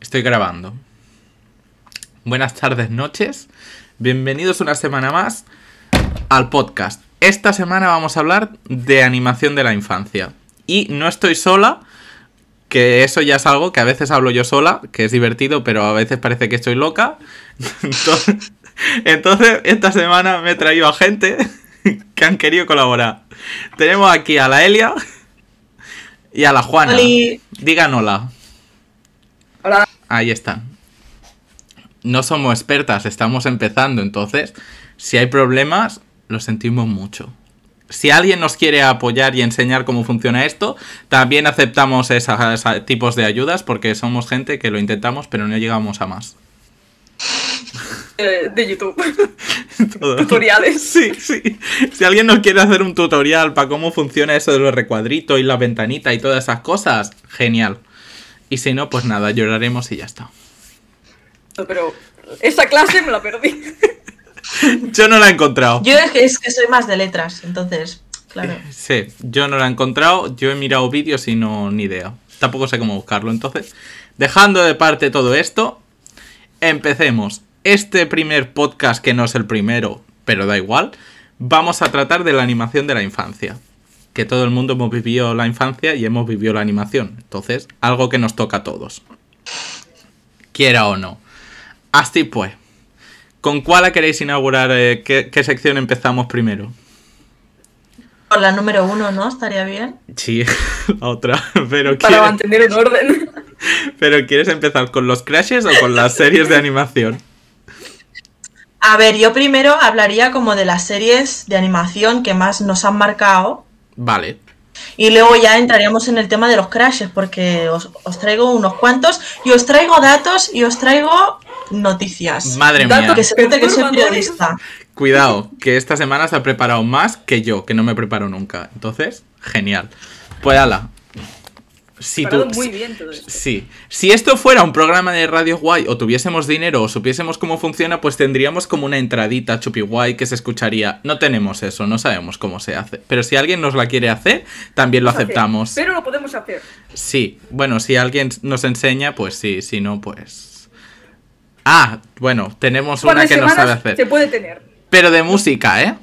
Estoy grabando. Buenas tardes, noches. Bienvenidos una semana más al podcast. Esta semana vamos a hablar de animación de la infancia. Y no estoy sola, que eso ya es algo que a veces hablo yo sola, que es divertido, pero a veces parece que estoy loca. Entonces, entonces esta semana me he traído a gente que han querido colaborar. Tenemos aquí a la Elia y a la Juana. Digan hola. Ahí están. No somos expertas, estamos empezando, entonces, si hay problemas, lo sentimos mucho. Si alguien nos quiere apoyar y enseñar cómo funciona esto, también aceptamos esos tipos de ayudas porque somos gente que lo intentamos pero no llegamos a más. Eh, de YouTube. Todo. Tutoriales. Sí, sí. Si alguien nos quiere hacer un tutorial para cómo funciona eso de los recuadritos y la ventanita y todas esas cosas, genial. Y si no, pues nada, lloraremos y ya está. Pero esa clase me la perdí. Yo no la he encontrado. Yo es que, es que soy más de letras, entonces, claro. Sí, yo no la he encontrado, yo he mirado vídeos y no ni idea. Tampoco sé cómo buscarlo. Entonces, dejando de parte todo esto, empecemos. Este primer podcast, que no es el primero, pero da igual, vamos a tratar de la animación de la infancia. Que todo el mundo hemos vivido la infancia y hemos vivido la animación. Entonces, algo que nos toca a todos. Quiera o no. Así pues. ¿Con cuál la queréis inaugurar? eh, ¿qué, qué sección empezamos primero? Por la número uno, ¿no? Estaría bien. Sí, la otra. Pero Para ¿quieres, mantener un orden. pero ¿quieres empezar con los crashes o con las series de animación? A ver, yo primero hablaría como de las series de animación que más nos han marcado. Vale. Y luego ya entraríamos en el tema de los crashes, porque os, os traigo unos cuantos. Y os traigo datos y os traigo noticias. Madre Dato mía. Que se que soy periodista. Cuidado, que esta semana se ha preparado más que yo, que no me preparo nunca. Entonces, genial. Pues ala. Si tú, muy bien todo esto. Sí. Si esto fuera un programa de radio guay o tuviésemos dinero o supiésemos cómo funciona, pues tendríamos como una entradita chupi guay que se escucharía. No tenemos eso, no sabemos cómo se hace. Pero si alguien nos la quiere hacer, también lo Hacer, aceptamos. Pero lo podemos hacer. Sí, bueno, si alguien nos enseña, pues sí, si no, pues... Ah, bueno, tenemos una que nos sabe hacer. Se puede tener. Pero de música, ¿eh?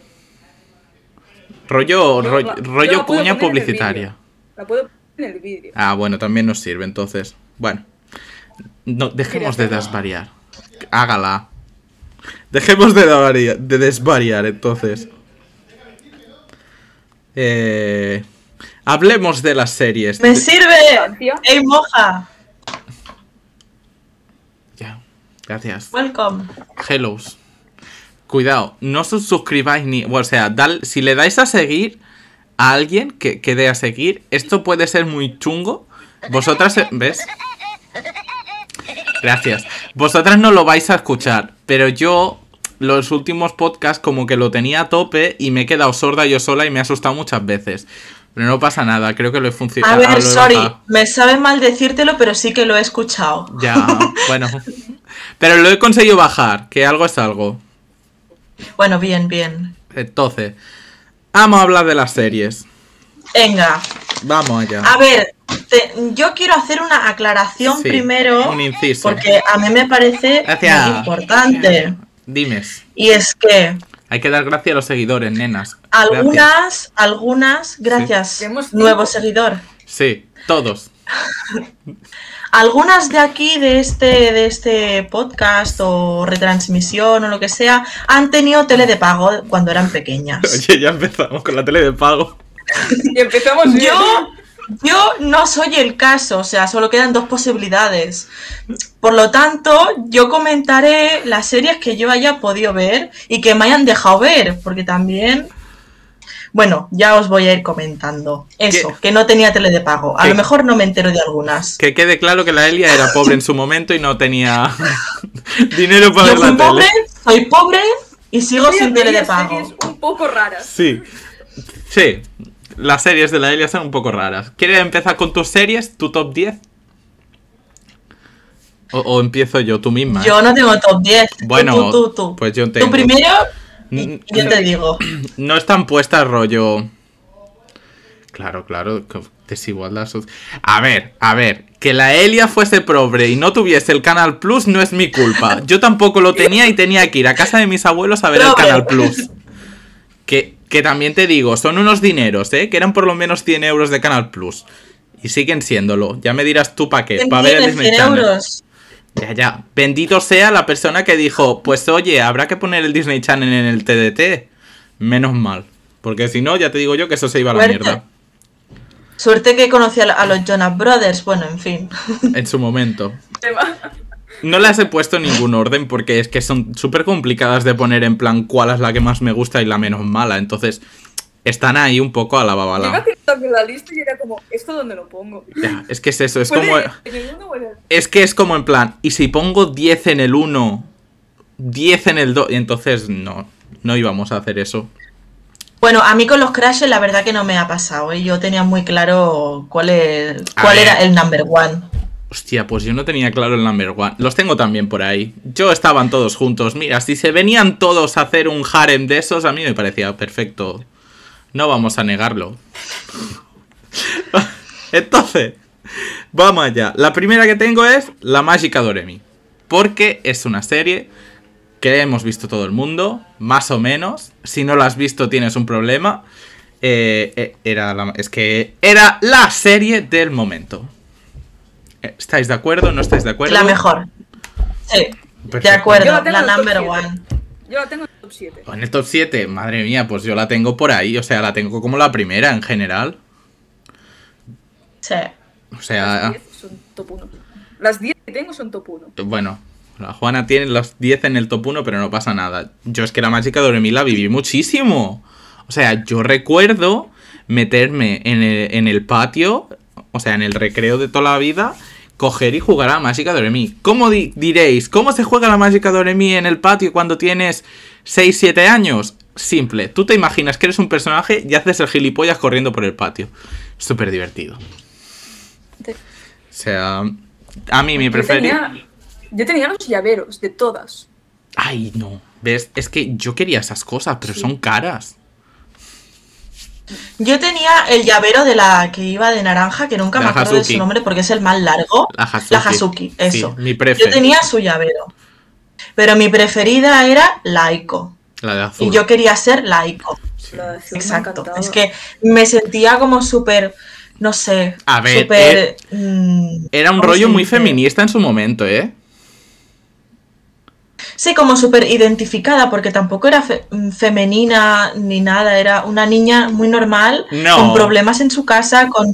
Rollo, rollo, rollo cuña publicitaria. La puedo en el vídeo. Ah, bueno, también nos sirve, entonces. Bueno. No, dejemos de desvariar. Hágala. Dejemos de, desvariar- de desvariar, entonces. Eh, hablemos de las series. ¡Me sirve! ¡Ey, moja! Ya, gracias. Welcome. Hellos. Cuidado, no os suscribáis ni. O sea, dal- si le dais a seguir a alguien que, que dé a seguir, esto puede ser muy chungo. Vosotras. eh, ¿Ves? Gracias. Vosotras no lo vais a escuchar, pero yo. Los últimos podcasts como que lo tenía a tope y me he quedado sorda yo sola y me he asustado muchas veces. Pero no pasa nada, creo que lo he funcionado. A ver, sorry, me sabe mal decírtelo, pero sí que lo he escuchado. Ya, bueno. Pero lo he conseguido bajar, que algo es algo. Bueno, bien, bien. Entonces, vamos a hablar de las series. Venga, Vamos allá. a ver, te- yo quiero hacer una aclaración Sí, primero, un inciso. porque a mí me parece Gracias. muy importante. Dimes. Y es que Hay que dar gracias a los seguidores, nenas. Gracias. algunas, algunas, gracias, nuevo seguidor. Sí, todos. Algunas de aquí, de este, de este podcast o retransmisión o lo que sea, han tenido tele de pago cuando eran pequeñas. Oye, ya empezamos con la tele de pago. Y empezamos bien. Yo, yo no soy el caso, o sea, solo quedan dos posibilidades. Por lo tanto, yo comentaré las series que yo haya podido ver y que me hayan dejado ver, porque también... Bueno, ya os voy a ir comentando. Eso, ¿Qué? que no tenía tele de pago. A ¿Qué? lo mejor no me entero de algunas. Que quede claro que la Elia era pobre en su momento y no tenía dinero para Yo ver fui la pobre, tele. soy pobre y sigo sin tele de pago. series un poco raras. Sí. Sí. Las series de la Elia son un poco raras. ¿Quieres empezar con tus series? ¿Tu top 10? O, o empiezo yo, tú misma. ¿eh? Yo no tengo top 10. Tú, Bueno, tú, tú, tú. pues yo tengo. Tú primero y yo te digo. No están puestas rollo. Claro, claro, desigualdad. A ver, a ver, que la Elia fuese pobre y no tuviese el Canal Plus no es mi culpa. Yo tampoco lo tenía y tenía que ir a casa de mis abuelos a ver el. Canal Plus. Que, que también te digo, son unos dineros, ¿eh? Que eran por lo menos 100 euros de Canal Plus. Y siguen siéndolo. Ya me dirás tú para qué. Para ver el. Disney 100 Channel. euros. Ya, ya. Bendito sea la persona que dijo, pues oye, habrá que poner el Disney Channel en el TDT. Menos mal. Porque si no, ya te digo yo que eso se iba a la Suerte. mierda. Suerte que conocí a, los Jonas Brothers. Bueno, en fin. En su momento. No las he puesto en ningún orden porque es que son súper complicadas de poner en plan cuál es la que más me gusta y la menos mala. Entonces, están ahí un poco a la Yo babala. haciendo también la lista y era como, ¿esto dónde lo pongo? Ya, es que es eso, es ¿Puede como... en el uno o en el- Es que es como en plan, y si pongo 10 en el 1, 10 en el 2, y entonces no, no íbamos a hacer eso. Bueno, a mí con los crashes la verdad que no me ha pasado. ¿eh? Yo tenía muy claro cuál, es, cuál era el number one. Hostia, pues yo no tenía claro el number one. Los tengo también por ahí. Yo estaban todos juntos. Mira, si se venían todos a hacer un harem de esos, a mí me parecía perfecto. No vamos a negarlo. Entonces, vamos allá. La primera que tengo es La Mágica Doremi. Porque es una serie que hemos visto todo el mundo, más o menos. Si no la has visto, tienes un problema. Eh, eh, era la- es que era la serie del momento. ¿Estáis de acuerdo? ¿No estáis de acuerdo? La mejor. Sí, de Perfecto. Acuerdo. la number one. Yo la tengo en el top 7. En el top 7, madre mía, pues yo la tengo por ahí. O sea, la tengo como la primera en general. Sí. O sea, Las 10 son top 1. Las 10 que tengo son top 1. bueno, la Juana tiene los 10 en el top 1, pero no pasa nada. Yo es que la mágica de Doremi la viví muchísimo. O sea, yo recuerdo meterme en el, en el patio, o sea, en el recreo de toda la vida, coger y jugar a la mágica de Doremi. ¿Cómo di- diréis? ¿Cómo se juega la mágica de Doremi en el patio cuando tienes 6, 7 años? Simple. Tú te imaginas que eres un personaje y haces el gilipollas corriendo por el patio. Súper divertido. O sea, a mí mi tenía, yo tenía los llaveros de todas. Ay, no. ¿Ves? Es que yo quería esas cosas, pero Sí. son caras. Yo tenía el llavero de la que iba de naranja, que nunca me acuerdo de su nombre porque es el más largo. La Hazuki. La Hazuki, eso. Sí, mi prefe. Yo tenía su llavero. Pero mi preferida era Laiko. La de azul. Y yo quería ser Laiko. La de azul me Exacto. Es que me sentía como súper, no sé, A ver, súper... mm, Era un ¿cómo rollo muy feminista en su momento, ¿eh? Sí, como súper identificada, porque tampoco era fe- mm, femenina ni nada, era una niña muy normal, No. con problemas en su casa, con,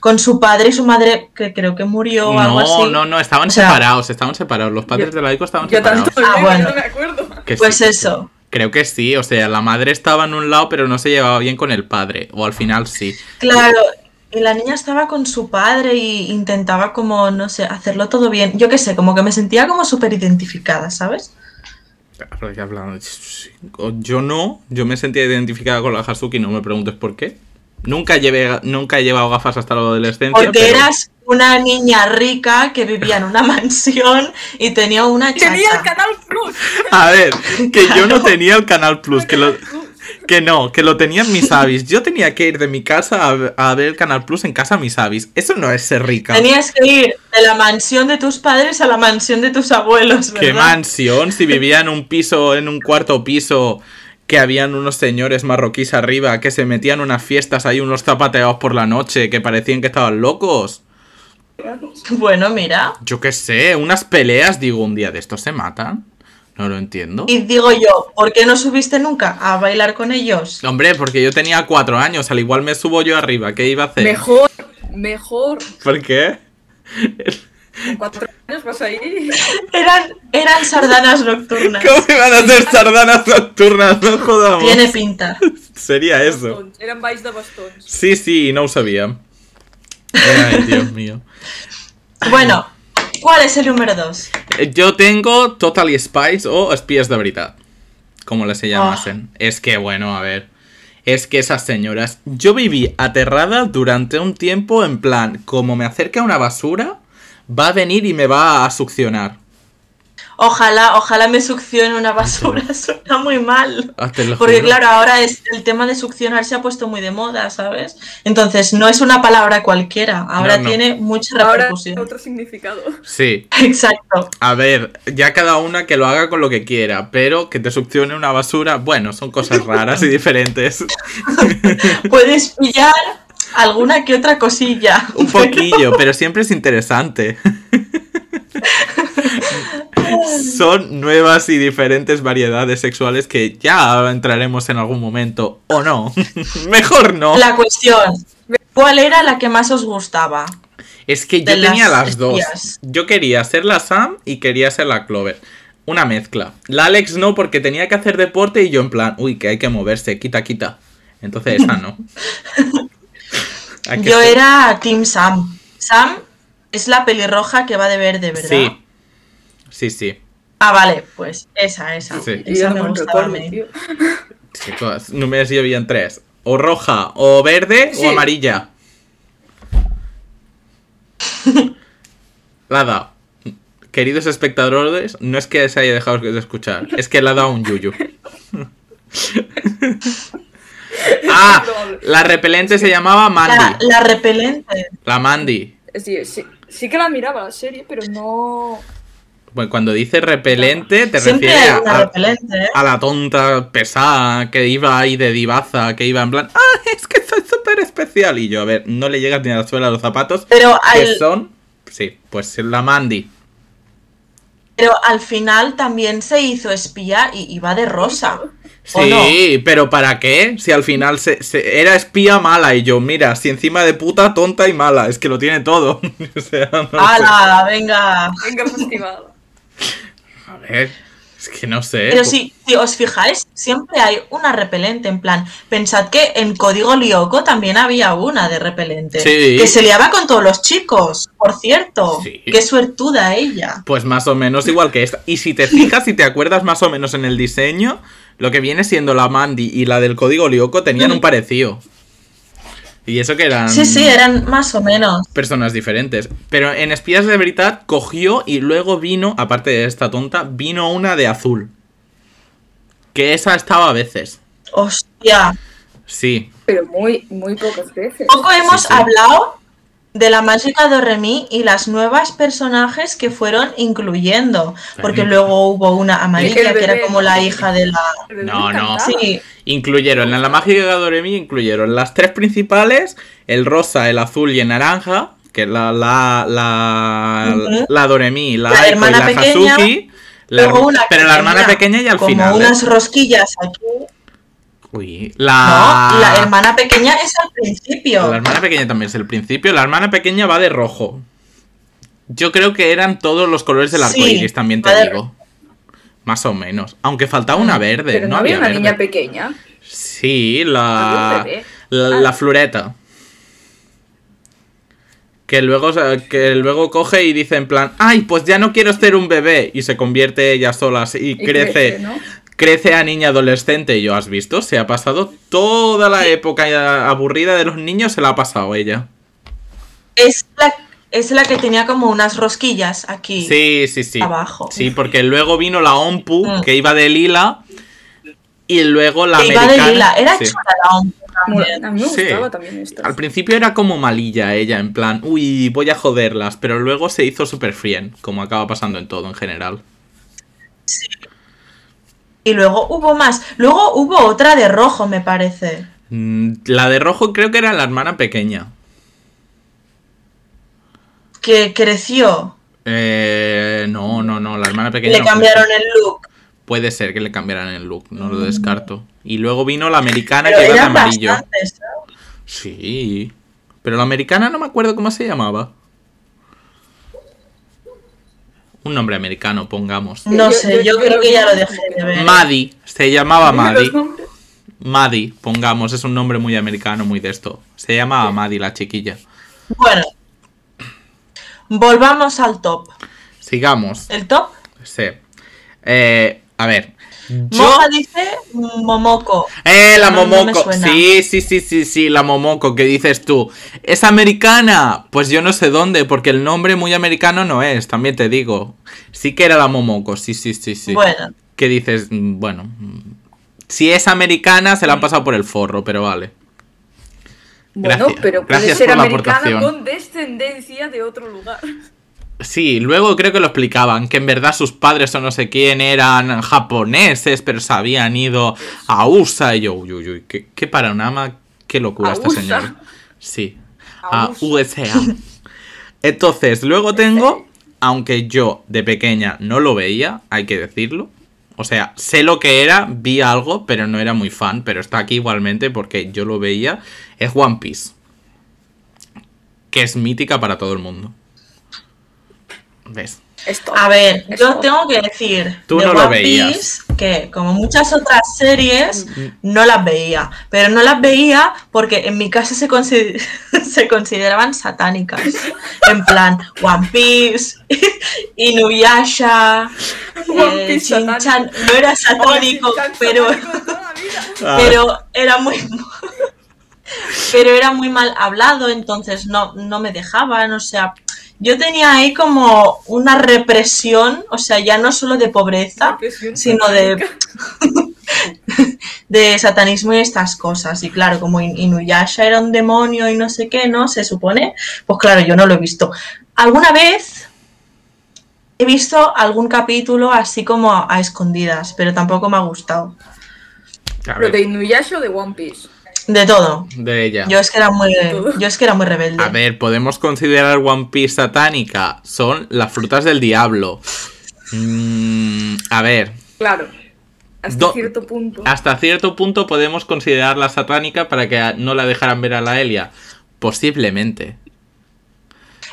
con su padre y su madre, que creo que murió o algo No, así. no, no, estaban O sea- separados, estaban separados. Los padres Yo- de la Ico estaban Yo separados. tanto Ah, bueno. no me acuerdo. Que Pues sí, que sí. eso. Creo que sí, o sea, la madre estaba en un lado, pero no se llevaba bien con el padre. O al final sí. Claro, y la niña estaba con su padre y intentaba como, no sé, hacerlo todo bien. Yo qué sé, como que me sentía como súper identificada, ¿sabes? Yo no, yo me sentía identificada con la Hazuki, no me preguntes por qué. Nunca, llevé, nunca he llevado gafas hasta la adolescencia. Porque pero- eras una niña rica que vivía en una mansión y tenía una chacha. Tenía el Canal Plus. A ver, que yo no tenía el Canal Plus, que lo, Canal Plus. Que no, que lo tenían mis avis. Yo tenía que ir de mi casa a, a ver el Canal Plus en casa mis avis. Eso no es ser rica. Tenías que ir de la mansión de tus padres a la mansión de tus abuelos, ¿verdad? ¿Qué mansión? Si vivía en un piso, en un cuarto piso, que habían unos señores marroquíes arriba que se metían unas fiestas ahí, unos zapateados por la noche, que parecían que estaban locos. Bueno, mira. Yo qué sé, unas peleas, digo, un día de estos se matan. No lo entiendo. Y digo yo, ¿por qué no subiste nunca a bailar con ellos? Hombre, porque yo tenía cuatro años, al igual me subo yo arriba, ¿qué iba a hacer? Mejor, mejor. ¿Por qué? Con cuatro años vas ahí. Eran, eran sardanas nocturnas. ¿Cómo iban a ser sardanas nocturnas? No jodamos. Tiene pinta. Sería eso. Eran bais de bastons. Sí, sí, no ho sabía. Ay, Dios mío. Bueno, ¿cuál es el número 2? Eh, Yo tengo Totally Spies o Espías de Verdad. Como les se llamasen. Es que, bueno, a ver. Es que esas señoras. Yo viví aterrada durante un tiempo en plan, como me acerca una basura, va a venir y me va a succionar. Ojalá, ojalá me succione una basura, suena muy mal. Ah, Porque juro. claro, ahora es el tema de succionar se ha puesto muy de moda, ¿sabes? Entonces no es una palabra cualquiera, ahora No, no. tiene mucha Ahora repercusión. otro significado. Sí. Exacto. A ver, ya cada una que lo haga con lo que quiera, pero que te succione una basura, bueno, son cosas raras y diferentes. Puedes pillar alguna que otra cosilla. Un poquillo, pero siempre es interesante. Son nuevas y diferentes variedades sexuales que ya entraremos en algún momento, o no. Mejor no. La cuestión, ¿cuál era la que más os gustaba? Es que yo tenía las las dos. espías. Yo quería ser la Sam y quería ser la Clover. Una mezcla. La Alex no, porque tenía que hacer deporte y yo en plan, uy, que hay que moverse, quita, quita. Entonces esa no. Yo era Team Sam. Sam es la pelirroja que va de verde, ¿verdad? Sí. Sí, sí. Ah, vale, pues esa, esa. Sí. Esa yo me no me gustaba recuerdo, tío. Chicos, no me habían tres. O roja, o verde, Sí. o amarilla. La ha dado. Queridos espectadores, no es que se haya dejado de escuchar, es que le ha dado un yuyu. ah, la repelente se llamaba La, Mandy. la repelente. La Mandy. Sí, sí, sí que la miraba la serie, pero no. Bueno, cuando dice repelente, te Siempre refieres a, repelente, ¿eh? a la tonta pesada que iba ahí de divaza, que iba en plan, ah, es que soy súper especial. Y yo, a ver, no le llegas ni a la suela de los zapatos. Pero que al, son, sí, pues la Mandy. pero al final también se hizo espía y iba de rosa. Sí, pero ¿para qué? Si al final se, se- era espía mala y yo, mira, si encima de puta, tonta y mala, es que lo tiene todo. o sea, no sé. ¡Hala! Venga. Venga, festivada. A ver, es que no sé. Pero si, si os fijáis, siempre hay una repelente. En plan, pensad que en Código Lyoko también había una de repelente. Sí. Que se liaba con todos los chicos, por cierto. Sí. Qué suertuda ella. Pues más o menos igual que esta. Y si te fijas y te acuerdas más o menos en el diseño, lo que viene siendo la Mandy y la del código Lyoko tenían un parecido. Y eso que eran Sí, sí, eran más o menos. personas diferentes. Pero en Espías de Verdad cogió y luego vino, aparte de esta tonta, vino una de azul. Que esa estaba a veces. Hostia. Sí. Pero muy, muy pocas veces. Poco hemos sí. hablado de la mágica Doremi y las nuevas personajes que fueron incluyendo. Porque luego hubo una amarilla que era como la hija de la. No, no. Sí, Incluyeron en la mágica de Doremi, incluyeron las tres principales, el rosa, el azul y el naranja, que es la, la, la, Ujú. la Doremi, la, La Aiko y la pequeña, Hazuki. la- Luego una pero la hermana pequeña ya al como final. ¿eh? unas rosquillas aquí. Uy, la... No, la hermana pequeña es al principio. La hermana pequeña también es el principio. La hermana pequeña va de rojo. Yo creo que eran todos los colores del arco Sí, iris, también te digo. Más o menos. Aunque faltaba una verde. Pero no, no había una verde. niña pequeña. Sí, la. Ah. la floreta. Que luego, que luego coge y dice en plan, ay, pues ya no quiero ser un bebé. Y se convierte ella sola y, Y crece, crece, ¿no? Crece a niña adolescente. Y yo, ¿has visto? Se ha pasado toda la época aburrida de los niños, se la ha pasado ella. Es la, es la que tenía como unas rosquillas aquí. Sí, sí, sí. Abajo. Sí, porque luego vino la Ompu, Mm. que iba de lila. Y luego la Que iba de lila. Era sí. chula la Ompu también. A mí me Sí. gustaba también esta. Al principio era como malilla ella, en plan, uy, voy a joderlas, pero luego se hizo super frien, como acaba pasando en todo en general. Y luego hubo más. Luego hubo otra de rojo, me parece. Mm, La de rojo creo que era la hermana pequeña. Que creció. Eh, no, no, no, la hermana pequeña. le no cambiaron el look. Puede ser que le cambiaran el look, no lo descarto. Y luego vino la americana Pero que iba de amarillo. bastantes. ¿no? Sí. Pero la americana no me acuerdo cómo se llamaba. Un nombre americano, pongamos. No sé, yo- yo yo creo que ya lo dejé de ver. Maddie, se llamaba Maddie. Maddie, pongamos, es un nombre muy americano, muy de esto. Se llamaba Maddie, la chiquilla. Bueno. Volvamos al top. Sigamos. ¿El top? Sí. Eh, a ver. Moja dice Momoko. Eh, la No, Momoko. sí, sí, sí, sí, sí, la Momoko que dices tú. ¿Es americana? Pues yo no sé dónde, porque el nombre muy americano no es, también te digo. Sí que era la Momoko, sí, sí, sí, sí. Bueno, Que dices, mm, bueno, mm, si es americana se la han pasado por el forro, pero vale. Bueno, Gracias. pero puede Gracias ser por la americana aportación. con descendencia de otro lugar. Sí, luego creo que lo explicaban, que en verdad sus padres o no sé quién eran japoneses, pero se habían ido a USA. Y yo, uy, uy, uy, qué, qué panorama, qué locura ¿A este señor. Sí, A. USA. Entonces, luego tengo, aunque yo de pequeña no lo veía, hay que decirlo. O sea, sé lo que era, vi algo, pero no era muy fan, pero está aquí igualmente porque yo lo veía. Es One Piece. Que es mítica para todo el mundo. ¿Ves? Esto. a ver, Esto. yo tengo que decir Tú de no lo One veías. Piece que como muchas otras series Mm. no las veía, pero no las veía porque en mi casa se, consi- se consideraban satánicas. En plan, One Piece, Inuyasha, One eh, Piece Shin-chan, satánico. no era satánico, pero. Ah, pero era muy pero era muy mal hablado entonces no no me dejaban o sea yo tenía ahí como una represión o sea ya no solo de pobreza Represión sino de satánica. de satanismo y estas cosas. Y claro como In- Inuyasha era un demonio y no sé qué no se supone. Pues claro yo no lo he visto. Alguna vez he visto algún capítulo así como a- a escondidas pero tampoco me ha gustado. A Pero ver, de Inuyasha o de One Piece. De todo de ella. Yo es que era muy, yo es que era muy rebelde. A ver, podemos considerar One Piece satánica. Son las frutas del diablo. Mm, a ver, Claro. Hasta Do- cierto punto. hasta cierto punto podemos considerarla satánica para que no la dejaran ver a la Elia. Posiblemente.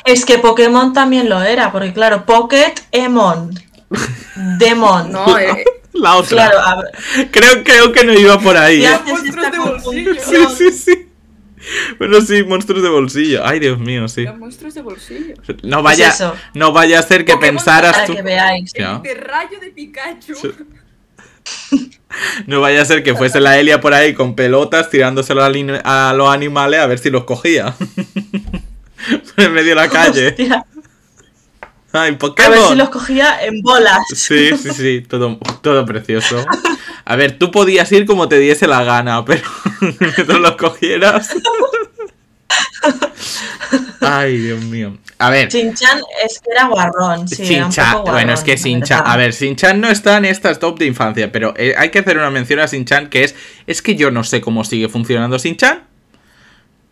Es que Pokémon también lo era, porque claro, Pocket Emon. Demon. No, eh, La otra. Claro, a Creo, creo que no iba por ahí. ¿qué ¿eh? haces monstruos esta de bolsillo. Sí, sí, sí. Bueno, sí, monstruos de bolsillo. Ay, Dios mío, sí. eran monstruos de bolsillo. No vaya, no vaya a ser que Pokémon pensaras Para tú. que veáis. El rayo de Pikachu. Sí. No vaya a ser que fuese la Elia por ahí con pelotas tirándoselo a los animales a ver si los cogía. en medio de la calle. Hostia, Ay, a ver si los cogía en bolas. Sí, sí, sí, todo, todo precioso. A ver, tú podías ir como te diese la gana, pero mientras los cogieras. Ay, Dios mío. A ver, Shin-chan es que era guarrón. Sí, era un bueno, es que verdad. a ver, Shin-chan no está en estas top de infancia, pero eh, hay que hacer una mención a Shin-chan que es, es que yo no sé cómo sigue funcionando Shin-chan,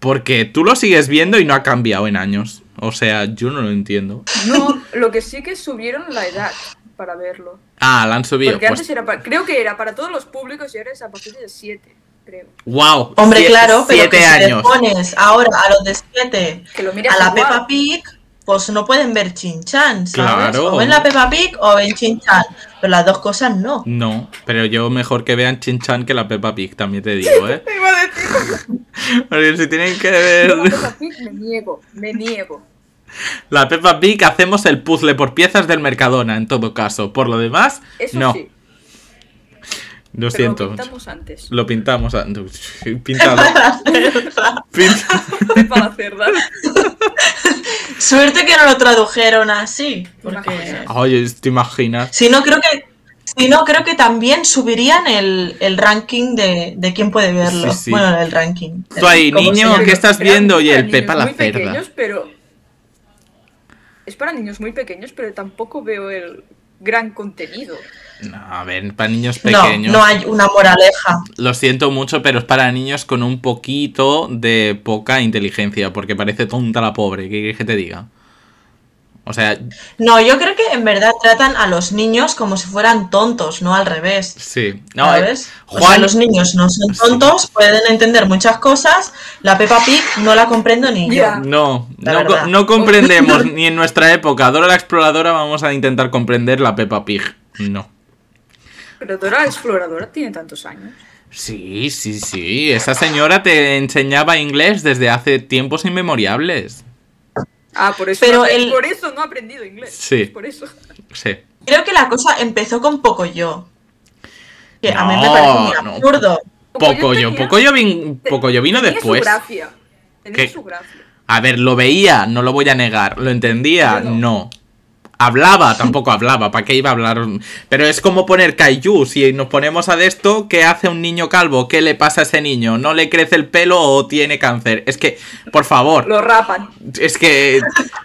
porque tú lo sigues viendo y no ha cambiado en años. O sea, yo no lo entiendo. No, lo que sí que subieron la edad para verlo. Ah, la han subido. Porque Pues, antes era para, creo que era para todos los públicos y ahora es a partir de 7, creo. wow. Hombre, siete- claro, pero siete que si le años. pones ahora a los de 7 Que lo miras a la igual. Peppa Pig, pues no pueden ver Chin-chan, ¿sabes? Claro. O ven la Peppa Pig o ven Chin-chan. Pero las dos cosas no. No, pero yo mejor que vean Chin-chan que la Peppa Pig, también te digo, ¿eh? Me iba a decir. Porque si tienen que Yo ver con Peppa Pig me niego, me niego. la Peppa Pig, hacemos el puzzle por piezas del Mercadona, en todo caso. Por lo demás, Eso no. sí. Lo Pero siento. lo pintamos antes. Lo pintamos. a- Píntalo. Pinta- Para la cerda. Suerte que no lo tradujeron así. Porque. Oye, ¿te imaginas? Si no, creo que. Si no, creo que también subirían el, el ranking de, de quién puede verlo. Sí, sí. Bueno, el ranking. Tú ahí, ¿Cómo se niño? ¿qué estás viendo? Y el Pepa la cerda. pequeños, pero... Es para niños muy pequeños, pero tampoco veo el gran contenido. No, a ver, para niños No, pequeños. no hay una moraleja. Lo siento mucho, pero es para niños con un poquito de poca inteligencia, porque parece tonta la pobre. ¿Qué quieres que te diga? O sea, No, yo creo que en verdad tratan a los niños como si fueran tontos, no al revés. sí. No, ¿Sabes? O sea, los niños no son Sí. tontos, pueden entender muchas cosas. La Peppa Pig no la comprendo ni Ya. yo. No, no, no comprendemos ni en nuestra época. Dora la exploradora vamos a intentar comprender la Peppa Pig. No. Pero Dora la Exploradora tiene tantos años. Sí, sí, sí. Esa señora te enseñaba inglés desde hace tiempos inmemoriales. Ah, por eso, Pero no, el- por eso no ha aprendido inglés. Sí. Por eso. Sí. Creo que la cosa empezó con poco yo. Que a mí me No, parece muy no. absurdo. Pocoyo, Pocoyo, vin- Pocoyo vino tenía después. Su gracia. Tenía su gracia. A ver, lo veía, no lo voy a negar. ¿Lo entendía? No. Hablaba, tampoco hablaba. ¿Para qué iba a hablar? Pero es como poner Kaiju. Si nos ponemos a de esto, ¿qué hace un niño calvo? ¿Qué le pasa a ese niño? ¿No le crece el pelo o tiene cáncer? Es que, por favor. Lo rapan. Es que,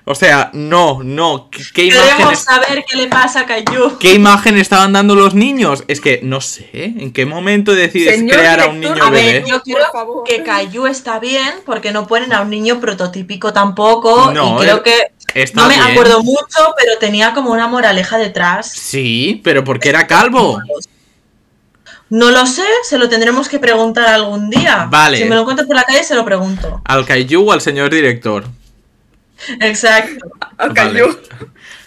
o sea, no, no. ¿Qué, qué Queremos imágenes, saber qué le pasa a Caillou. qué imagen estaban dando los niños? Es que, no sé, ¿en qué momento decides Señor crear a un niño A ver, bebé? yo Por creo favor. que Caillou está bien porque no ponen a un niño prototípico tampoco. No, y creo eh, que Está no me bien. acuerdo mucho, pero tenía como una moraleja detrás. Sí, pero porque era calvo. No lo sé, se lo tendremos que preguntar algún día. Vale. Si me lo encuentro por la calle, se lo pregunto. ¿Al Kaiju o al señor director? Exacto. Al Vale. cayó.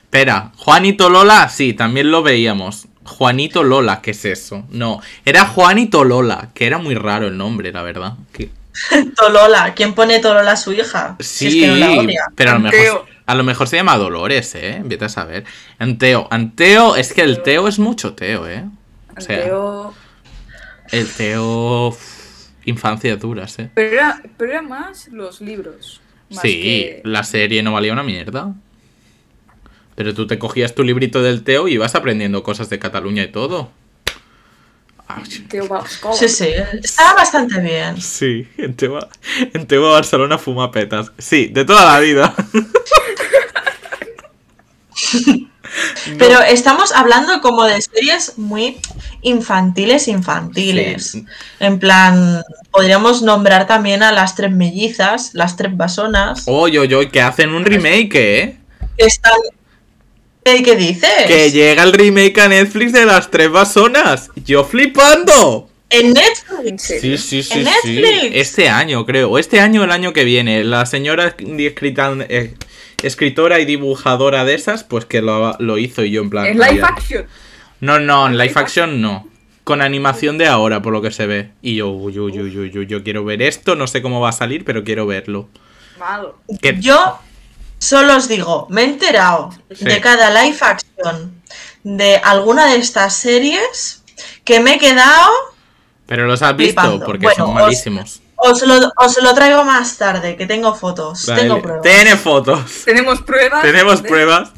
Espera, Juanito Lola, sí, también lo veíamos. Juanito Lola, ¿qué es eso? No, era Juanito Lola, que era muy raro el nombre, la verdad. Que- Tolola. ¿Quién pone Tolola a su hija? Si Sí, es que no la odia. pero a lo, mejor. A lo mejor se llama Dolores, ¿eh? Vete a saber. Anteo, Anteo, es que el Teo es mucho Teo, ¿eh? O sea, Anteo- el Teo... uf, Infancias duras, ¿eh? Pero era, pero era más los libros. Más Sí, que- la serie no valía una mierda. Pero tú te cogías tu librito del Teo y ibas aprendiendo cosas de Cataluña y todo. Ay, Teo va a la escola. Sí, sí. Estaba bastante bien. Sí, en Teo, en Teo Barcelona fuma petas. Sí, de toda la vida. Pero estamos hablando como de series muy infantiles, infantiles. Sí. En plan, podríamos nombrar también a las tres mellizas, las tres basonas. Oye, oye, oye, que hacen un remake, ¿eh? que están... ¿Qué, qué dices? Que llega el remake a Netflix de las tres basonas. Yo flipando. En Netflix. Sí, sí, sí, ¿En sí. Netflix? Este año, creo. O este año o el año que viene. La señora escrita- eh, escritora y dibujadora de esas, pues que lo, lo hizo y yo en plan. En live ya. action. No, no, en live action no. Con animación de ahora, por lo que se ve. Y yo, uy, uy, uy, uy, uy, yo quiero ver esto. No sé cómo va a salir, pero quiero verlo. Malo. Que- Yo solo os digo, me he enterado Sí. de cada live action de alguna de estas series que me he quedado... Pero los has visto Flipando. porque Bueno, son os- malísimos. Os lo, os lo traigo más tarde, que tengo fotos. Vale, Tengo pruebas. Tiene fotos. Tenemos pruebas. Tenemos de- pruebas.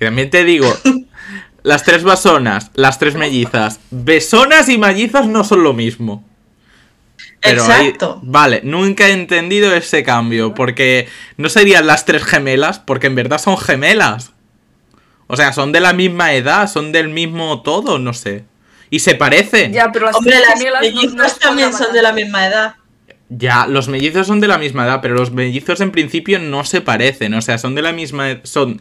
Y también te digo, las tres basonas, las tres mellizas. Besonas y mellizas no son lo mismo. Pero ahí- Exacto. vale, nunca he entendido ese cambio. Porque no serían las tres gemelas, porque en verdad son gemelas. O sea, son de la misma edad, son del mismo todo, no sé. Y se parecen. Ya, Ya, pero las Hombre, las gemelas no- también son de la misma edad. los mellizos son de la misma edad, pero los mellizos en principio no se parecen. O sea, son de la misma. Son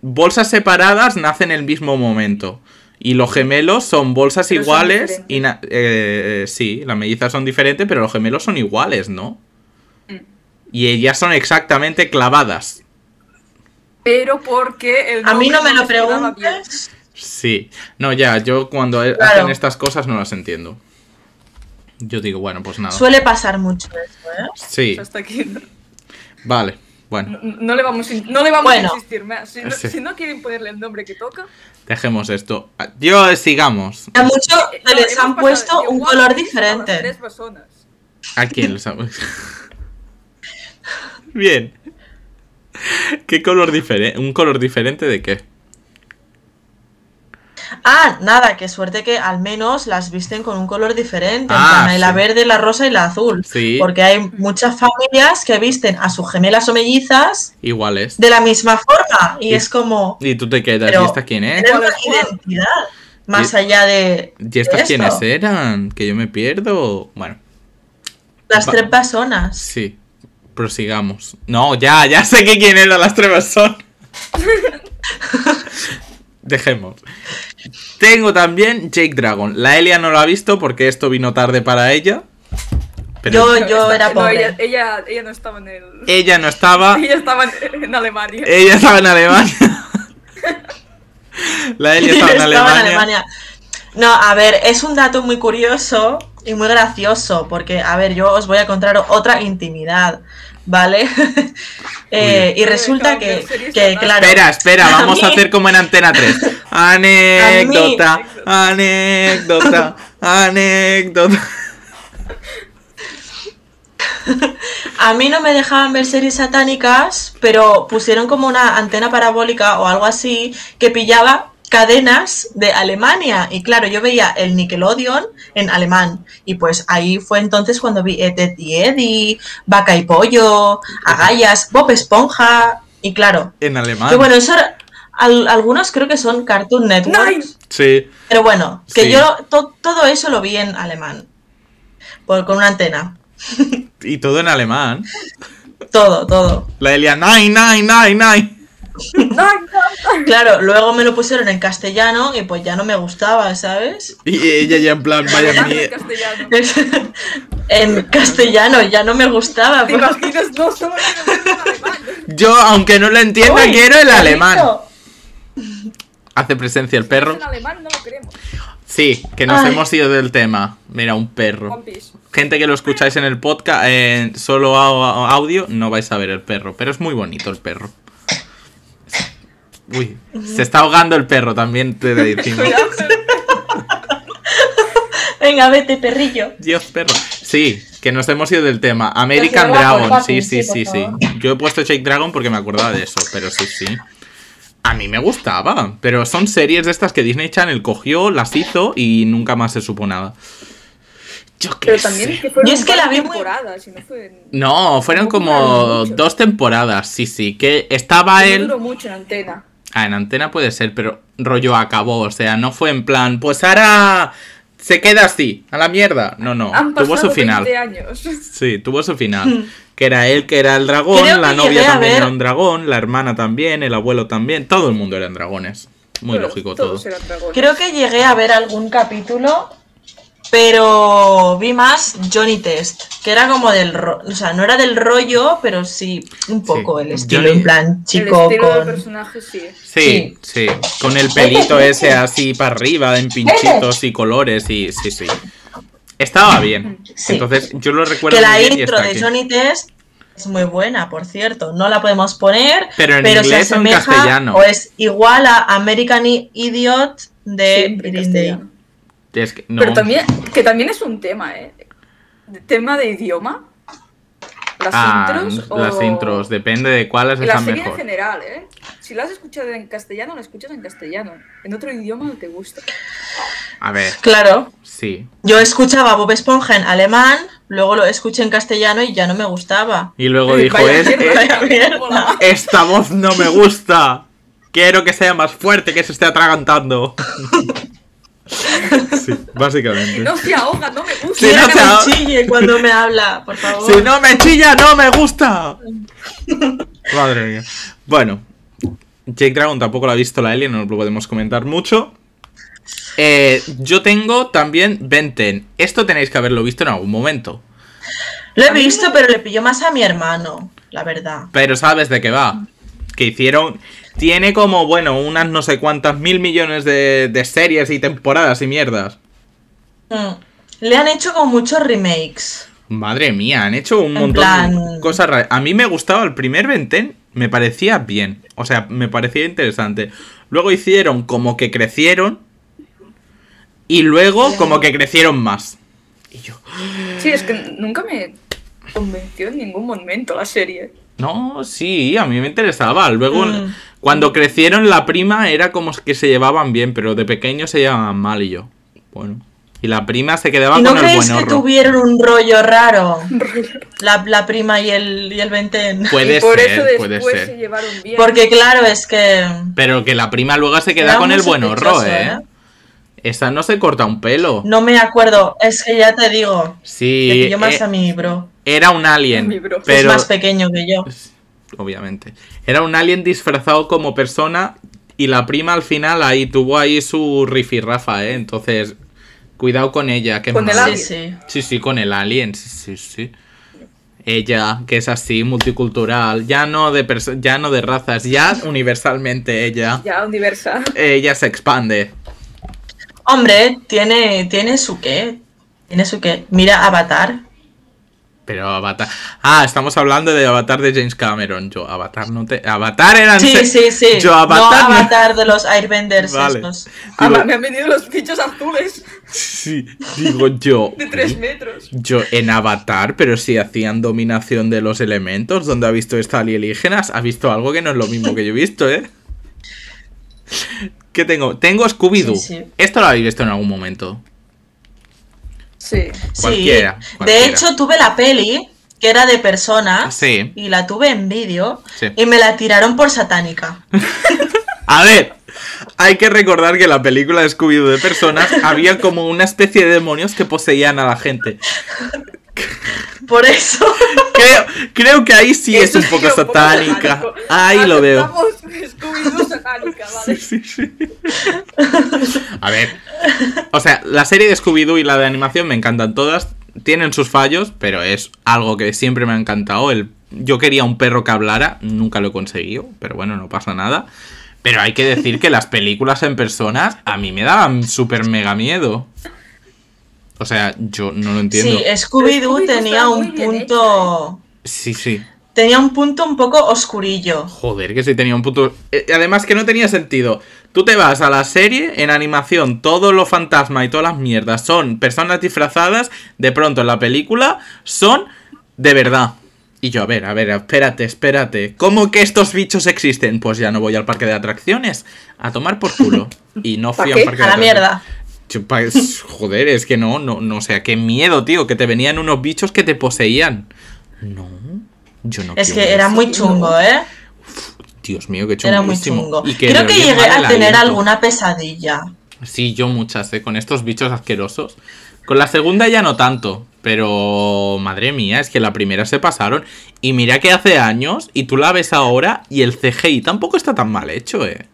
bolsas separadas, nacen en el mismo momento. Y los gemelos son bolsas Pero son iguales diferentes. y na- eh, sí, las mellizas son diferentes, pero los gemelos son iguales, ¿no? Mm. Y ellas son exactamente clavadas. Pero porque el A mí no me lo preguntes. Sí. No, ya, yo cuando hacen estas cosas no las entiendo. Yo digo, bueno, pues nada. Suele pasar mucho eso, ¿eh? Sí, Hasta aquí. No, vale. Bueno, no le vamos, no le vamos Bueno. a insistir más. Si no, Sí. si no quieren ponerle el nombre que toca. dejemos esto. Yo sigamos. A muchos no, les han puesto un color Piece a diferente. tres personas. ¿A quién les ha- Bien. ¿Qué color diferente? ¿Un color diferente de qué? Ah, nada, qué suerte que al menos las visten con un color diferente. en Ah, plan, hay la sí. verde, la rosa y la azul. Sí. Porque hay muchas familias que visten a sus gemelas o mellizas Iguales. de la misma forma. Y Y- es como. Y tú te quedas, Pero- ¿y esta quién es? Identidad. Más Y- allá de. ¿Y estas esto. quiénes eran? Que yo me pierdo. Bueno, Las tres personas. sí. Prosigamos. No, ya, ya sé que quién era las tres son. Dejemos. Tengo también Jake Dragon. La Elia no lo ha visto porque esto vino tarde para ella. Pero Yo- yo era no, pobre. ella, ella, ella no estaba en el. ella no estaba. Ella estaba en, en Alemania. Ella estaba en Alemania. La Elia estaba en Estaba Alemania. No, a ver, es un dato muy curioso y muy gracioso, porque, a ver, yo os voy a contar otra intimidad, ¿vale? Eh, y resulta que, claro. Espera, espera, vamos a mí- hacer como en Antena 3. Anécdota, anécdota, Anécdota. A mí no me dejaban ver series satánicas, pero pusieron como una antena parabólica o algo así que pillaba cadenas de Alemania. Y claro, yo veía el Nickelodeon en alemán. Y pues ahí fue entonces cuando vi Ed, y Eddie, Vaca y Pollo, Agallas, Bob Esponja. Y claro, En alemán. que bueno, eso era- al- algunos creo que son Cartoon Network. Nine. Sí. Pero bueno, que Sí. yo to- todo eso lo vi en alemán. Por, con una antena. Y todo en alemán. Todo, todo. La Elia, nine, nine, nine, nine. Claro, luego me lo pusieron en castellano y pues ya no me gustaba, ¿sabes? Y ella ya en plan, vaya mierda. castellano. en castellano ya no me gustaba. ¿Te pues. imaginas? No, solo en. Yo, aunque no lo entienda, Uy, quiero el alemán. Hace presencia el perro. Alemán no lo queremos. Sí, que nos Ay. hemos ido del tema. Mira, un perro. Gente que lo escucháis en el podcast, en solo au- audio, no vais a ver el perro. Pero es muy bonito el perro. Uy, se está ahogando el perro también, te decimos. Venga, vete, perrillo. Dios, perro. Sí, que nos hemos ido del tema. American si Dragon. Sí, sí, sí, sí. Yo he puesto Jake Dragon porque me acordaba de eso, pero sí, sí. A mí me gustaba, pero son series de estas que Disney Channel cogió, las hizo y nunca más se supo nada. Yo qué Pero también sé. que fueron Yo es que la vi muy- y no fue... en- No, fueron como dos temporadas, sí, sí. Que estaba él. duró mucho en antena. Ah, en antena puede ser, pero rollo acabó. O sea, no fue en plan, pues ahora se queda así, a la mierda. No, no. Han Tuvo su final. 20 años. Sí, tuvo su final. Que era él, que era el dragón, Creo la novia también era un dragón, la hermana también, el abuelo también. Todo el mundo eran dragones. Muy lógico todo. Creo que llegué a ver algún capítulo, pero vi más Johnny Test, que era como del ro- o sea, no era del rollo, pero sí un poco el estilo, Johnny- en plan El chico estilo del con... personaje sí. Sí, sí. Con el pelito ese así para arriba, en pinchitos y colores y sí, sí. Estaba bien. Sí. Entonces, yo lo recuerdo Que la muy bien y intro de aquí. Johnny Test es muy buena, por cierto. No la podemos poner, Pero en se inglés o en asemeja castellano. o es igual a American Idiot de Siempre Es que- no. Pero también, que también es un tema, ¿eh? Tema de idioma. Las Ah, intros o... las intros, depende de cuáles la están serie mejor. en general, ¿eh? Si la has escuchado en castellano, la escuchas en castellano. En otro idioma no te gusta. A ver, Claro, sí. yo escuchaba Bob Esponja en alemán, luego lo escuché en castellano y ya no me gustaba. Y luego dijo, Vaya es, mierda, esta voz no me gusta. Quiero que sea más fuerte, que se esté atragantando. sí, básicamente. No se ahoga, no me gusta. Quiero no que me chille cuando me habla, por favor. Si no me chilla, no me gusta. Madre mía. Bueno, Jake Dragon tampoco lo ha visto la Ellie, no lo podemos comentar mucho. Eh, yo tengo también Ben 10. Esto tenéis que haberlo visto en algún momento. Lo he visto, pero le pilló más a mi hermano, la verdad. Pero sabes de qué va. Que hicieron. Tiene como, bueno, unas no sé cuántas mil millones de, de series y temporadas y mierdas. Mm. Le han hecho con muchos remakes. Madre mía, han hecho un En montón plan- de cosas raras. A mí me gustaba el primer Venten, me parecía bien. O sea, me parecía interesante. Luego hicieron como que crecieron. Y luego como que crecieron más. Y yo, Sí, es que nunca me convenció en ningún momento la serie. No, sí, a mí me interesaba. Luego, Mm. cuando crecieron, la prima era como que se llevaban bien, pero de pequeño se llevaban mal. Y yo, bueno. Y la prima se quedaba ¿Y no con el creéis buen que horror. tuvieron un rollo raro? La, la prima y el, y el Venten. Puede y por ser, eso puede ser. se llevaron bien. Porque claro, es que... Pero que la prima luego se queda con el buen horror, sospechoso, ¿eh? Esa no se corta un pelo. No me acuerdo, es que ya te digo. Sí, Le pilló más eh, a mi bro. Era un alien, Mi bro. pero Es más pequeño que yo. obviamente. Era un alien disfrazado como persona y la prima al final ahí tuvo ahí su rifirrafa, ¿eh? Entonces, cuidado con ella, que Con el alien. sí. Sí, sí, con el alien, sí, sí, sí. Ella, que es así, multicultural, ya no de perso- ya no de razas, ya universalmente ella, Ya universal. ella se expande. Hombre, tiene, tiene su qué. Tiene su qué. Mira Avatar. Pero Avatar. Ah, estamos hablando de Avatar de James Cameron. Yo, Avatar no te. Avatar eran. Sí, se- sí, sí. Yo, Avatar. no- Avatar de los Airbenders Vale. estos. Ah, Digo- me han venido los bichos azules Sí, digo yo. de 3 metros. Yo en Avatar, pero si hacían dominación de los elementos, donde ha visto esta alienígenas, ha visto algo que no es lo mismo que yo he visto, ¿eh? ¿Qué tengo? Tengo Scooby-Doo. Sí, sí. Esto lo habéis visto en algún momento. Sí. Cualquiera, sí. cualquiera. De hecho, tuve la peli que era de personas Sí. y la tuve en vídeo Sí. y me la tiraron por satánica. A ver, hay que recordar que en la película de Scooby-Doo de personas había como una especie de demonios que poseían a la gente. Por eso. Creo, creo que ahí sí es un poco satánica. satánico. Ahí lo veo. Satánica, ¿vale? Sí, sí. A ver. O sea, la serie de Scooby-Doo y la de animación me encantan todas. Tienen sus fallos, pero es algo que siempre me ha encantado. El, yo quería un perro que hablara, nunca lo he conseguido, pero bueno, no pasa nada. Pero hay que decir que las películas en personas a mí me daban súper mega miedo. O sea, yo no lo entiendo. Sí, Scooby-Doo tenía un punto. Sí, sí. Tenía un punto un poco oscurillo. Joder, que sí tenía un puto. eh, Además que no tenía sentido. Tú te vas a la serie, en animación, todo lo fantasma y todas las mierdas son personas disfrazadas. De pronto en la película son de verdad. Y yo, a ver, a ver, espérate, espérate. ¿Cómo que estos bichos existen? Pues ya no voy al parque de atracciones. A tomar por culo. Y no fui ¿Pa al parque A de la atracciones. mierda. Yo, pa- es- Joder, es que no, no, no, o sea, qué miedo, tío, que te venían unos bichos que te poseían. No, yo no Es que era muy chungo, ¿eh? Dios mío, qué Era muy chungo. Y Creo que llegué a tener alguna pesadilla. Sí, yo muchas, ¿eh? Con estos bichos asquerosos. Con la segunda ya no tanto. Pero, madre mía, es que la primera se pasaron. Y mira que hace años, y tú la ves ahora, y el CGI tampoco está tan mal hecho, ¿eh?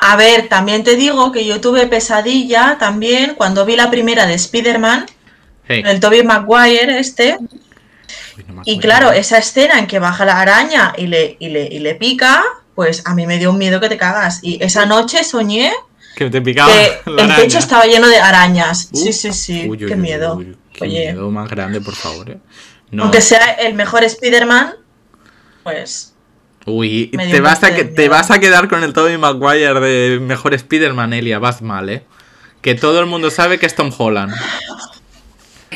A ver, también te digo que yo tuve pesadilla también cuando vi la primera de Spider-Man, Hey. el Tobey Maguire este. Uy, no me Y claro, esa escena en que baja la araña y le, y le, y le pica, pues a mí me dio un miedo que te cagas. Y esa noche soñé Que te picaba que la el techo estaba lleno de arañas. Uh, sí, sí, sí. uy, uy, qué uy, miedo. uy, qué Oye, miedo más grande, por favor, ¿eh? No. aunque sea el mejor Spider-Man, pues Uy, te vas, a que, te vas a quedar con el Tobey Maguire de mejor Spider-Man, Elia. Vas mal, ¿eh? Que todo el mundo sabe que es Tom Holland.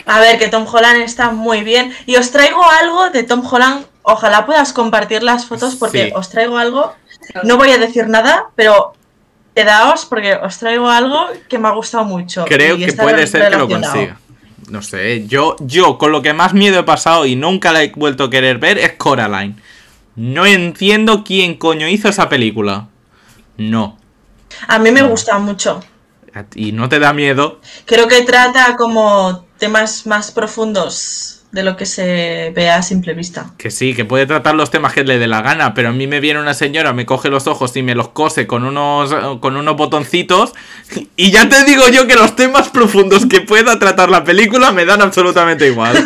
A ver, que Tom Holland está muy bien. Y os traigo algo de Tom Holland. Ojalá puedas compartir las fotos porque Sí. os traigo algo. No voy a decir nada, pero quedaos porque os traigo algo que me ha gustado mucho. Creo que puede ser que lo consiga. No sé, yo, yo con lo que más miedo he pasado y nunca la he vuelto a querer ver es Coraline. No entiendo quién coño hizo esa película. No. A mí me gusta mucho. Y no te da miedo. Creo que trata como temas más profundos de lo que se ve a simple vista. Que sí, que puede tratar los temas que le dé la gana, pero a mí me viene una señora, me coge los ojos y me los cose con unos, con unos botoncitos. Y ya te digo yo que los temas profundos que pueda tratar la película me dan absolutamente igual.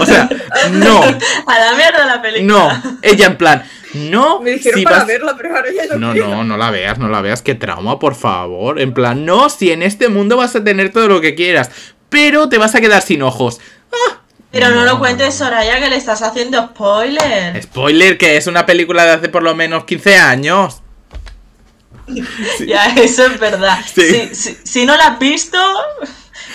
O sea, no, A la mierda la película. no. Ella en plan, no. Me dijeron si para vas- verla, pero ahora ya no, No, quiero. no, no la veas, no la veas, qué trauma, por favor. En plan, no, si en este mundo vas a tener todo lo que quieras, pero te vas a quedar sin ojos. Ah, Pero no, No, lo cuentes. Soraya, que le estás haciendo spoiler. Spoiler, que es una película de hace por lo menos 15 años. Ya, eso es verdad. Sí. Si, si- si no la has visto,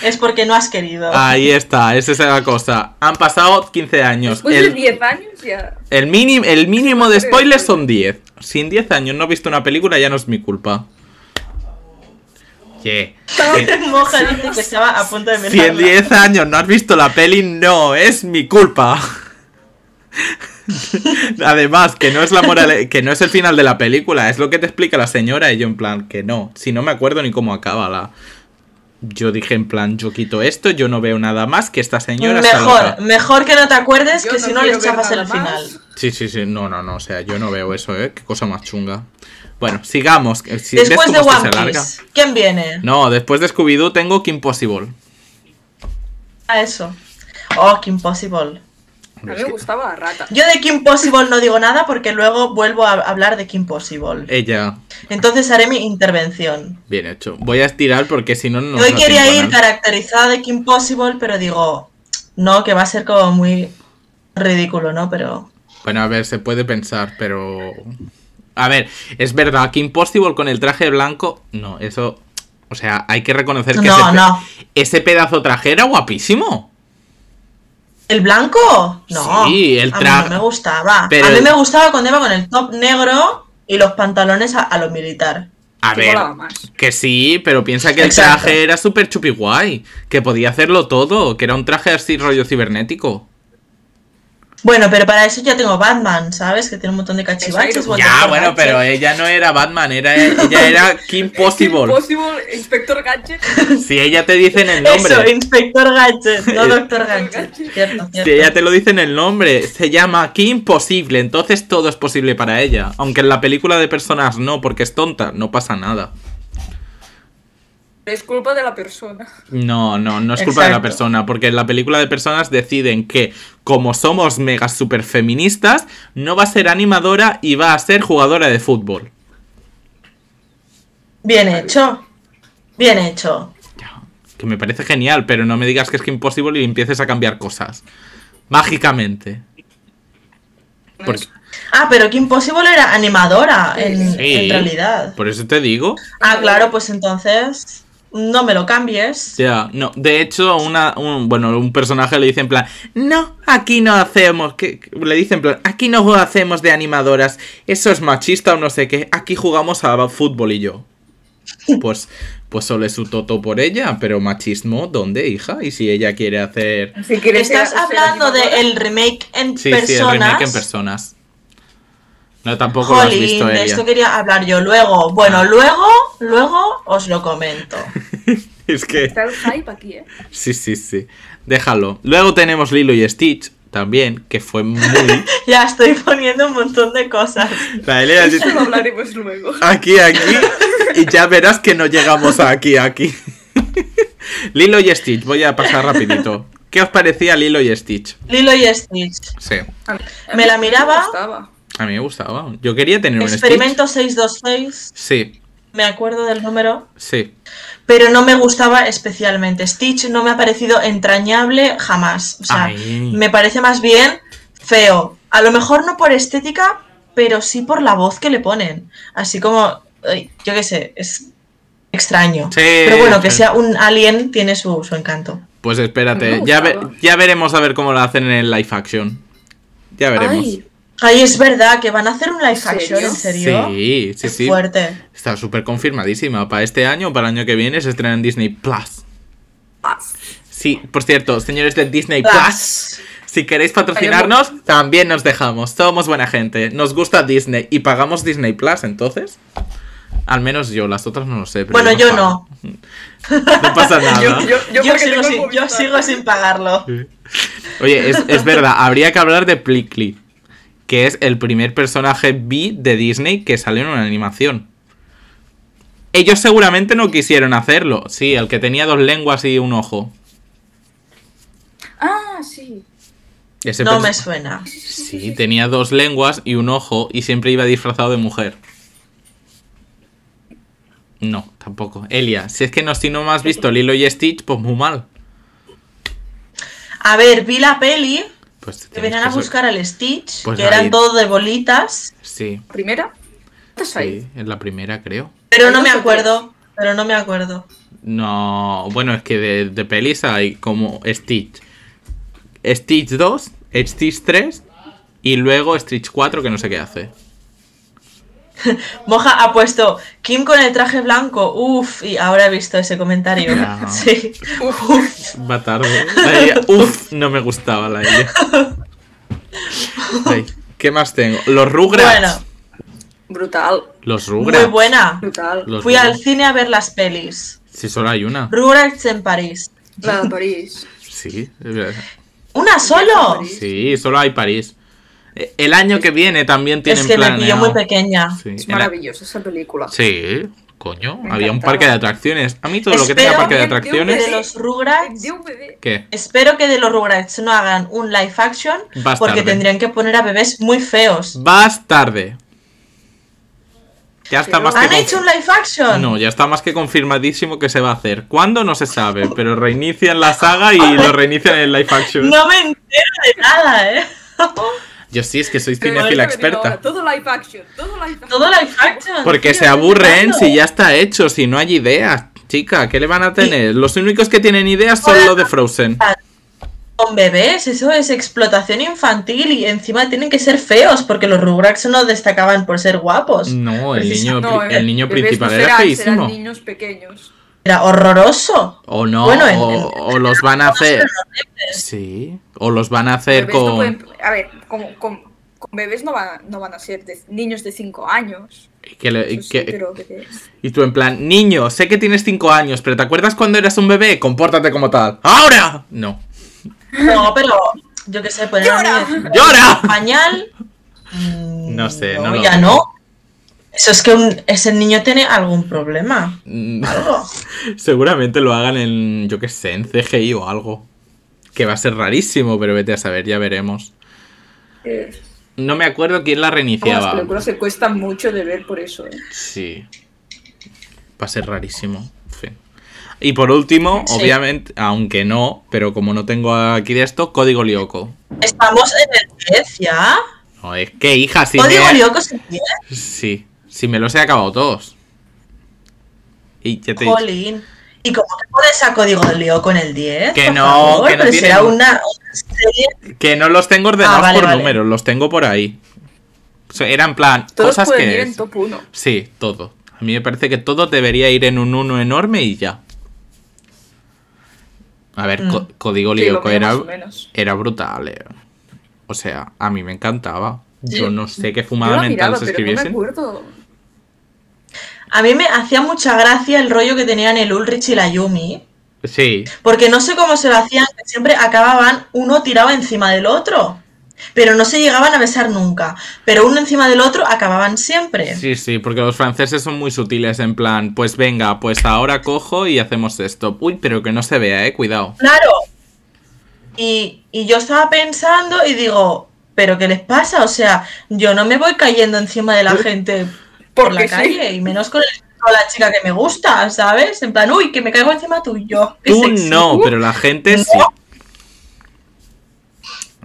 es porque no has querido. Ahí está, esa es la cosa. Han pasado 15 años. Después de El, 10 años ya. el, mini- el mínimo de spoilers son 10. Si en 10 años no he visto una película, ya no es mi culpa. Yeah. Moja dice que estaba a punto de Si en mirarla. 10 años no has visto la peli, no, es mi culpa. Además, que no es la morale- que no es el final de la película, es lo que te explica la señora y yo en plan que no, si no me acuerdo ni cómo acaba la yo dije en plan, yo quito esto, yo no veo nada más que esta señora Mejor, mejor que no te acuerdes Yo que no si no le chafas el más. final. Sí, sí, sí, no, no, no, o sea, yo no veo eso, eh, qué cosa más chunga. Bueno, sigamos, si ves Después de One. Piece, ¿quién viene? No, después de Scooby Doo tengo Kim Possible. A eso. Oh, Kim Possible. A mí me gustaba la rata. Yo de Kim Possible no digo nada porque luego vuelvo a hablar de Kim Possible. Ella, Entonces haré mi intervención. bien hecho. Voy a estirar porque si no no. Hoy da quería ir nada. caracterizada de Kim Possible, pero digo, no, que va a ser como muy ridículo, ¿no? Pero Bueno, a ver, se puede pensar, pero. A ver, es verdad que Impossible con el traje blanco. No, eso. O sea, hay que reconocer que No, ese, no. ese pedazo traje era guapísimo. ¿El blanco? No. Sí, el a mí no me gustaba. pero a mí el- me gustaba cuando iba con el top negro y los pantalones a, a lo militar. A Que ver, que sí, pero piensa que el traje era súper chupi guay. Que podía hacerlo todo, que era un traje así rollo cibernético. Bueno, pero para eso ya tengo Batman, ¿sabes? Que tiene un montón de cachivaches. Eso, Ya, bueno, pero ella no era Batman, era ella era Kim Possible. Impossible, Inspector Gadget. Si ella te dice en el Eso, nombre. Inspector Gadget, no Doctor Gadget. Gadget. Cierto, cierto. Si ella te lo dice en el nombre, se llama Kim Possible, entonces todo es posible para ella. Aunque en la película de personas no, porque es tonta, no pasa nada. Es culpa de la persona. No, no, no es culpa de la persona, porque en la película de personas deciden que, como somos mega super feministas, no va a ser animadora y va a ser jugadora de fútbol. Bien hecho. Bien hecho. Ya, que me parece genial, pero no me digas que es Kim Possible y empieces a cambiar cosas. Mágicamente. Porque- Ah, pero Kim Possible era animadora en, Sí. en realidad. Por eso te digo. Ah, claro, pues entonces no me lo cambies. Ya, no, de hecho, una, un, bueno, un personaje le dice en plan, no, aquí no hacemos, que, que- le dice en plan, aquí no hacemos de animadoras, eso es machista o no sé qué, aquí jugamos a fútbol y yo. Pues, pues solo su toto por ella, pero machismo, ¿dónde, hija? Y si ella quiere hacer... Si Estás hablando del remake en Sí, sí, personas. el remake en personas. No, tampoco lo has visto de esto quería hablar yo. Luego, bueno, luego, luego os lo comento. Es que... Está el hype aquí, ¿eh? Sí, sí, sí. Déjalo. Luego tenemos Lilo y Stitch, también, que fue muy... Ya estoy poniendo un montón de cosas. La Elena Eso lo hablaremos luego. Aquí, aquí. Y ya verás que no llegamos a aquí, aquí. Lilo y Stitch, voy a pasar rapidito. ¿Qué os parecía Lilo y Stitch? Lilo y Stitch. Sí, Me la miraba. gustaba. A mí me gustaba. Yo quería tener un Experimento Stitch. 626. Sí, Me acuerdo del número. sí. Pero no me gustaba especialmente. Stitch no me ha parecido entrañable jamás. O sea, Ay. me parece más bien feo. A lo mejor no por estética, pero sí por la voz que le ponen. Así como, yo qué sé, es extraño. Sí, pero bueno, que sea un alien tiene su, su encanto. Pues espérate, ya, ve- ya veremos a ver cómo lo hacen en el live action. Ya veremos. Ay, Ay, es verdad que van a hacer un live action? ¿en serio? Sí, sí, sí. fuerte. Está súper confirmadísima. Para este año o para el año que viene se estrena en Disney Plus. Sí, por cierto, señores de Disney Plus. Plus, si queréis patrocinarnos, también nos dejamos. Somos buena gente. Nos gusta Disney y pagamos Disney Plus, entonces. Al menos yo, las otras no lo sé. pero Bueno, yo pago. No pasa nada. Yo, yo, yo, Yo, porque sigo, sin, yo Movistar. sigo sin pagarlo. Oye, es, es verdad, habría que hablar de Plickly, que es el primer personaje B de Disney que salió en una animación. Ellos seguramente no quisieron hacerlo. Sí, el que tenía dos lenguas y un ojo. Ah, sí. Ese No me suena. Sí, tenía dos lenguas y un ojo y siempre iba disfrazado de mujer. No, tampoco. Elia, si es que no, si no me has visto Lilo y Stitch, pues muy mal. A ver, vi la peli Pues que tienes venían a buscar al Stitch, Pues que eran todo de bolitas, Sí, ¿Primera? ¿Estás ahí? sí, en la primera creo. pero no me acuerdo. Pero no me acuerdo. No, bueno, es que de, de pelis hay como Stitch. Stitch 2, Stitch 3 y luego Stitch 4 que no sé qué hace. Moja ha puesto Kim con el traje blanco. Uf, y ahora he visto ese comentario. Ya. Sí. Va tarde. La Elia- uf, no me gustaba la. Ay, ¿Qué más tengo? Los Rugrats. Bueno, Brutal. Los muy Rugrats. buena. Brutal. Los Fui Rugrats. al cine a ver las pelis. Si solo hay una. Rugrats en París. La de París. Sí, es verdad. ¿Una solo? Sí, solo hay París. El año que viene también tienen Es que me planeado. pilló muy pequeña. Sí, Es maravillosa esa película. Sí, coño, Me había un parque de atracciones. A mí todo lo que tenga parque de que- que atracciones. De los Rugrats. ¿Qué? Espero que de los Rugrats no hagan un live action Vas porque tarde. tendrían que poner a bebés muy feos. Vas tarde. Ya está más que ¿Han confi- hecho un live action? No, ya está más que confirmadísimo que se va a hacer. ¿Cuándo? No se sabe, pero reinician la saga y lo reinician en live action. No me entero de nada, ¿eh? Yo sí, es que soy cinéfila experta. Todo live action, todo live action. Todo live action. Porque tío, se aburren si ya está hecho, si no hay ideas. Chica, ¿qué le van a tener? Los únicos que tienen ideas son los de Frozen. Con bebés, eso es explotación infantil y encima tienen que ser feos porque los Rugrats no destacaban por ser guapos. No, el niño, No, pri- el niño principal no era feísimo. serán niños pequeños. Era horroroso. O no, Bueno, en- o, en- o los van a hacer. Sí, o los van a hacer Bebés no con. pueden- a ver, con, con- con bebés no van, no van a ser de- niños de 5 años. y que le- y Eso sí, que- pero bebés. Y tú en plan, niño, sé que tienes 5 años, pero ¿te acuerdas cuando eras un bebé? Compórtate como tal. ¡Ahora! No. No, pero yo qué sé, poner ¡Llora! pañal. mm, No sé, no lo ya sé. no. Eso es que un- ese niño tiene algún problema. Mm, Algo. Seguramente lo hagan en, yo qué sé, en CGI o algo. Que va a ser rarísimo, pero vete a saber, ya veremos. Eh, No me acuerdo quién la las reiniciaba. películas se cuestan mucho de ver por eso. ¿eh? Sí. Va a ser rarísimo. En fin. Y por último, Sí. obviamente, aunque no, pero como no tengo aquí de esto, Código Lyoko. Estamos en el 10 ya. No, es que hija, si Código me... Lyoko es el 10. Sí, si me los he acabado todos. Y ya te. Jolín. ¿Y cómo te pones a Código Lyoko en el 10? Que no, favor? que no tiene será un- una, serie. Que no los tengo ordenados Ah, vale, por vale. números, los tengo por ahí. O sea, era en plan, Todos cosas pueden ir que... en top 1. Sí, todo. A mí me parece que todo debería ir en un uno enorme y ya. A ver, Mm. Código Sí, Lyoko mío era, era brutal. eh. O sea, a mí me encantaba. Yo Sí. no sé qué Yo fumada lo mental miraba, se pero no me escribiesen. acuerdo. A mí me hacía mucha gracia el rollo que tenían el Ulrich y la Yumi. sí, Porque no sé cómo se lo hacían, que siempre acababan uno tirado encima del otro. Pero no se llegaban a besar nunca. Pero uno encima del otro acababan siempre. sí, sí, porque los franceses son muy sutiles en plan, pues venga, pues ahora cojo y hacemos esto. Uy, pero que no se vea, eh, cuidado. Claro. Y, y yo estaba pensando y digo, ¿pero qué les pasa? O sea, yo no me voy cayendo encima de la gente por la sí. calle, y menos con, el- con la chica que me gusta, ¿sabes? En plan, uy, que me caigo encima tuyo. Tú sexy. no, pero la gente No. sí.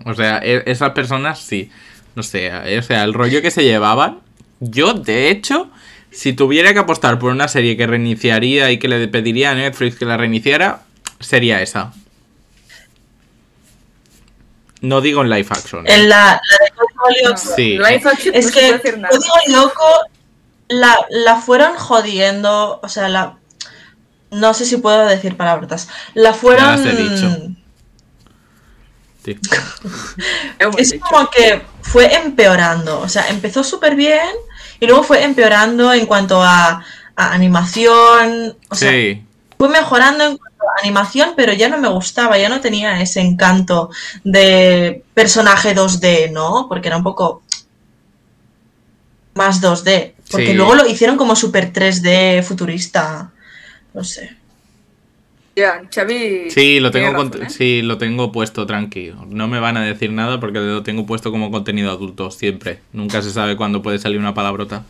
O sea, e- esas personas sí. No sé, eh, o sea, el rollo que se llevaban. Yo, de hecho, si tuviera que apostar por una serie que reiniciaría y que le pediría a Netflix que la reiniciara, sería esa. No digo en live action. ¿eh? En la, la de. Sí. Live action Es no que nada. La, la fueron jodiendo, o sea, la... No sé si puedo decir palabrotas. La fueron... dicho. Sí. Es como que fue empeorando, o sea, empezó súper bien y luego fue empeorando en cuanto a, a animación, o sea, Sí. fue mejorando en cuanto a animación, pero ya no me gustaba, ya no tenía ese encanto de personaje 2D, ¿no? Porque era un poco más 2D, porque Sí. luego lo hicieron como super 3D futurista, no sé. Ya, Xavi. Sí, lo tengo, razón, ¿eh? sí, lo tengo puesto tranquilo. No me van a decir nada porque lo tengo puesto como contenido adulto siempre. Nunca se sabe cuándo puede salir una palabrota.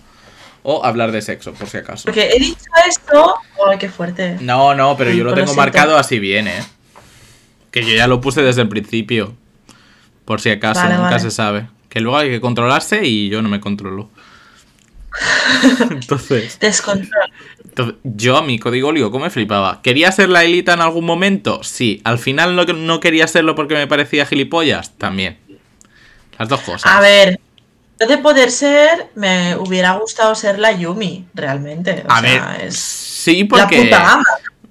O hablar de sexo, por si acaso. Porque he dicho esto, ¡ay, qué fuerte! No, no, pero yo lo lo tengo marcado así bien, ¿eh? Que yo ya lo puse desde el principio. Por si acaso, Vale, nunca vale. se sabe. Que luego hay que controlarse y yo no me controlo. entonces, Descontrol. entonces, yo a mi código Lyoko me flipaba. ¿Quería ser la élita en algún momento? Sí. ¿Al final no, no quería serlo porque me parecía gilipollas? También. Las dos cosas. A ver, yo de poder ser, me hubiera gustado ser la Yumi, realmente. O A sea, ver, es sí, la porque puta ama.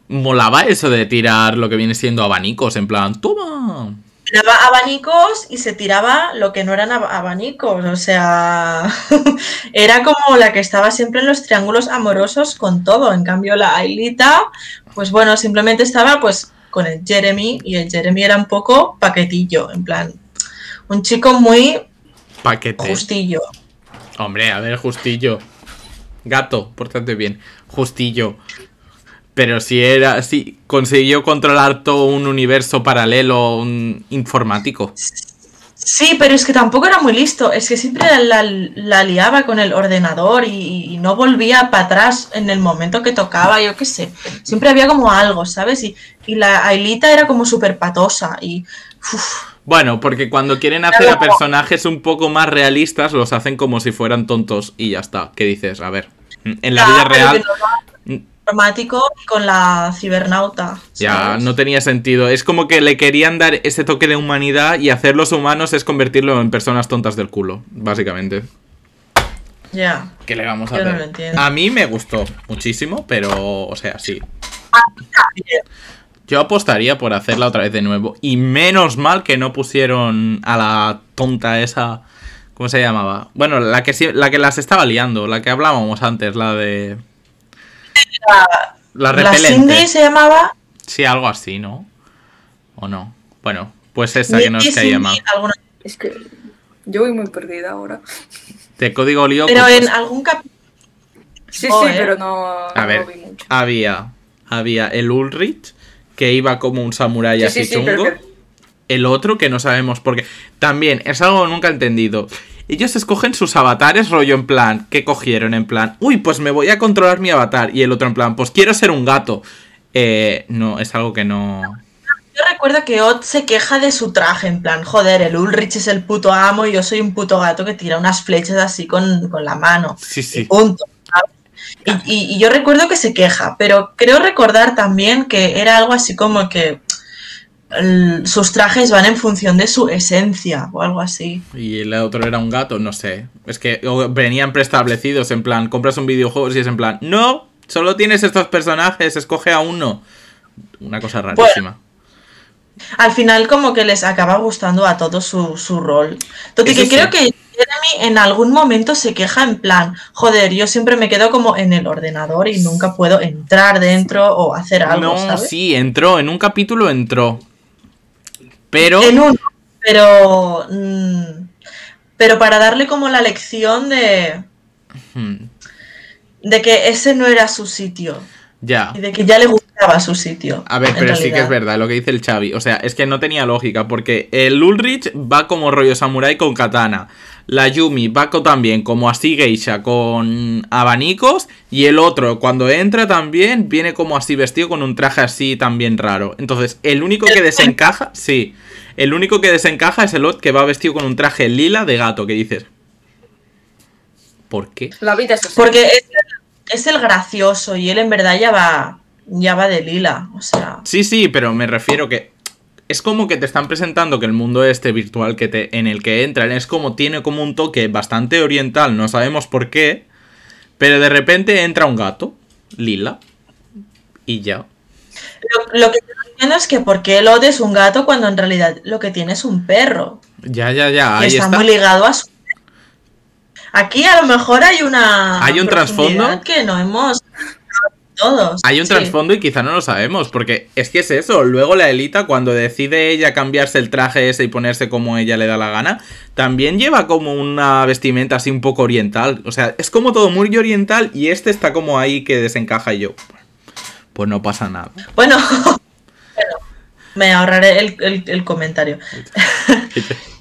molaba eso de tirar lo que viene siendo abanicos, en plan, toma. Tiraba abanicos y se tiraba lo que no eran ab- abanicos. O sea, era como la que estaba siempre en los triángulos amorosos con todo. En cambio, la Ailita, pues bueno, simplemente estaba pues con el Jeremy y el Jeremy era un poco paquetillo, en plan, un chico muy Paquete. justillo. Hombre, a ver, Justillo. Gato, pórtate bien. Justillo. Pero si era. Si consiguió controlar todo un universo paralelo un informático. Sí, pero es que tampoco era muy listo. Es que siempre la, la liaba con el ordenador y, y no volvía para atrás en el momento que tocaba, yo qué sé. Siempre había como algo, ¿sabes? Y, y la Ailita era como súper patosa y... uf, Bueno, porque cuando quieren hacer a personajes un poco más realistas, los hacen como si fueran tontos y ya está. ¿Qué dices? A ver, en la vida real y con la cibernauta. ya no tenía sentido. Es como que le querían dar ese toque de humanidad y hacerlos humanos es convertirlo en personas tontas del culo, básicamente. Ya. ¿Qué le vamos a Yo no hacer? lo. A mí me gustó muchísimo, pero, o sea, sí. Bien. Yo apostaría por hacerla otra vez de nuevo. Y menos mal que no pusieron a la tonta esa. ¿Cómo se llamaba? Bueno, la que, la que las estaba liando, la que hablábamos antes, la de. La La repelente. Cindy se llamaba. Sí, algo así, ¿no? ¿O no? Bueno, pues esa que nos caía mal. alguna- Es que yo voy muy perdida ahora. De código lío. Pero pues, en algún capítulo. Sí, Oh, sí, eh. pero no, A no ver, vi mucho. había. Había el Ulrich, que iba como un samurái Sí, así sí, sí, pero chungo. que- El otro que no sabemos por qué. También, es algo que nunca he entendido. Ellos escogen sus avatares, rollo en plan. ¿Qué cogieron? En plan, uy, pues me voy a controlar mi avatar. Y el otro en plan, pues quiero ser un gato. Eh, no, es algo que no. Yo recuerdo que Odd se queja de su traje, en plan, joder, el Ulrich es el puto amo y yo soy un puto gato que tira unas flechas así con, con la mano. Sí, Y sí. punto. ¿sabes? Y, y- y yo recuerdo que se queja, pero creo recordar también que era algo así como que el- sus trajes van en función de su esencia o algo así. Y el otro era un gato, no sé. Es que venían preestablecidos, en plan, compras un videojuego y es en plan, no, solo tienes estos personajes, escoge a uno. Una cosa rarísima. Al final como que les acaba gustando a todos su, su rol. Entonces que creo que Jeremy en algún momento se queja en plan, joder, yo siempre me quedo como en el ordenador y nunca puedo entrar dentro o hacer algo, no, ¿sabes? sí, entró, en un capítulo entró. Pero. En uno, pero... mm, pero para darle como la lección de, Hmm, de que ese no era su sitio ya. y de que ya le gustaba su sitio. A ver, pero sí que es verdad lo que dice el Xavi. O sea, es que no tenía lógica, porque el Ulrich va como rollo samurai con katana. La Yumi va co- también como así geisha con abanicos. Y el otro, cuando entra también, viene como así vestido con un traje así también raro. Entonces, el único que desencaja, sí. El único que desencaja es el Ot que va vestido con un traje lila de gato, que dices. ¿Por qué? La vida es así. Porque es, es el gracioso y él en verdad ya va, ya va de lila, o sea... Sí, sí, pero me refiero que es como que te están presentando que el mundo este virtual que te, en el que entran es como tiene como un toque bastante oriental, no sabemos por qué, pero de repente entra un gato, lila, y ya. Lo, lo que no entiendo es que por qué el Odd es un gato cuando en realidad lo que tiene es un perro. Ya, ya, ya, que ahí está, está. muy ligado a su... Aquí a lo mejor hay una... ¿Hay un trasfondo? que no hemos... Todos. Hay un sí. trasfondo y quizá no lo sabemos, porque es que es eso. Luego la Elita, cuando decide ella cambiarse el traje ese y ponerse como ella le da la gana, también lleva como una vestimenta así un poco oriental. O sea, es como todo muy oriental y este está como ahí que desencaja y yo. Pues no pasa nada. Bueno, bueno, me ahorraré el, el- el comentario.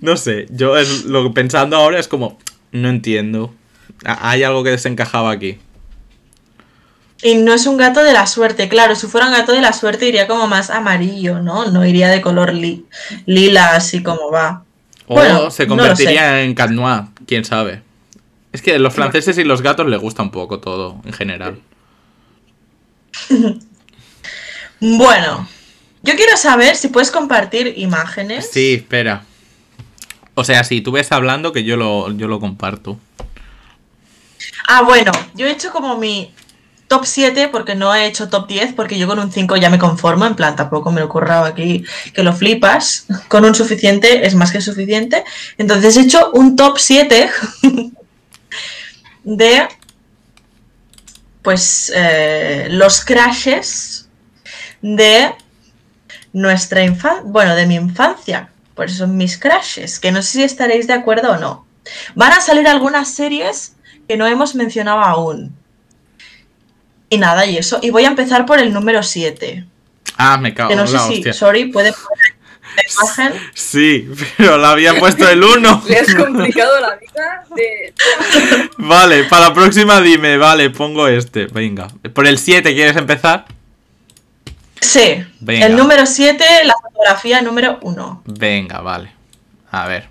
No sé, yo es, lo que pensando ahora es como, no entiendo. A- Hay algo que desencajaba aquí. Y no es un gato de la suerte, claro, si fuera un gato de la suerte iría como más amarillo, ¿no? No iría de color li- lila así como va. O Bueno, se no convertiría en cat noir, quién sabe. Es que los franceses y los gatos les gusta un poco todo, en general. Bueno, yo quiero saber si puedes compartir imágenes. Sí, espera. O sea, si tú ves hablando que yo lo, yo lo comparto. Ah, bueno, yo he hecho como mi top 7 porque no he hecho top 10 porque yo con un 5 ya me conformo, en plan tampoco me lo he currado aquí que lo flipas, con un suficiente es más que suficiente. Entonces he hecho un top 7 de pues eh, los crashes de nuestra infancia, bueno, de mi infancia. Por eso son mis crashes, que no sé si estaréis de acuerdo o no. Van a salir algunas series que no hemos mencionado aún. Y nada, y eso. Y voy a empezar por el número 7. Ah, me cago Que no en sé la si, hostia. sorry, puede poner la imagen. Sí, pero la había puesto el 1. Le has complicado la vida de... Vale, para la próxima dime, vale, pongo este. Venga. Por el 7, ¿quieres empezar? Sí. Venga. El número 7, la fotografía número 1. Venga, vale. A ver.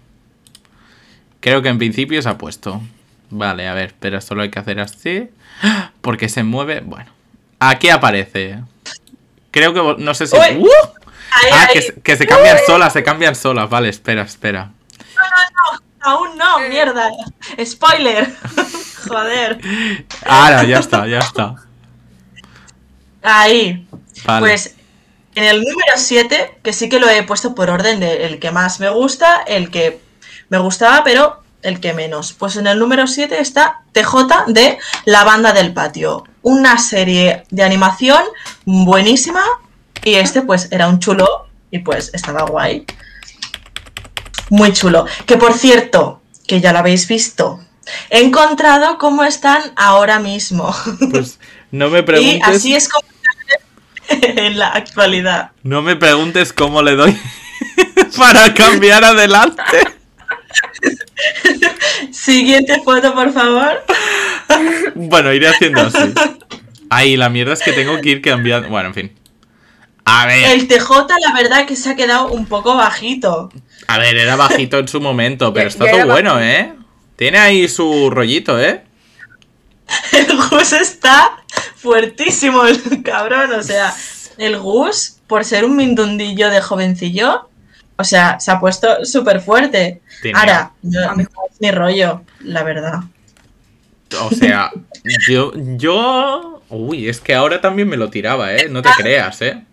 Creo que en principio se ha puesto. Vale, a ver, pero solo hay que hacer así. ¡Ah! Porque se mueve. Bueno. Aquí aparece. Creo que no sé si. Uy. ¡Uh! Ahí, Ah, ahí. que, se- que se cambian solas, se cambian solas. Vale, espera, espera. Aún no, mierda. Spoiler. Joder. Ahora, ya está, ya está. Ahí. Vale. Pues en el número 7, que sí que lo he puesto por orden de el que más me gusta, el que me gustaba, pero el que menos. Pues en el número 7 está TJ de La Banda del Patio. Una serie de animación buenísima. Y este pues era un chulo y pues estaba guay. Muy chulo. Que por cierto, que ya lo habéis visto. He encontrado cómo están ahora mismo. Pues no me y preguntes. así es como en la actualidad. No me preguntes cómo le doy para cambiar adelante. Siguiente foto, por favor. Bueno, iré haciendo así. Ay, la mierda es que tengo que ir cambiando. Bueno, en fin. A ver, El TJ, la verdad, que se ha quedado un poco bajito. a ver, era bajito en su momento, pero Ya- está ya todo bueno, ¿eh? Tiene ahí su rollito, ¿eh? El Gus está fuertísimo, el cabrón. O sea, el Gus, por ser un mindundillo de jovencillo, o sea, se ha puesto súper fuerte. Ahora, no, A mí- es mi rollo, la verdad. O sea, yo, yo... Uy, es que ahora también me lo tiraba, ¿eh? No te creas, ¿eh?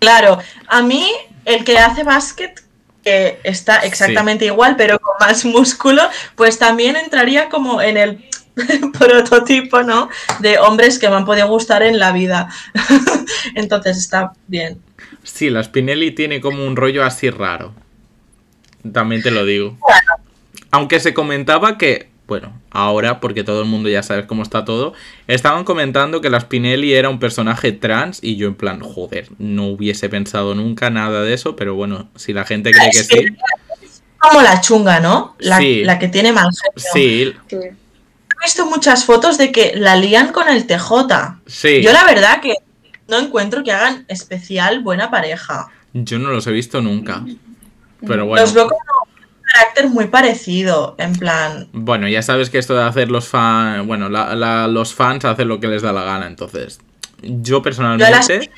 Claro, a mí el que hace básquet, que está exactamente igual, pero con más músculo, pues también entraría como en el prototipo, ¿no? De hombres que me han podido gustar en la vida. Entonces está bien. Sí, la Spinelli tiene como un rollo así raro. También te lo digo. Aunque se comentaba que, bueno, ahora, porque todo el mundo ya sabe cómo está todo, estaban comentando que la Spinelli era un personaje trans y yo en plan, joder, no hubiese pensado nunca nada de eso, pero bueno, si la gente cree que sí, Como la chunga, ¿no? La, Sí. la que tiene sí, Sí. He visto muchas fotos de que la lían con el TJ. sí. Yo la verdad que no encuentro que hagan especial buena pareja. Yo no los he visto nunca. Pero bueno. Los veo como un carácter muy parecido, en plan... Bueno, ya sabes que esto de hacer los fans. Bueno, la- la- los fans hacen lo que les da la gana, entonces. Yo personalmente.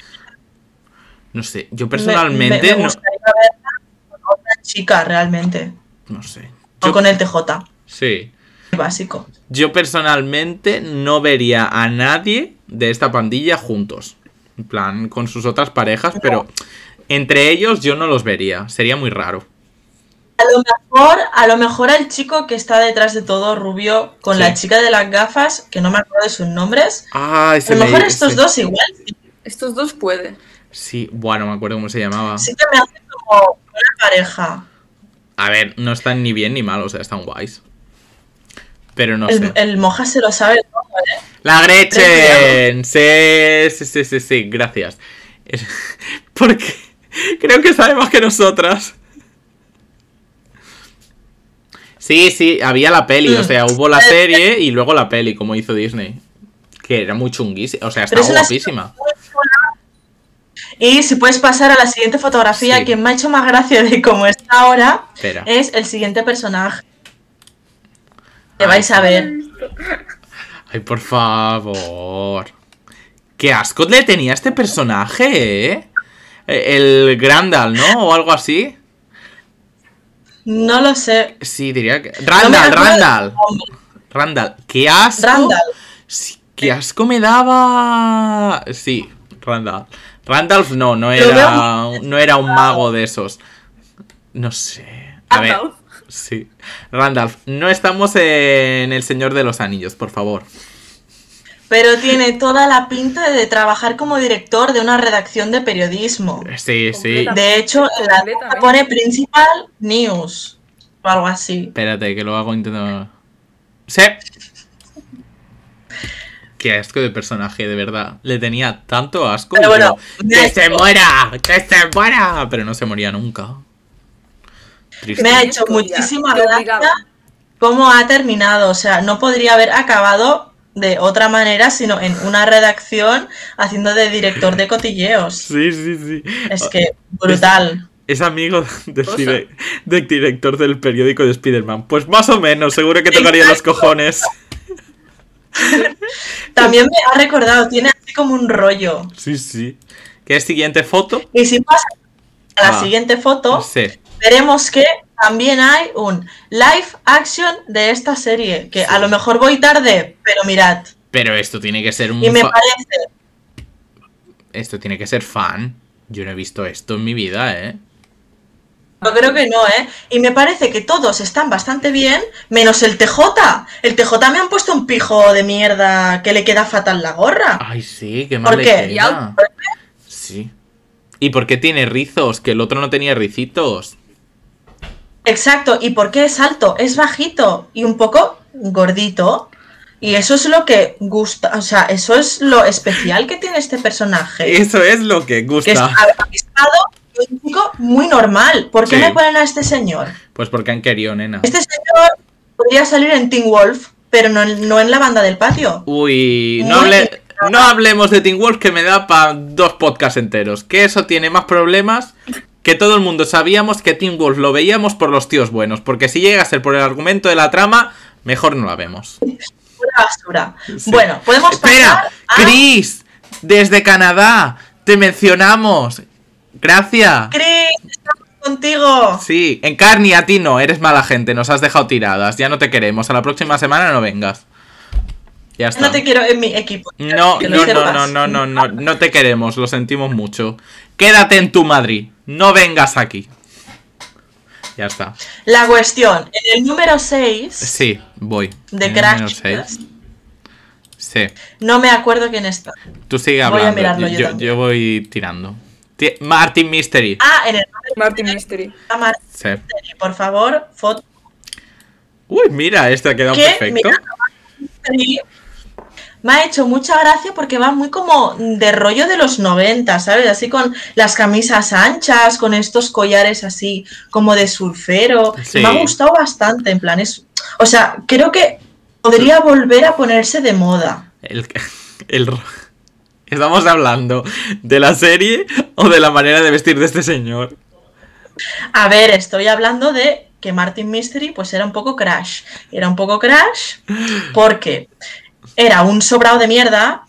No sé, yo me- personalmente. me, me no, gustaría verla con otra chica realmente. no sé. O Yo- con el TJ. Sí. Básico. Yo personalmente no vería a nadie de esta pandilla juntos. En plan, con sus otras parejas, pero entre ellos yo no los vería. Sería muy raro. A lo mejor, a lo mejor al chico que está detrás de todo, rubio, con Sí. la chica de las gafas, que no me acuerdo de sus nombres. Ah, A lo mejor me- estos dos igual Estos dos puede. Sí, bueno, me acuerdo cómo se llamaba. sí que me hacen como una pareja. A ver, no están ni bien ni mal, o sea, están guays. Pero no el, sé. el moja se lo sabe todo, ¿eh? La Gretchen. Sí, sí, sí, sí, sí, gracias. Porque creo que sabe más que nosotras. Sí, sí, había la peli, o sea, hubo la serie y luego la peli, como hizo Disney. Que era muy chunguísima, o sea, Pero estaba es una guapísima. Y si puedes pasar a la siguiente fotografía, Sí. que me ha hecho más gracia de cómo está ahora, Espera. es el siguiente personaje. Ay, vais a ver. Ay, por favor. Qué asco le tenía este personaje, ¿eh? El Grandal, ¿no? O algo así. No lo sé. Sí, diría que. No Randall, acuerdo Randall. ¡Qué asco! Randall. Sí, ¡Qué asco me daba! Sí, Randall. Randolph no, no era, no era un mago de esos. No sé. A ver. Sí. Randolph, no estamos en El Señor de los Anillos, por favor. Pero tiene toda la pinta de trabajar como director de una redacción de periodismo. Sí, sí. De hecho, la pone principal news o algo así. Espérate, que lo hago intentando. Sí. Qué asco de personaje, de verdad. Le tenía tanto asco. Pero bueno, ¡Que se muera! ¡Que se muera! Pero no se moría nunca. Triste. Me ha hecho muchísima gracia cómo ha terminado. O sea, no podría haber acabado de otra manera, sino en una redacción haciendo de director de cotilleos. Sí, sí, sí. Es que brutal. Es amigo del Cosa. dire- del director del periódico de Spider-Man. Pues más o menos, seguro que tocaría los cojones. También me ha recordado, tiene así como un rollo. Sí, sí. ¿Qué es siguiente foto? Y si pasa a la Ah. siguiente foto, Sí. Veremos que también hay un live action de esta serie. Que a lo mejor voy tarde, pero mirad. Pero esto tiene que ser un. Y me parece Esto tiene que ser fan. Yo no he visto esto en mi vida, ¿eh? Yo creo que no, ¿eh? Y me parece que todos están bastante bien, menos el TJ. El TJ me han puesto un pijo de mierda que le queda fatal la gorra. Ay, sí, qué mal ¿Por le qué? queda. Sí. ¿Y por qué tiene rizos? Que el otro no tenía ricitos. Exacto, ¿y por qué es alto? Es bajito y un poco gordito. Y eso es lo que gusta, o sea, eso es lo especial que tiene este personaje. Eso es lo que Que es gusta. y un chico muy normal. ¿Por qué Sí. me ponen a este señor? Pues porque han querido, nena. Este señor podría salir en Teen Wolf, pero no, en- no en la banda del patio. Uy, no, hable- no hablemos de Teen Wolf que me da para dos podcasts enteros. Que eso tiene más problemas que todo el mundo sabíamos que Teen Wolf lo veíamos por los tíos buenos. Porque si llega a ser por el argumento de la trama, mejor no la vemos. Pura basura. Sí. Bueno, podemos Espera, pasar a Chris, desde Canadá, te mencionamos. Gracias. Chris, estamos contigo. Sí, Encarni, a ti no, eres mala gente, nos has dejado tiradas, ya no te queremos, a la próxima semana no vengas. Ya está. No te quiero en mi equipo. No, no, no, no, no, no, no, no te queremos, lo sentimos mucho. Quédate en tu Madrid, no vengas aquí. Ya está. La cuestión, en el número 6 Sí, voy. de Crash, número seis. Sí, no me acuerdo quién está. tú sigue Voy a hablando. mirarlo yo yo, voy tirando. Ti- Martin Mystery. Ah, en el Martin Mystery. a Martín, Sí. por favor, foto. Uy, mira, este ha quedado Que, perfecto. mira, me ha hecho mucha gracia porque va muy como de rollo de los 90, ¿sabes? Así con las camisas anchas, con estos collares así como de surfero. Sí. Me ha gustado bastante, en plan, es... O sea, creo que podría volver a ponerse de moda. El, el ¿Estamos hablando de la serie o de la manera de vestir de este señor? A ver, estoy hablando de que Martin Mystery pues era un poco crash. Era un poco crash porque era un sobrado de mierda.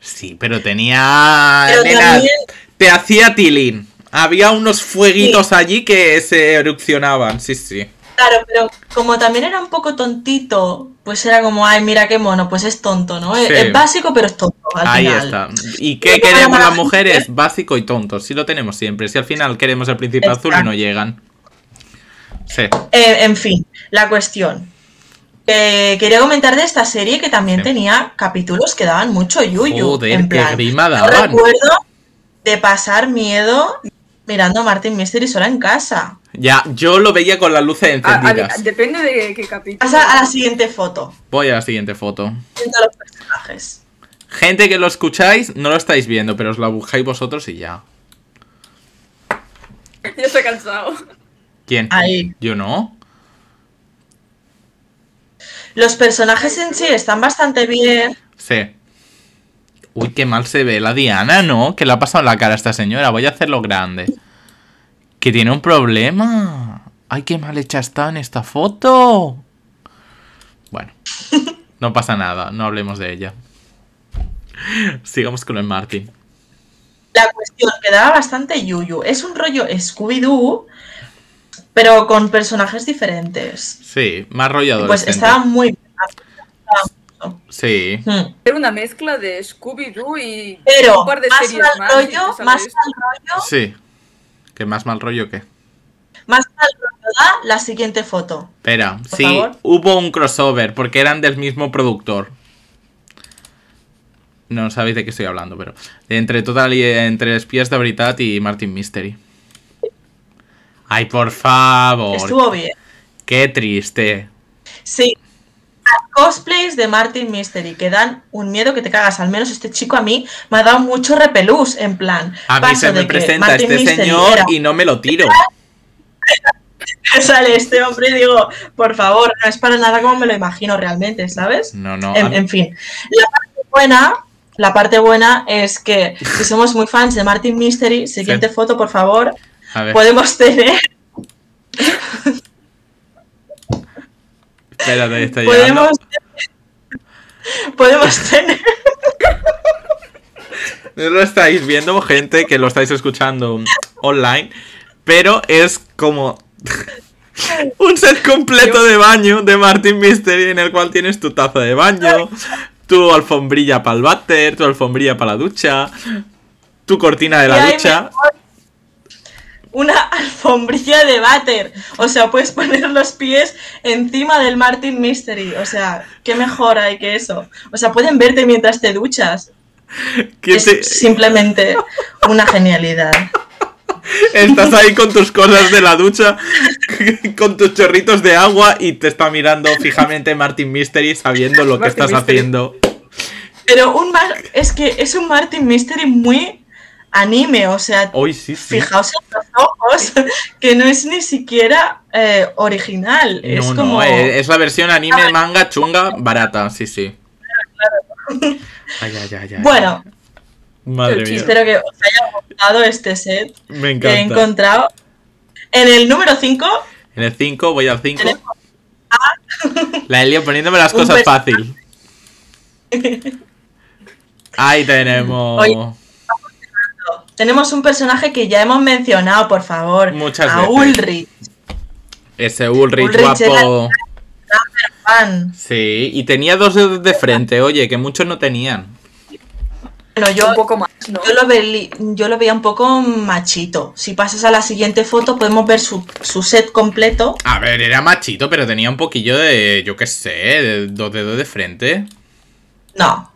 Sí, pero tenía. Pero nena, también- Te hacía tilín. Había unos fueguitos allí que se erupcionaban. Sí, sí. Claro, pero como también era un poco tontito, pues era como, ay, mira qué mono, pues es tonto, ¿no? Es- Sí. Es, básico, pero es tonto. Al Ahí final. está. ¿Y qué Pero queremos las gente- mujeres? Básico y tonto. Si lo tenemos siempre. Si al final queremos el príncipe azul y no llegan. Sí. Eh, en fin, la cuestión. Eh, quería comentar de esta serie que también Sí. tenía capítulos que daban mucho yuyu. Joder, en qué plan, grima yo daban. recuerdo de pasar miedo mirando a Martin Mystery sola en casa. Ya, yo lo veía con las luces Ah, a- encendidas. depende de qué capítulo. Pasa a la siguiente foto. Voy a la siguiente foto. Viendo a los personajes. Gente que lo escucháis, no lo estáis viendo, pero os la buscáis vosotros y ya. Ya estoy cansado. ¿Quién? Ahí. Yo no. Los personajes en sí están bastante bien. Sí. Uy, qué mal se ve la Diana, ¿no? Que le ha pasado en la cara a esta señora. Voy a hacerlo grande. Que tiene un problema. Ay, qué mal hecha está en esta foto. Bueno, no pasa nada. No hablemos de ella. Sigamos con el Martin. La cuestión quedaba bastante yuyu. Es un rollo Scooby-Doo, pero con personajes diferentes. Sí, más rollo Pues estaba muy bien. Sí. Hmm. Era una mezcla de Scooby-Doo y Pero un par de más series mal rollo, más mal rollo, Sí. ¿Qué más mal rollo que? más mal rollo da la siguiente foto. Espera, Por sí, favor. hubo un crossover porque eran del mismo productor. No sabéis de qué estoy hablando, pero entre Total y entre Espías de Veritat y Martin Mystery. Ay, por favor. Estuvo bien. Qué triste. Sí. cosplays de Martin Mystery que dan un miedo que te cagas. Al menos este chico a mí me ha dado mucho repelús, en plan. A mí se me presenta este Mystery señor era- y no me lo tiro. sale este hombre y digo, por favor, no es para nada como me lo imagino realmente, ¿sabes? No, no. a En, mí- en fin, la parte buena, la parte buena es que si somos muy fans de Martin Mystery, siguiente foto, por favor, A ver, podemos tener, espérate, está llegando. podemos, podemos tener, No lo estáis viendo, gente, que lo estáis escuchando online, pero es como un set completo de baño de Martin Mystery en el cual tienes tu taza de baño, tu alfombrilla para el váter, tu alfombrilla para la ducha, tu cortina de la ducha. Una alfombrilla de váter, o sea, puedes poner los pies encima del Martin Mystery, o sea, qué mejor hay que eso, o sea, pueden verte mientras te duchas. que Es te- simplemente una genialidad. estás ahí con tus cosas de la ducha, con tus chorritos de agua y te está mirando fijamente Martin Mystery sabiendo lo que estás Mystery. haciendo. Pero un Mar- es que es un Martin Mystery muy anime, o sea, Hoy sí, sí. fijaos en los ojos, que no es ni siquiera eh, original. es como. no, eh, es la versión anime manga chunga barata, sí, sí. Ay, ay, ay, ay. Bueno, Madre mía. espero que os haya gustado este set Me que he encanta. encontrado. En el número 5, En el 5, voy al 5. Tenemos La Elia poniéndome las cosas fácil. Ahí tenemos. Oye. Tenemos un personaje que ya hemos mencionado, por favor. Muchas a veces. Ulrich, Ese Ulrich, Ulrich guapo. fan. Sí, y tenía dos dedos de frente, oye, que muchos no tenían. Bueno, yo, un poco más, ¿no? Yo lo, ve- yo lo veía un poco machito. Si pasas a la siguiente foto, podemos ver su, su set completo. A ver, era machito, pero tenía un poquillo de, yo qué sé, de dos dedos de frente. No.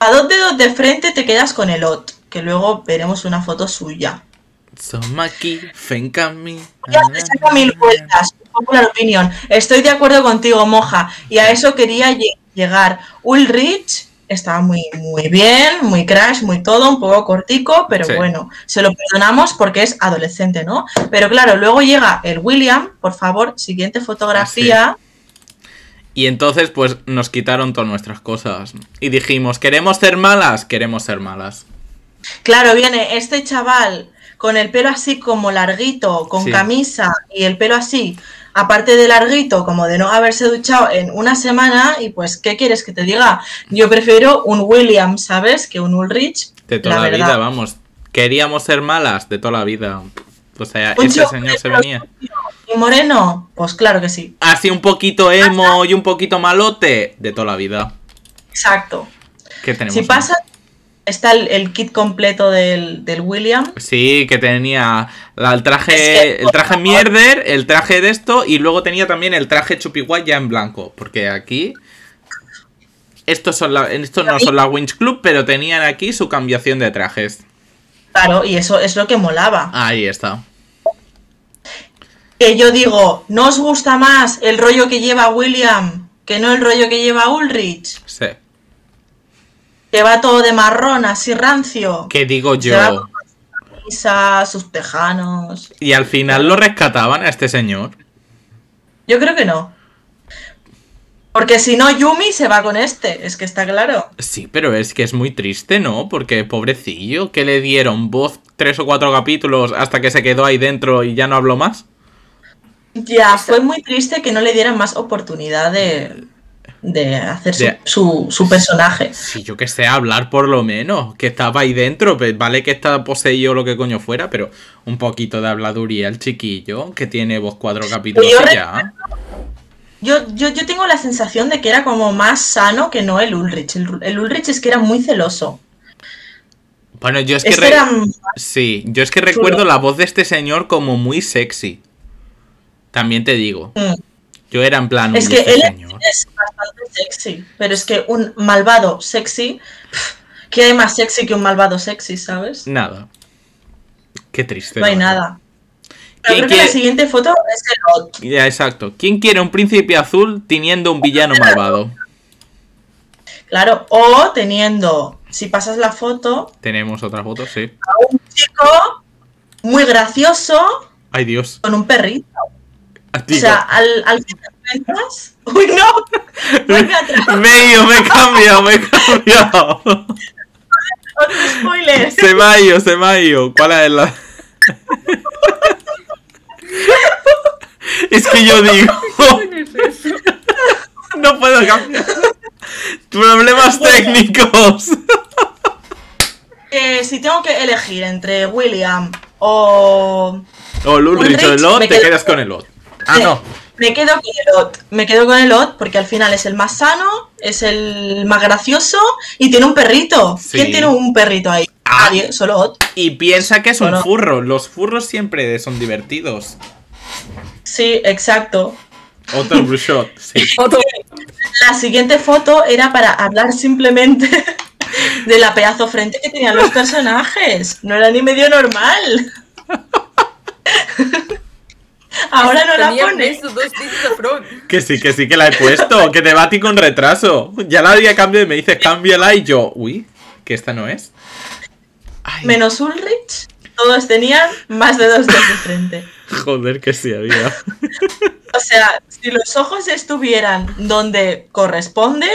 A dos dedos de frente te quedas con el OT, que luego veremos una foto suya. Som aquí, Fencami. Ya te saca mil vueltas. Popular opinion. Estoy de acuerdo contigo, Moja. Y a eso quería lle- llegar. Ulrich estaba muy, muy bien, muy crash, muy todo, un poco cortico, pero Sí. bueno, se lo perdonamos porque es adolescente, ¿no? Pero claro, luego llega el William, por favor, siguiente fotografía. Y entonces, pues, nos quitaron todas nuestras cosas. Y dijimos, ¿queremos ser malas? Queremos ser malas. Claro, viene este chaval con el pelo así como larguito, con Sí. camisa y el pelo así, aparte de larguito, como de no haberse duchado en una semana, y pues, ¿qué quieres que te diga? Yo prefiero un William, ¿sabes? Que un Ulrich. De toda la, vida, vamos. Queríamos ser malas de toda la vida. O sea, Un ese señor se venía. ¿Y Moreno? Pues claro que sí. Así un poquito emo y un poquito malote de toda la vida. Exacto. ¿Qué tenemos? Si más? Está el, el kit completo del, del William. Sí, que tenía la- el traje, Es que, el traje mierder, el traje de esto y luego tenía también el traje chupiguay ya en blanco, porque aquí estos son la, estos no son la Winch Club, pero tenían aquí su cambiación de trajes. Claro, y eso es lo que molaba. Ahí está. Que yo digo, ¿no os gusta más el rollo que lleva William que no el rollo que lleva Ulrich? Sí. Que va todo de marrón, así rancio. ¿Qué digo yo? camisa, sus tejanos. Y al final lo rescataban a este señor. Yo creo que no. Porque si no, Yumi se va con este, es que está claro. Sí, pero es que es muy triste, ¿no? Porque pobrecillo, que le dieron voz tres o cuatro capítulos hasta que se quedó ahí dentro y ya no habló más. Ya, fue muy triste que no le dieran más oportunidad de, de hacer su, De- su, su personaje. Si yo que sé, hablar por lo menos, que estaba ahí dentro, pues vale que está poseído o lo que coño fuera, pero un poquito de habladuría el chiquillo, que tiene voz cuatro capítulos Yo ya. Yo, yo, yo tengo la sensación de que era como más sano que no el Ulrich. El, el Ulrich es que era muy celoso. Bueno, yo es que... Este era Sí, yo es que chulo. recuerdo la voz de este señor como muy sexy. También te digo. Mm. Yo era en plan... Es "Uy, que este él señor". es bastante sexy, pero es que un malvado sexy, ¿qué hay más sexy que un malvado sexy, sabes? Nada. Qué triste. No hay nada. Pero creo que la siguiente foto es el Ot. Ya, exacto. ¿Quién quiere un príncipe azul teniendo un villano malvado? Claro, o teniendo, si pasas la foto, Tenemos otra foto, sí. a un chico muy gracioso Ay, Dios. con un perrito. O sea, al, al que te. ¡Uy, no! Vuelve atrás. me he ido, me he cambiado, me he cambiado. Otro spoiler. Se me ha ido, se me ha ido. ¿Cuál es la...? Es que yo digo, no puedo cambiar. Problemas técnicos. Eh, si tengo que elegir entre William o. O Lulrich o el Ulrich, Lot, me te quedas con el Lot. Ah, no. Me quedo con el Ot. Me quedo con el Ot porque al final es el más sano, es el más gracioso y tiene un perrito. Sí. ¿Quién tiene un perrito ahí? Ah. Nadie, solo Ot. Y piensa que es un furro. Los furros siempre son divertidos. Sí, exacto. Otro Brushot, sí. La siguiente foto era para hablar simplemente de la pedazo frente que tenían los personajes. No era ni medio normal. Ahora no la Tenía pone. esos dos tics de front. Que sí, que sí que la he puesto. Que te va a ti con retraso. Ya la había cambiado y me dices cámbiala y yo, uy, que esta no es. Ay, Menos Ulrich, todos tenían más de dos dedos de frente. joder, que sí había. O sea, si los ojos estuvieran donde corresponde,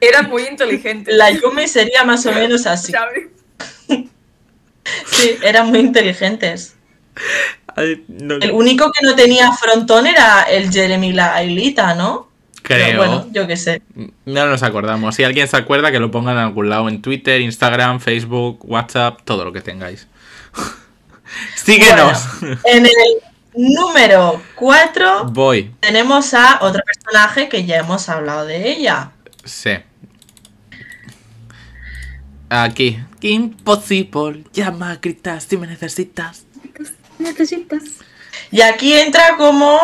Eran muy inteligentes. la Yumi sería más o menos así. ¿sabes? Sí, eran muy inteligentes. No- El único que no tenía frontón era el Jeremy la Ailita, ¿no? Pero creo. bueno, yo qué sé. No nos acordamos. Si alguien se acuerda, que lo ponga en algún lado. En Twitter, Instagram, Facebook, WhatsApp, todo lo que tengáis. Síguenos. Bueno, en el número 4 Voy. tenemos a otro personaje que ya hemos hablado de ella. Sí. Aquí. Impossible. Llama, grita si me necesitas. Necesitas. Y aquí entra como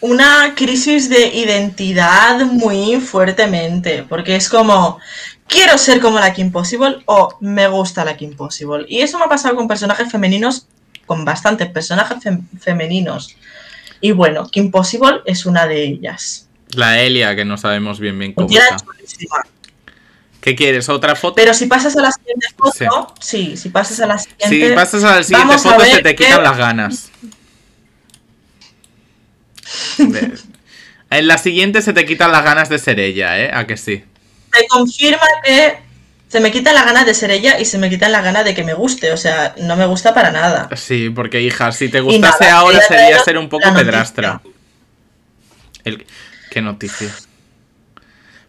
una crisis de identidad muy fuertemente, porque es como, quiero ser como la Kim Possible o me gusta la Kim Possible. Y eso me ha pasado con personajes femeninos, con bastantes personajes fem- femeninos. Y bueno, Kim Possible es una de ellas. La Elia, que no sabemos bien bien cómo está. ¿Qué quieres? ¿Otra foto? Pero si pasas a la siguiente foto, sí, si pasas a la siguiente... Si pasas a la siguiente vamos foto, se te que- quitan las ganas. En la siguiente se te quitan las ganas de ser ella, ¿eh? ¿A que sí? se confirma que se me quitan las ganas de ser ella y se me quitan las ganas de que me guste. O sea, no me gusta para nada. Sí, porque hija, si te gustase nada, ahora sería ser un poco pedrastra. El... ¿Qué noticia?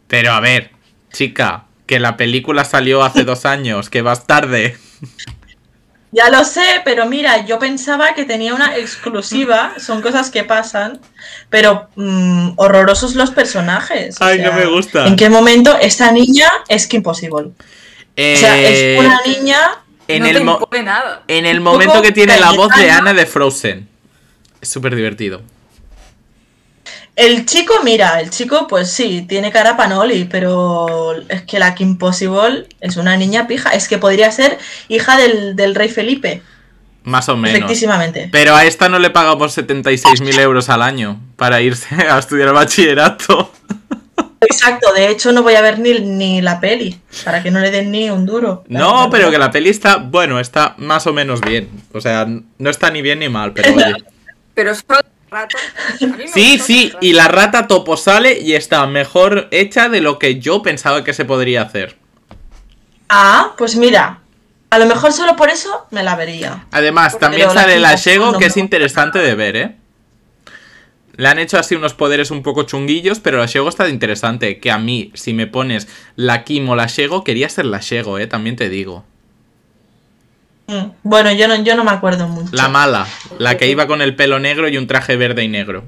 Pero a ver, chica, que la película salió hace dos años, que vas tarde. Ya lo sé, pero mira, yo pensaba que tenía una exclusiva. Son cosas que pasan. Pero mm, horrorosos los personajes. o Ay, no me gusta. ¿En qué momento esta niña es Kim Possible? O sea, Eh, es una niña. en, no el te nada. en el momento que tiene la voz de. Ana de Frozen. Es súper divertido. El chico, mira, el chico, pues sí, tiene cara panoli, pero es que la Kim Possible es una niña pija. Es que podría ser hija del, del rey Felipe, Más o menos. efectivamente. Pero a esta no le pagamos 76.000 euros al año para irse a estudiar bachillerato. Exacto, de hecho no voy a ver ni, ni la peli, para que no le den ni un duro. No, pero que la peli está, bueno, está más o menos bien. O sea, no está ni bien ni mal, pero oye. Pero solo Sí, sí, y la rata topo sale y está mejor hecha de lo que yo pensaba que se podría hacer. Ah, pues mira, a lo mejor solo por eso me la vería. Además, también sale la Shego, no que es interesante de ver, ¿eh? Le han hecho así unos poderes un poco chunguillos, pero la Shego está interesante. Que a mí, si me pones la Kim o la Shego, quería ser la Shego, ¿eh? También te digo. Mm, Bueno, yo no, yo no me acuerdo mucho. La mala, la que iba con el pelo negro y un traje verde y negro.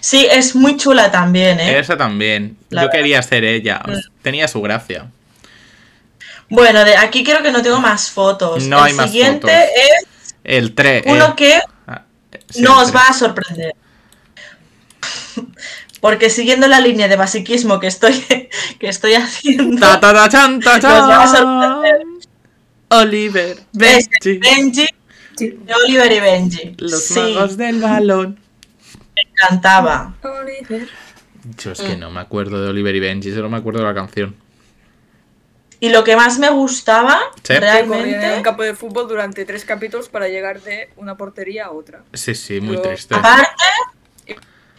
Sí, es muy chula también, ¿eh? Esa también. La Yo verdad. quería ser ella. Mm. Tenía su gracia. Bueno, de aquí creo que no tengo más fotos. No el hay más siguiente fotos. es El 3. uno que no os va a sorprender. Porque siguiendo la línea de basiquismo que estoy, que estoy haciendo, Ta ta ta chan Nos va a sorprender. Oliver es Benji. Benji Sí. De Oliver y Benji. Los sí, magos del balón. me encantaba. Oliver. Yo es que no me acuerdo de Oliver y Benji, solo me acuerdo de la canción. Y lo que más me gustaba, Sí. Que corrían en un realmente, campo de fútbol durante tres capítulos para llegar de una portería a otra. Sí, sí, muy Pero- triste. aparte,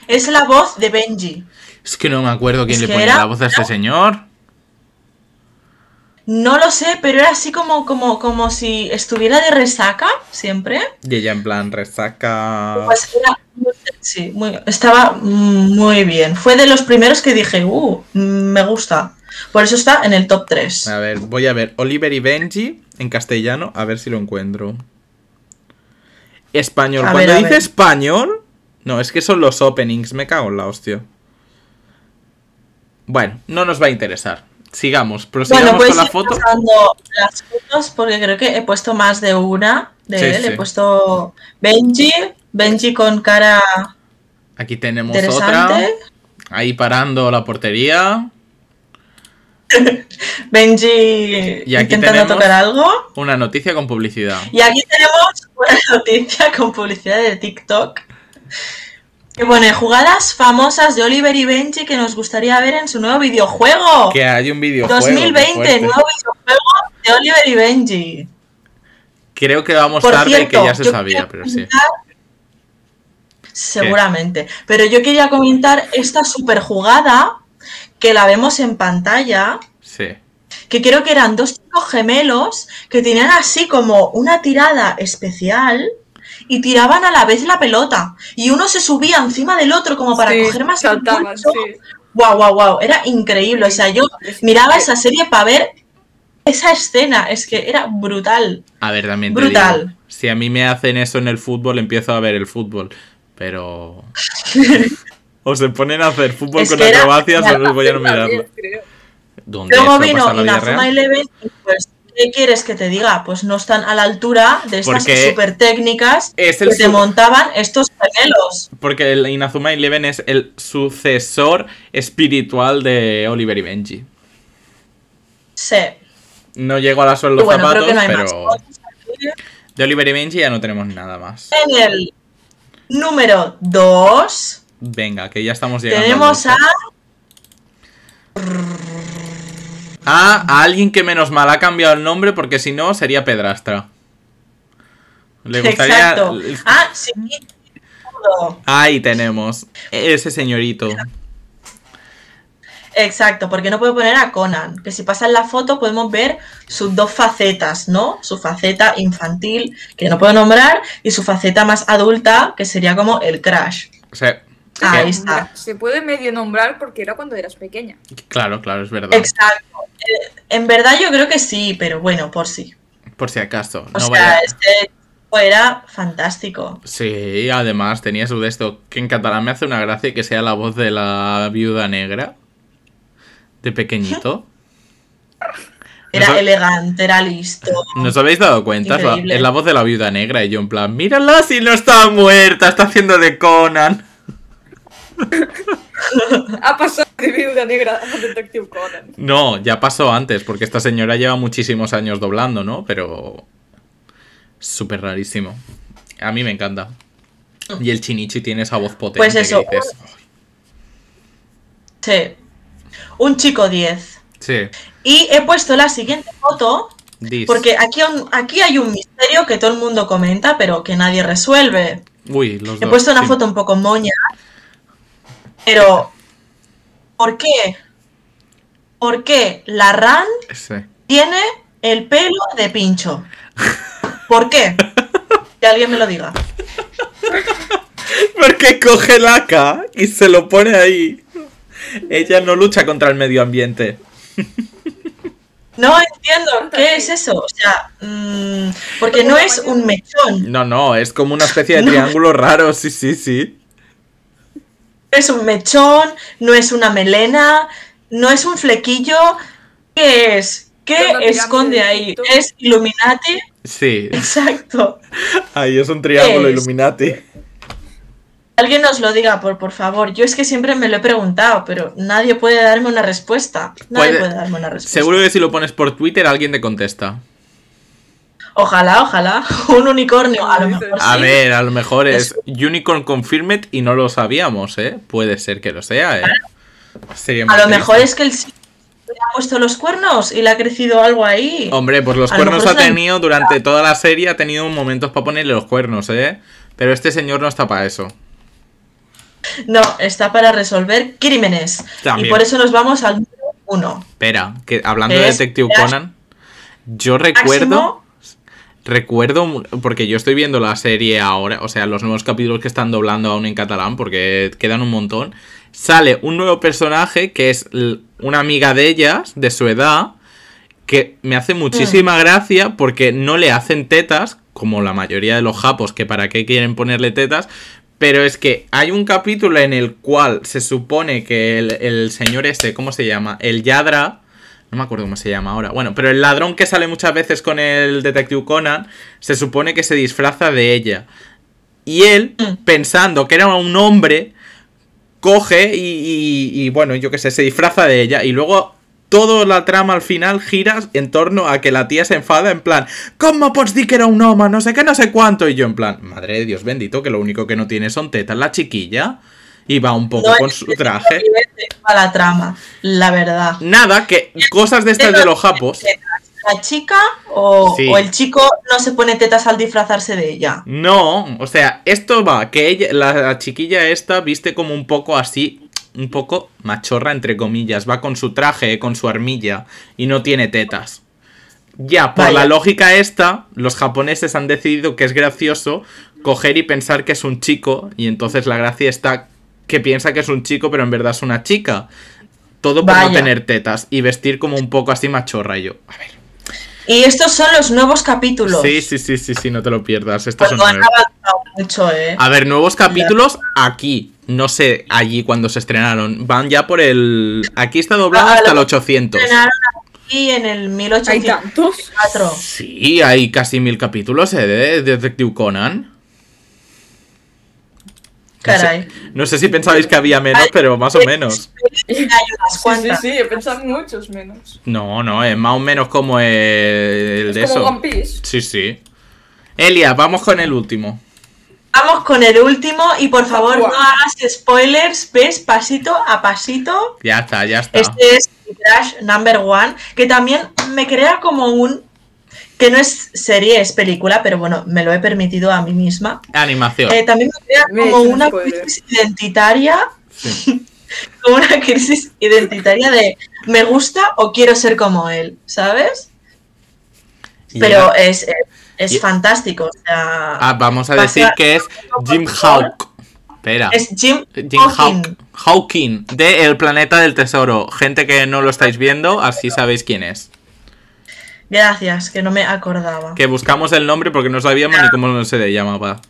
es la voz de Benji. Es que no me acuerdo quién Es le ponía era- la voz a este señor. No lo sé, pero era así como, como, como si estuviera de resaca siempre. Y ella en plan resaca. Pues era muy sexy, muy- estaba muy bien. Fue de los primeros que dije, uh, me gusta. Por eso está en el top 3. A ver, voy a ver Oliver y Benji en castellano, a ver si lo encuentro. Español. A Cuando ver, dice español. No, es que son los openings, me cago en la hostia. Bueno, no nos va a interesar. Sigamos, prosigamos Bueno, pues con la foto. las fotos porque creo que he puesto más de una de Sí, él. sí. He puesto Benji, Benji con cara Aquí tenemos otra. Ahí parando la portería. Benji Y aquí intentando tocar algo. Una noticia con publicidad. Y aquí tenemos una noticia con publicidad de TikTok que pone jugadas famosas de Oliver y Benji que nos gustaría ver en su nuevo videojuego. Que hay un videojuego. qué 2020, fuerte. nuevo videojuego de Oliver y Benji. Creo que vamos Por tarde cierto, que ya se sabía, pero sí. Seguramente. Pero yo quería comentar esta super jugada que la vemos en pantalla, Sí. que creo que eran dos chicos gemelos que tenían así como una tirada especial y tiraban a la vez la pelota. Y uno se subía encima del otro como para Sí, coger más saltaban, impulso. sí. Wow, wow, wow. Era increíble. O sea, yo miraba esa serie para ver esa escena. Es que era brutal. A ver, también te Brutal. digo, si a mí me hacen eso en el fútbol, empiezo a ver el fútbol. Pero. o se ponen a hacer fútbol Es con acrobacias o les voy a no mirarlo. bien, creo. ¿Dónde Luego vino Inazuma real? Eleven y pues, ¿qué quieres que te diga? Pues no están a la altura de estas Porque super técnicas es que te montaban estos gemelos. Porque el Inazuma Eleven es el sucesor espiritual de Oliver y Benji. Sí. No llego a la suela los bueno, zapatos, no pero de Oliver y Benji ya no tenemos nada más. En el número 2 Venga, que ya estamos llegando. tenemos a Ah, a alguien que menos mal ha cambiado el nombre porque si no sería Pedrastra. Le gustaría. Exacto. Ah, sí. Ahí tenemos. Ese señorito. Exacto, porque no puedo poner a Conan, que si pasa en la foto podemos ver sus dos facetas, ¿no? Su faceta infantil, que no puedo nombrar, y su faceta más adulta, que sería como el crash. O sea, Ahí que- está. Se puede medio nombrar porque era cuando eras pequeña. claro, claro, es verdad. Exacto. Eh, en verdad yo creo que sí, pero bueno, por sí. Por si acaso. O no sea, vaya- este tipo era fantástico. Sí, además tenía su de esto que en catalán me hace una gracia que sea la voz de la viuda negra. De pequeñito. Era ¿No os- elegante, era listo. ¿No os habéis dado cuenta? Increíble. es la voz de la viuda negra y yo en plan, mírala si no está muerta, está haciendo de Conan. Ha pasado de viuda negra a Detective Conan. No, ya pasó antes, porque esta señora lleva muchísimos años doblando, ¿no? Pero... Súper rarísimo. A mí me encanta. Y el Chinichi tiene esa voz potente Pues eso, que dices... Sí. Un chico 10. Sí, Y he puesto la siguiente foto porque aquí, un- aquí hay un misterio que todo el mundo comenta, pero que nadie resuelve. Uy, los He dos, puesto una sí. foto un poco moña, pero ¿por qué? ¿Por qué la RAN Sí. tiene el pelo de pincho? ¿Por qué? Que alguien me lo diga. Porque coge laca y se lo pone ahí. Ella no lucha contra el medio ambiente. No entiendo, ¿qué es eso? O sea, mm, porque no es un mechón, No, no, es como una especie de No. triángulo raro, sí, sí, sí. No es un mechón, no es una melena, no es un flequillo. ¿Qué es? ¿Qué esconde de ahí? ¿Es Illuminati? Sí, Exacto. ahí es un triángulo. Illuminati. Alguien nos lo diga, por, por favor. Yo es que siempre me lo he preguntado, pero nadie puede darme una respuesta. Nadie Puede- puede darme una respuesta. Seguro que si lo pones por Twitter alguien te contesta. Ojalá, ojalá. Un unicornio, a lo mejor. A sí. ver, a lo mejor es Unicorn Confirmed y no lo sabíamos, ¿eh? Puede ser que lo sea, ¿eh? A lo triste. mejor es que el sí le ha puesto los cuernos y le ha crecido algo ahí. Hombre, pues los A cuernos ha tenido durante toda la serie, ha tenido momentos para ponerle los cuernos, ¿eh? Pero este señor no está para eso. No, está para resolver crímenes. También. Y por eso nos vamos al número uno. Espera, que hablando de Detective Conan, yo recuerdo, Máximo, recuerdo, porque yo estoy viendo la serie ahora, o sea, los nuevos capítulos que están doblando aún en catalán, porque quedan un montón. Sale un nuevo personaje que es una amiga de ellas, de su edad, que me hace muchísima gracia porque no le hacen tetas, como la mayoría de los japos, que para qué quieren ponerle tetas. Pero es que hay un capítulo en el cual se supone que el, el señor este, ¿cómo se llama? El Yadra. No me acuerdo cómo se llama ahora. Bueno, pero el ladrón que sale muchas veces con el Detective Conan, se supone que se disfraza de ella. Y él, pensando que era un hombre, coge y, y- bueno, yo qué sé, se disfraza de ella. Y luego toda la trama al final gira en torno a que la tía se enfada en plan, ¿cómo pots dir que era un home? No sé qué, no sé cuánto. Y yo en plan, madre de Dios bendito, que lo único que no tiene son tetas la chiquilla. Y va un poco no con su traje. a la trama, la verdad. Nada, que cosas de estas de los japos. ¿La chica o, Sí. o el chico no se pone tetas al disfrazarse de ella? No, o sea, esto va, que ella, la, la chiquilla esta viste como un poco así, un poco machorra entre comillas, va con su traje, con su armilla y no tiene tetas. Ya, por Vaya. la lógica esta, los japoneses han decidido que es gracioso coger y pensar que es un chico y entonces la gracia está que piensa que es un chico pero en verdad es una chica. Todo por no tener tetas y vestir como un poco así machorra y yo. A ver. Y estos son los nuevos capítulos. Sí, sí, sí, sí, sí, no te lo pierdas. Estos son han avanzado mucho, ¿eh? A ver, nuevos capítulos aquí. No sé allí cuando se estrenaron. Van ya por el. Aquí está doblado Ah, hasta el lo 800. Estrenaron aquí en el Hay 1804. tantos. Sí, hay casi mil capítulos ¿eh, de Detective Conan. Caray. No sé si pensabais que había menos, pero más o menos. Sí, sí, sí, he pensado en muchos menos. No, no, es más o menos como el, el de Es como eso. One Piece. Sí, sí. Elia, vamos con el último. Vamos con el último y por favor no hagas spoilers, ves pasito a pasito. Ya está, ya está. Este es Crash Number One, que también me crea como un... que no es serie, es película, pero bueno, me lo he permitido a mí misma. Animación. Eh, también me crea como una spoiler. crisis identitaria, Sí. como una crisis identitaria de me gusta o quiero ser como él, ¿sabes? Pero es, es, es Y- fantástico, o sea, Ah, vamos a decir que es Jim Hawk. Espera. es Jim, Jim Hawking. Hawk, Hawking, de El Planeta del Tesoro. Gente que no lo estáis viendo, así sabéis quién es. Gracias, que no me acordaba. Que buscamos el nombre porque no sabíamos ni cómo se le llamaba.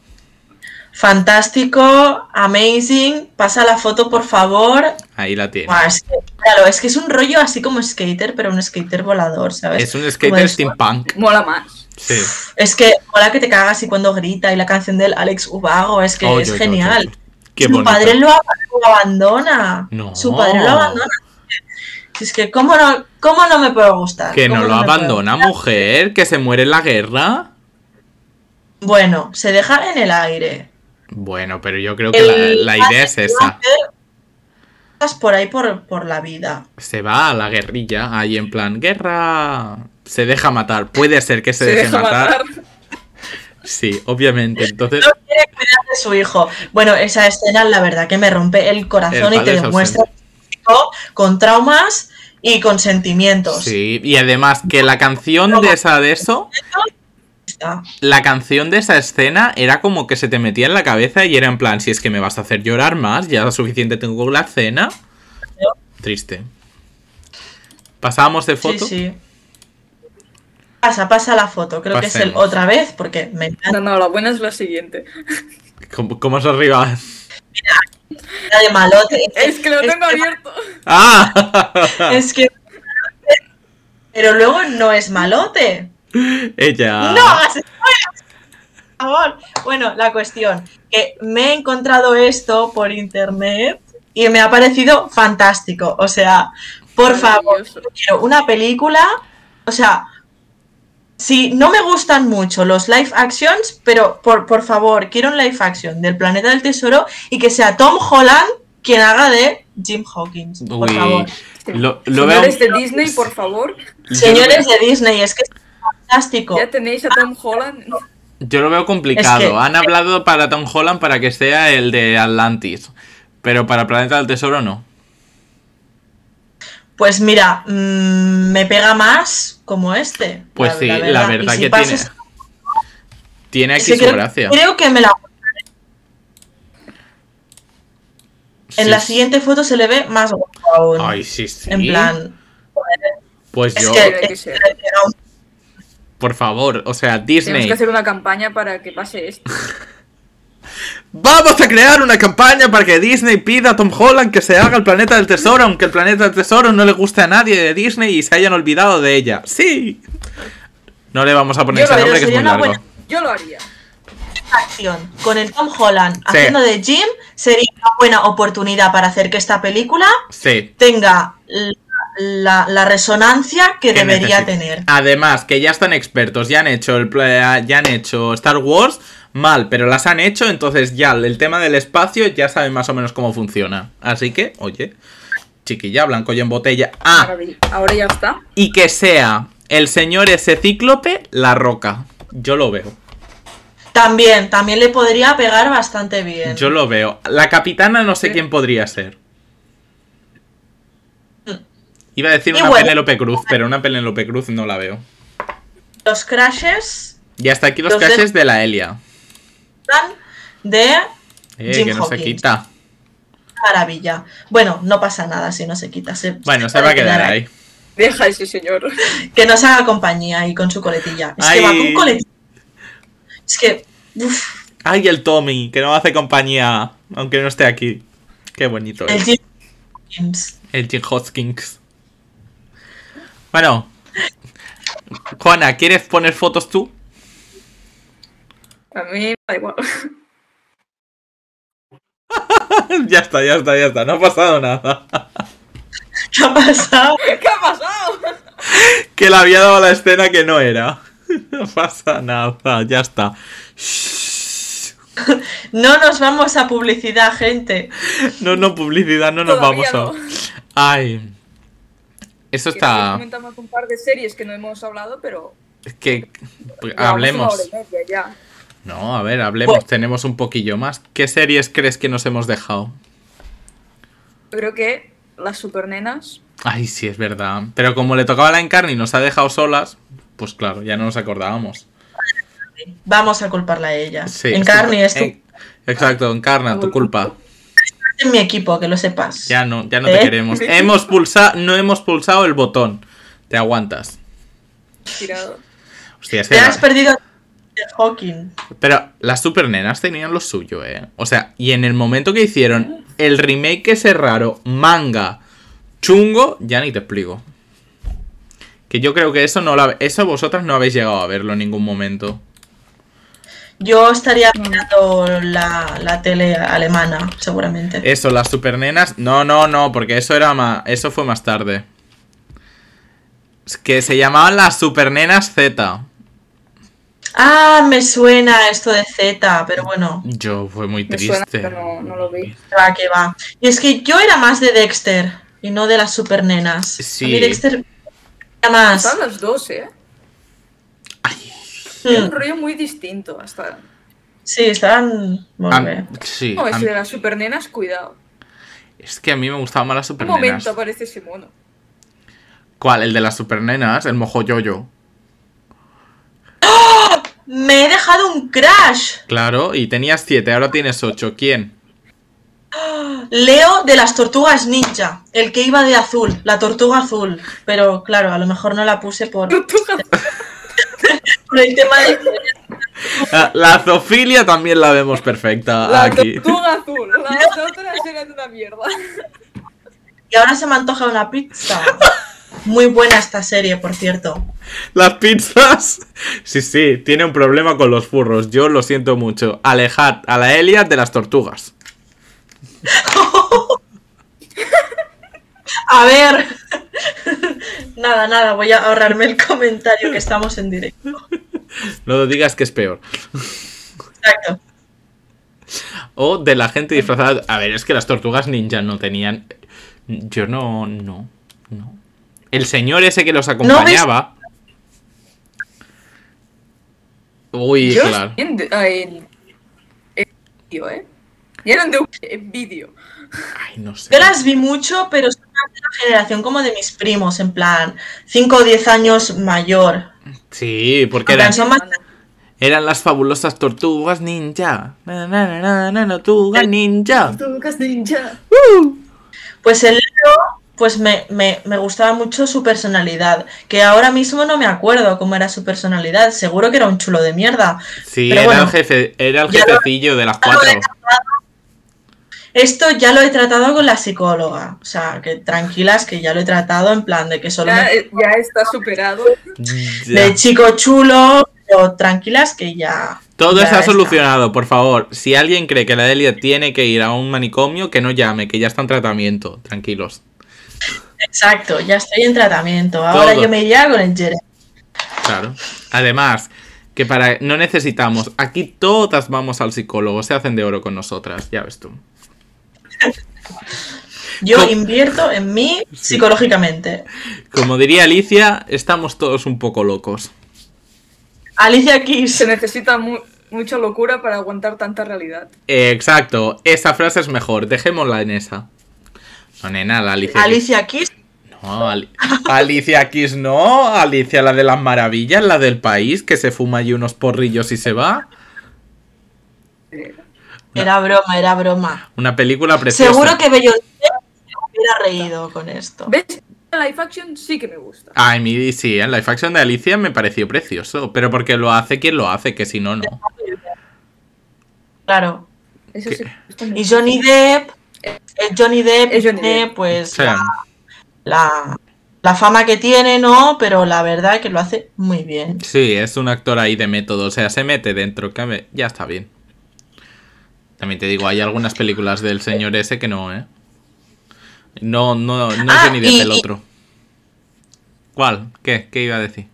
Fantástico, amazing. Pasa la foto, por favor. Ahí la tiene. Buah, es que, claro, es que es un rollo así como skater, pero un skater volador, ¿sabes? Es un skater steampunk. Mola más. Sí. Es que mola que te cagas y cuando grita y la canción del Alex Ubago, es que Oy, es genial. Qué Su bonito. padre lo, ab- lo abandona. No. Su padre lo abandona. Es que, ¿cómo no, cómo no me puede gustar? Que no ¿Cómo lo abandona, mujer, que se muere en la guerra. Bueno, se deja en el aire. Bueno, pero yo creo que la, El la idea es esa. va a hacer cosas por ahí por, por la vida. Se va a la guerrilla, ahí en plan, guerra. Se deja matar. Puede ser que se, Se deje deja matar. matar. Sí, obviamente. Entonces, No quiere cuidar de su hijo. Bueno, esa escena, la verdad, que me rompe el corazón El y te es demuestra un chico con traumas y con sentimientos. sí. Y además que la canción de esa de eso. La canción de esa escena era como que se te metía en la cabeza y era en plan, si es que me vas a hacer llorar más, ya suficiente tengo con la escena. Triste. Pasábamos de foto. Sí, sí. Pasa, pasa la foto. Creo que es el otra vez, porque me encanta No, no, la buena es la siguiente. ¿Cómo, cómo es arriba? La de malote. Es que lo tengo abierto. ¡Ah! Es que. Pero luego no es malote. Ella. ¡No hagas! Por favor. Bueno, la cuestión. Que me he encontrado esto por internet y me ha parecido fantástico. O sea, por favor, quiero una película. O sea, Sí, no me gustan mucho los live actions, pero por, por favor, quiero un live action del Planeta del Tesoro y que sea Tom Holland quien haga de Jim Hawkins. Por Uy, favor. lo, lo veo. Señores de Disney, por favor, Señores de Disney, es que es fantástico. ya tenéis a Tom Holland. Yo lo veo complicado. Es que- Han hablado para Tom Holland para que sea el de Atlantis. Pero para Planeta del Tesoro no. Pues mira, mm, me pega más como este. Pues sí, la verdad Y si que tiene. Tiene es aquí que su creo, gracia. creo que me la. En Sí, la sí. siguiente foto se le ve más guapo aún. Ay, sí, sí. En plan. Pues Es yo, que, es que por favor, o sea, Tenemos Disney. que hacer una campaña para que pase esto. Vamos a crear una campaña para que Disney pida a Tom Holland que se haga el planeta del tesoro, aunque el planeta del tesoro no le guste a nadie de Disney y se hayan olvidado de ella. ¡Sí! No le vamos a poner ese nombre que es muy una largo. buena- Yo lo haría. acción con el Tom Holland haciendo de Jim sería una buena oportunidad para hacer que esta película Sí. tenga la, resonancia que, que debería necesita. tener. Además, que ya están expertos, ya han hecho el ya han hecho Star Wars mal, pero las han hecho, entonces ya el tema del espacio ya saben más o menos cómo funciona. Así que, oye, chiquilla, blanco y en botella. Ah, Maravilla. Ahora ya está. y que sea el señor ese cíclope la roca. Yo lo veo. También, también le podría pegar bastante bien. Yo lo veo. La capitana no sé quién podría ser. Iba a decir Y una bueno. Penélope Cruz, pero una Penélope Cruz no la veo. Los crashes Y hasta aquí los Los de- de la Elia. De Eh, Jim que no se Hawkins. quita. maravilla. Bueno, no pasa nada si no se quita. Se, Bueno, se va a quedar ahí. Deja a ese señor. Que nos haga compañía ahí con su coletilla. Es Ay. que va con coletilla. Es que. uf, Ay, el Tommy, que no hace compañía, aunque no esté aquí. Qué bonito el es. Jim Hawkins. El Jim Hoskins. Bueno. Juana, ¿quieres poner fotos tú? A mí me da igual. ya está, ya está, ya está. No ha pasado nada. ¿Qué ha pasado? ¿Qué ha pasado? que le había dado la escena que no era. no pasa nada, ya está. No nos vamos a publicidad, gente. No, no, publicidad, no nos Todavía vamos a. no. Ay. Eso está. Comentamos un par de series que no hemos hablado, pero. Es que. hablemos. Una hora y media ya. No, a ver, hablemos. Bueno. Tenemos un poquillo más. ¿Qué series crees que nos hemos dejado? Yo creo que las supernenas. Ay, sí, es verdad. Pero como le tocaba la encarni y nos ha dejado solas, pues claro, ya no nos acordábamos. Vamos a culparla a ella. Sí, en es carne, tu- es tu, en- Exacto, encarna, tu culpa. en mi equipo, que lo sepas. Ya no, ya no te ¿Eh? queremos. Hemos pulsado, no hemos pulsado el botón. Te aguantas. Tirado. Hostia, es Te has la- perdido Hawking. Pero las supernenas tenían lo suyo, eh. O sea, y en el momento que hicieron el remake ese raro, manga, chungo, ya ni te explico. Que yo creo que eso no la, eso vosotras no habéis llegado a verlo en ningún momento. Yo estaría mirando la, la tele alemana, seguramente. Eso, las supernenas. No, no, no, porque eso era más. Eso fue más tarde. Que se llamaban las supernenas Z. Ah, me suena esto de Z, pero bueno, Yo fue muy Me suena, triste. pero no, no lo vi. va que va. Y es que yo era más de Dexter y no de las supernenas. Sí. A mí Dexter era más. Están las dos, ¿eh? Hmm, Es un rollo muy distinto. Hasta. Sí, estaban. Bé. sí, No, mí- de las supernenas, cuidado. es que a mí me gustaban más las Un supernenas. momento aparece ese mono. ¿Cuál? El de las supernenas, el mojoyoyo. Me he dejado un crash. Claro, y tenías 7, ahora tienes 8. ¿Quién? Leo de las tortugas ninja, el que iba de azul, la tortuga azul. Pero claro, a lo mejor no la puse por, Tortuga. por el tema de. Ah, La zoofilia también la vemos perfecta La aquí. tortuga azul. Las otras eran una mierda. Y ahora se me antoja una pizza. Muy buena esta serie, por cierto. Las pizzas. Sí, sí, tiene un problema con los furros. Yo lo siento mucho. Alejad a la Elia de las tortugas. A ver. nada, nada, voy a ahorrarme el comentario que estamos en directo. No digas que es peor. Exacto. O de la gente disfrazada. A ver, es que las tortugas ninja no tenían. Yo. No. No. El señor ese que los acompañaba. Uy, Yo claro. estoy en, ah, en- en vídeo, ¿eh? Y eran de un en vídeo. Ay, no sé. Yo las vi mucho, pero son más de la generación como de mis primos, en plan 5 o 10 años mayor. Sí, porque eran, son más eran las fabulosas tortugas ninja. Na, na, na, na, na, na, tortuga ninja. Tortugas ninja. Pues el Leo, pues me, me- me gustaba mucho su personalidad, que ahora mismo no me acuerdo cómo era su personalidad, seguro que era un chulo de mierda. Sí, Pero era bueno, el jefe, era el lo- jefecillo de las cuatro. Esto ya lo he tratado con la psicóloga, o sea, que tranquilas que ya lo he tratado en plan de que solo Ya, me- eh, ya está superado. Ya. de chico chulo, pero tranquilas que ya... Todo ya está solucionado, por favor. Si alguien cree que la Delia tiene que ir a un manicomio, que no llame, que ya está en tratamiento. Tranquilos. Exacto, ya estoy en tratamiento. Ahora Todo. yo me iría con el Jeremy. Claro. Además, que para no necesitamos. Aquí todas vamos al psicólogo, se hacen de oro con nosotras, ya ves tú. Yo invierto en mí psicológicamente. Como diría Alicia, estamos todos un poco locos. Alicia Keys. Se necesita mu- mucha locura para aguantar tanta realidad. Eh, exacto, esa frase es mejor, dejémosla en esa. No, nena, la Alicia. Alicia Keys. No, Ali- Alicia Kiss no, Alicia la de las maravillas, la del país, que se fuma allí unos porrillos y se va. Era broma, era broma. Una película preciosa. Seguro que Beyoncé se hubiera reído con esto. ¿Ves? La live action sí que me gusta. Ay, mi, sí, en la live action de Alicia me pareció precioso, pero porque lo hace quien lo hace, que si no, no. Claro. Eso sí. Y. Johnny Depp, Johnny Depp Es Johnny tiene Depp. pues la, la, la fama que tiene, ¿no? Pero la verdad que lo hace muy bien. Sí, es un actor ahí de método, o sea, se mete dentro, ver, ya está bien. También te digo, hay algunas películas del señor ese que no, ¿eh? No, no, no Ah, es ni de y- el otro. ¿Cuál? ¿Qué? ¿Qué iba a decir?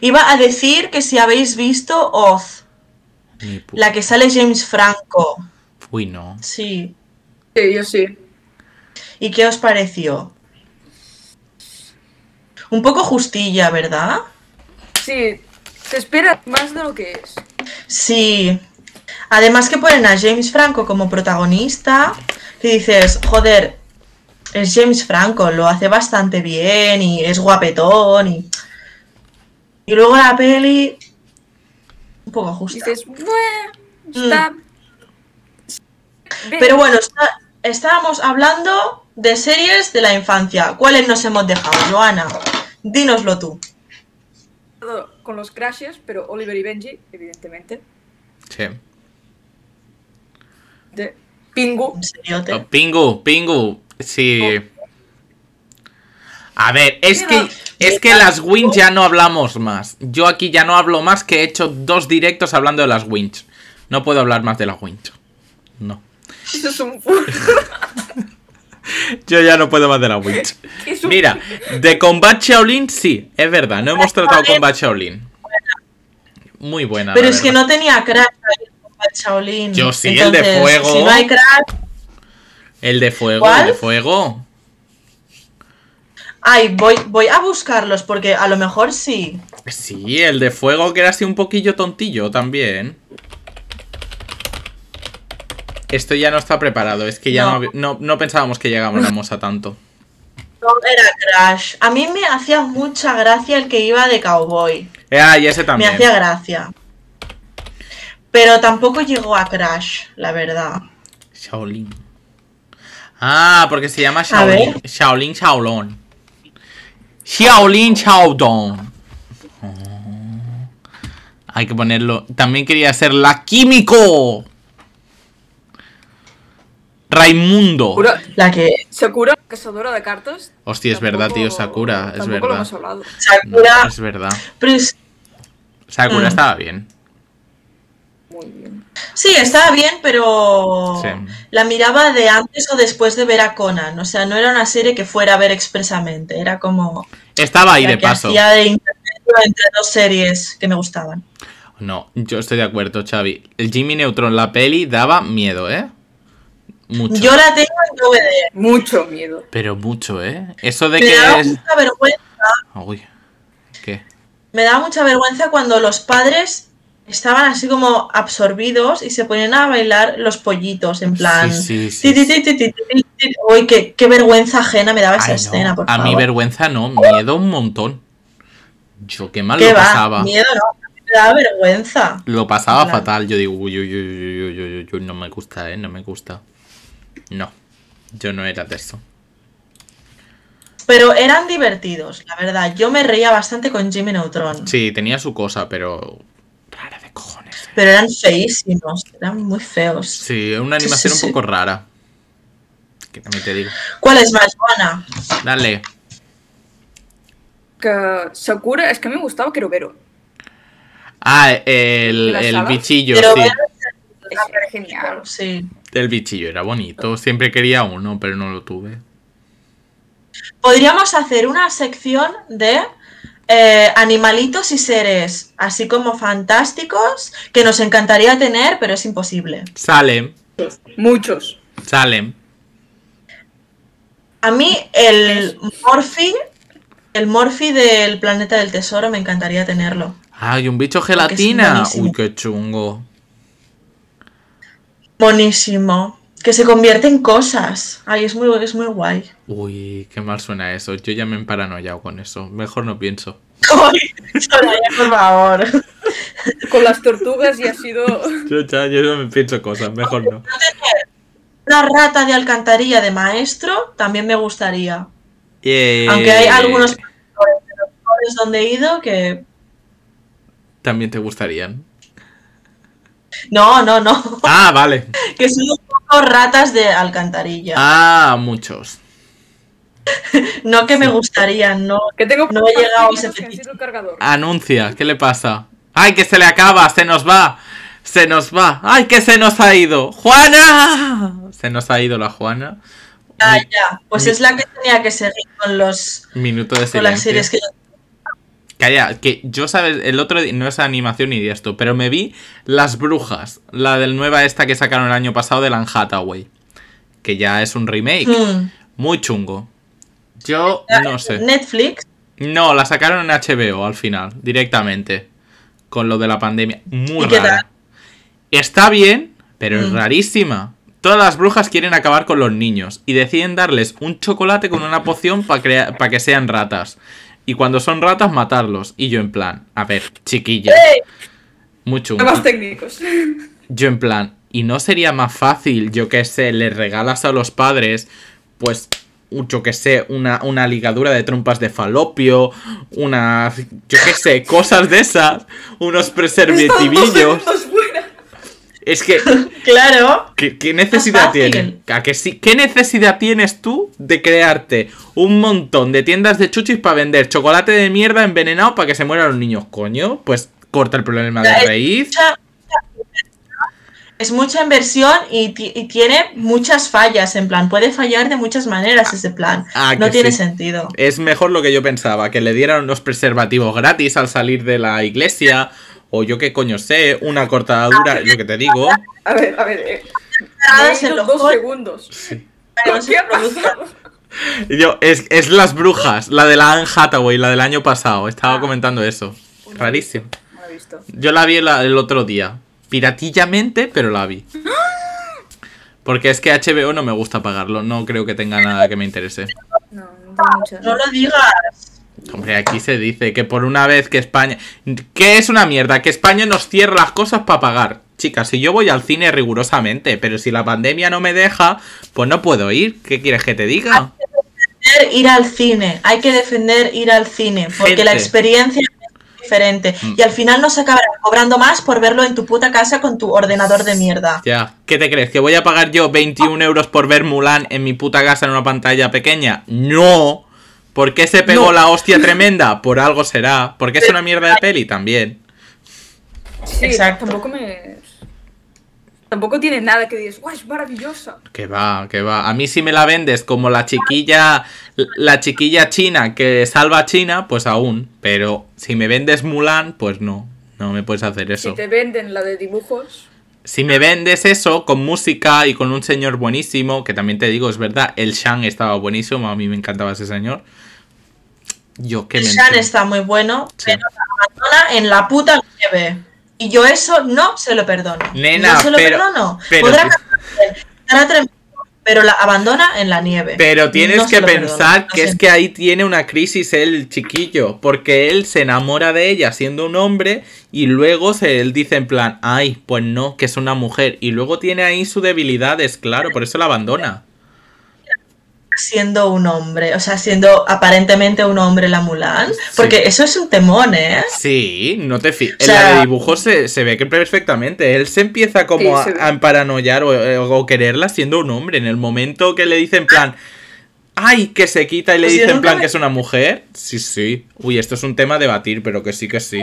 Iba a decir que si habéis visto Oz, la que sale James Franco. Uy, no. Sí. Sí, yo sí. ¿Y qué os pareció? Un poco justilla, ¿verdad? Sí, te espera más de lo que es. Sí. Además que ponen a James Franco como protagonista, que dices, joder, es James Franco, lo hace bastante bien y es guapetón y... Y luego la peli... Un poco justa. Dices, bueno, está. Ve, Pero bueno, está- estábamos hablando de series de la infancia. ¿Cuáles nos hemos dejado, Joana? Dínoslo tú. Con los crashes, pero Oliver y Benji, evidentemente. Sí. De Pingu. Oh, Pingu, Pingu. Sí. A ver, es que es que las Winch ya no hablamos más. Yo aquí ya no hablo más que he hecho dos directos hablando de las Winch. No puedo hablar más de las Winch. No. Eso es un. Yo ya no puedo más de es un- Mira, de Combat Shaolin sí, es verdad, no hemos tratado Combat Shaolin. Muy buena. Pero la es que no tenía crash ahí en Combat Shaolin. Yo sí, el de fuego. Si no hay crash... El de fuego, ¿Cuál? el de fuego. Ay, voy, voy a buscarlos porque a lo mejor sí. Sí, el de fuego que era así un poquillo tontillo también. Esto ya no está preparado, es que ya no, No. no, no pensábamos que llegábamos a tanto. No era Crash. A mí me hacía mucha gracia el que iba de cowboy. Ah, y ese Me también. hacía gracia. Pero tampoco llegó a Crash, la verdad. Shaolin. Ah, porque se llama Shaolin. Shaolin Shaolon. Shaolin Shaodong. Oh. Hay que ponerlo. También quería ser la Químico. Raimundo. Sakura, La que Sakura, cazadora de cartas. Hostia, es verdad, tío, Sakura, es lo verdad. hemos hablado. No, Sakura. es verdad. pero es- Sakura Mm. estaba bien. Muy bien. Sí, estaba bien, pero Sí. la miraba de antes o después de ver a Conan. O sea, no era una serie que fuera a ver expresamente. Era como Estaba ahí la de que paso. hacía de intermedio entre dos series que me gustaban. No, yo estoy de acuerdo, Xavi. El Jimmy Neutron, la peli, daba miedo, ¿eh? Yo la tengo en DVD. Mucho miedo. Pero mucho, ¿eh? Eso de que. Me da mucha vergüenza. Uy. ¿Qué? Me da mucha vergüenza cuando los padres estaban así como absorbidos y se ponían a bailar los pollitos, en plan. Sí, sí, sí, Uy, qué, qué, vergüenza ajena me daba esa escena, por favor. A mí vergüenza no, miedo un montón. Yo qué mal lo pasaba. Miedo no, me daba vergüenza. Lo pasaba fatal, yo digo, uy, uy, uy, uy, uy, uy, uy, no me gusta, eh, no me gusta. No, yo no era de eso. Pero eran divertidos, la verdad. Yo me reía bastante con Jimmy Neutron. Sí, tenía su cosa, pero... Rara de cojones. ¿eh? Pero eran feísimos, eran muy feos. Sí, una animación sí, sí. un poco rara. Que también te digo. ¿Cuál es más buena? Dale. Que Sakura, es que me gustaba Querubero. Ah, el, ¿Las el bichillo, sí. Era- genial. sí. El bichillo era bonito. Siempre quería uno, pero no lo tuve. Podríamos hacer una sección de eh, animalitos y seres así como fantásticos que nos encantaría tener, pero es imposible. Salen, Muchos. salen. A mí el Morphy, el Morphy del planeta del tesoro me encantaría tenerlo. Ay, un bicho gelatina. Uy, qué chungo. Buenísimo. Que se convierte en cosas. Ay, es muy, es muy guay. Uy, qué mal suena eso. Yo ya me he paranoiado con eso. Mejor no pienso. Soraya, por favor. Con las tortugas y ha sido. Yo ya yo no me pienso cosas. Mejor no. Una rata de alcantarilla de maestro también me gustaría. Eh, Aunque hay algunos de los lugares donde he ido que. También te gustarían. No, no, no. Ah, vale. Que son un poco ratas de alcantarilla. Ah, muchos. No que me gustarían, no. Que tengo No he llegado a ese cargador. Anuncia, ¿qué le pasa? ¡Ay, que se le acaba! ¡Se nos va! ¡Se nos va! ¡Ay, que se nos ha ido! ¡Juana! Se nos ha ido la Juana. Ya, Mi- ya. Pues mi- es la que tenía que seguir con los Minuto de con las silencio. series que Calla, que yo, ¿sabes? El otro día, no es animación ni de esto, pero me vi Las Brujas, la del nueva esta que sacaron el año pasado de Anne Hathaway, que ya es un remake, Hmm. muy chungo. Yo no sé. Netflix. No, la sacaron en HBO al final, directamente, con lo de la pandemia. Muy ¿Y qué rara. Está bien, pero es Mm. rarísima. Todas las brujas quieren acabar con los niños y deciden darles un chocolate con una poción para que sean ratas. Y cuando son ratas, matarlos. Y yo en plan, a ver, chiquilla. Muy chungo. Temas técnicos. Yo en plan, ¿y no sería más fácil, yo que sé, le regalas a los padres, pues, yo que sé, una, una ligadura de trompas de falopio, una, yo que sé, cosas de esas, unos preservativillos? Es que, Claro. ¿qué, qué necesidad tiene? ¿A que sí? ¿Qué necesidad tienes tú de crearte un montón de tiendas de chuchis para vender chocolate de mierda envenenado para que se mueran los niños? Coño, pues corta el problema de es raíz. mucha- Es mucha inversión y, ti- y tiene muchas fallas, en plan, puede fallar de muchas maneras ese plan. Ah, no que tiene sí. sentido. Es mejor lo que yo pensaba, que le dieran unos preservativos gratis al salir de la iglesia, o yo qué coño sé, una cortadura, lo que te digo. A ver, a ver. Eh. En los dos col- segundos. no ¿Qué se ha produzca. pasado? Yo, es, es las brujas, la de la Anne Hathaway, la del año pasado, estaba Ah. comentando eso. Rarísimo. No lo he visto. Yo la vi el, el otro día, piratillamente, pero la vi. Porque es que HBO no me gusta pagarlo, no creo que tenga nada que me interese. No, no tengo mucha. No lo digas. Hombre, aquí se dice que por una vez que España... ¿Qué es una mierda? Que España nos cierra las cosas para pagar. Chicas, si yo voy al cine rigurosamente, pero si la pandemia no me deja, pues no puedo ir. ¿Qué quieres que te diga? defender ir al cine, hay que defender ir al cine, porque Gente. la experiencia es diferente. Mm. Y al final nos acabarán cobrando más por verlo en tu puta casa con tu ordenador de mierda. Ya, ¿qué te crees? ¿Que voy a pagar yo 21 euros por ver Mulan en mi puta casa en una pantalla pequeña? No. ¿Por qué se pegó No. la hostia tremenda? Por algo será. ¿Por qué es una mierda de peli? También. Sí, Exacto. tampoco me. Tampoco tiene nada que digas, ¡guau, es maravillosa! Que va, que va. A mí si me la vendes como la chiquilla, la chiquilla china que salva a China, pues aún. Pero si me vendes Mulan, pues no. No me puedes hacer eso. Si te venden la de dibujos, Si me vendes eso con música y con un señor buenísimo, que también te digo, es verdad, el Shang estaba buenísimo, a mí me encantaba ese señor. Yo qué El Shan está muy bueno, Sí. pero la abandona en la puta nieve. Y yo eso no se lo perdono. Nena, no se lo pero- perdono. pero Podrá ti- cantar pero la abandona en la nieve. Pero tienes No que pensar que es que ahí tiene una crisis el chiquillo, porque él se enamora de ella siendo un hombre y luego se él dice en plan, ay, pues no, que es una mujer y luego tiene ahí sus debilidades, claro, por eso la abandona. Siendo un hombre, o sea, siendo aparentemente un hombre la Mulan, porque Sí. eso es un temón, ¿eh? Sí, no te fijas. En O sea- la de dibujos se, se ve que perfectamente. Él se empieza como Sí, a, se a paranoiar o, o quererla siendo un hombre. En el momento que le dice en plan, ay, que se quita y le Pues dice en plan me- que es una mujer. Sí, sí. Uy, esto es un tema a debatir, pero que sí, que sí.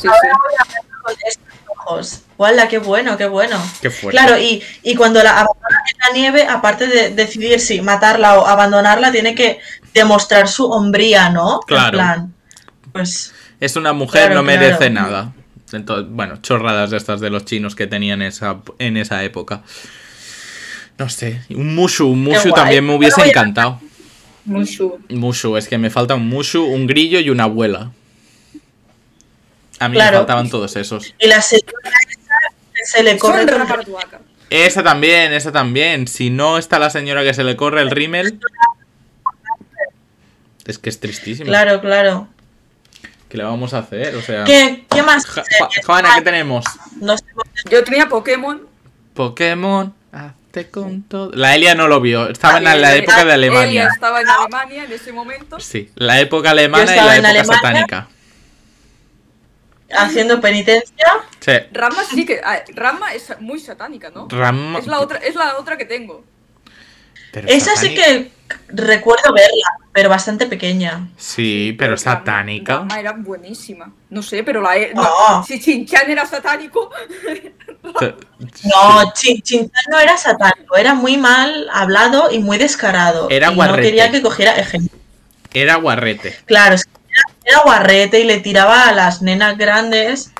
sí, Ahora voy a ver con estos ojos. ¡Wala, qué bueno, qué bueno! Qué fuerte. Claro, y, y cuando la abandona en la nieve, aparte de decidir si matarla o abandonarla, tiene que demostrar su hombría, ¿no? Claro. En plan, pues Es una mujer, Claro, no merece claro. nada. Entonces, bueno, chorradas de estas de los chinos que tenían esa, en esa época. No sé, un Mushu, un Mushu también me hubiese encantado. Mushu. Mushu, es que me falta un Mushu, un grillo y una abuela. A mí me faltaban todos esos. Y la señora esa que se le corre Son el- Ramarduaca. Esa también, esa también. Si no está la señora que se le corre el rímel. Es que es tristísimo. Claro, claro. ¿Qué le vamos a hacer? O sea. ¿Qué, qué más? Ja- Juana, ¿qué tenemos? No sé, Yo tenía Pokémon. Pokémon, hazte con todo. La Elia no lo vio. Estaba en la, Ah, la época de Elia Alemania. estaba en Alemania en ese momento. Sí, la época alemana y la época Alemania. satánica. Haciendo penitencia. Sí. Rama sí que. ah, Rama es muy satánica, ¿no? Rama- Es la otra, es la otra que tengo. pero Esa sí que recuerdo verla, pero bastante pequeña. Sí, pero satánica. Rama era buenísima. No sé, pero la. e- no, No. Si Chinchan era satánico. No, Chin Chan no era satánico, era muy mal hablado y muy descarado. Era y no guarrete. quería que cogiera ejemplo. Era guarrete. Claro, es que era, guarrete y le tiraba a las nenas grandes.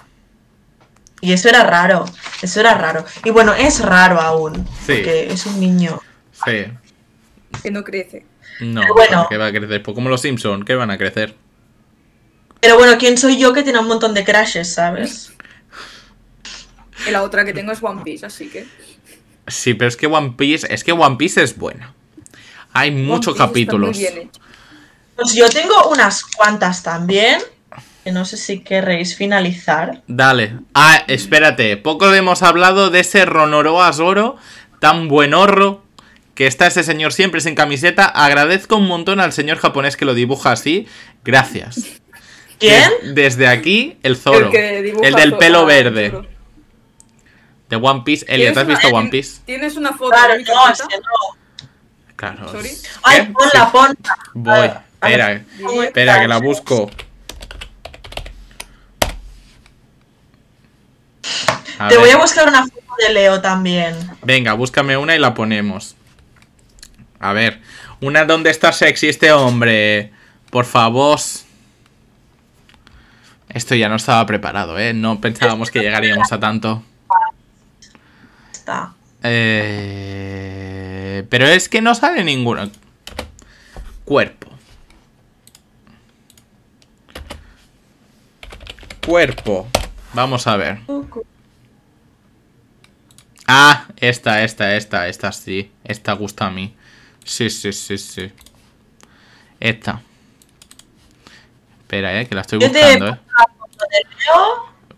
Y eso era raro, eso era raro. Y bueno, es raro aún, Sí. porque es un niño. Sí. que no crece. No, Pero bueno. ¿qué va a crecer? Pues como los Simpson, ¿qué van a crecer? Pero bueno, ¿quién soy yo que tiene un montón de crashes, sabes? Y la otra que tengo es One Piece, así que. Sí, pero es que One Piece, es que One Piece es buena. Hay muchos capítulos. Pues yo tengo unas cuantas también, que no sé si querréis finalizar. Dale. Ah, espérate. Poco hemos hablado de ese Ronoroa Zoro tan buenorro que está ese señor siempre sin camiseta. Agradezco un montón al señor japonés que lo dibuja así. Gracias. ¿Quién? Des- desde aquí, el Zoro. El que dibuja El del Zoro- pelo verde. Zoro. De One Piece. Elia, ¿te has ¿Tienes visto una- One Piece? ¿Tienes una foto Claro, de mi no, es que no. Claro. Sorry. Ay, ponla, ponla. Voy. Espera, ¿Cómo espera, que la busco. A Te voy a buscar una foto de Leo también. Venga, búscame una y la ponemos. A ver, una donde está sexy este hombre. Por favor. Esto ya no estaba preparado, ¿eh? No pensábamos que llegaríamos a tanto. Está. Eh... Pero es que no sale ninguno. Cuerpo. Cuerpo. Vamos a ver. Ah, esta, esta, esta, esta sí. Esta gusta a mí. Sí, sí, sí, sí. Esta. Espera, eh, que la estoy buscando, eh.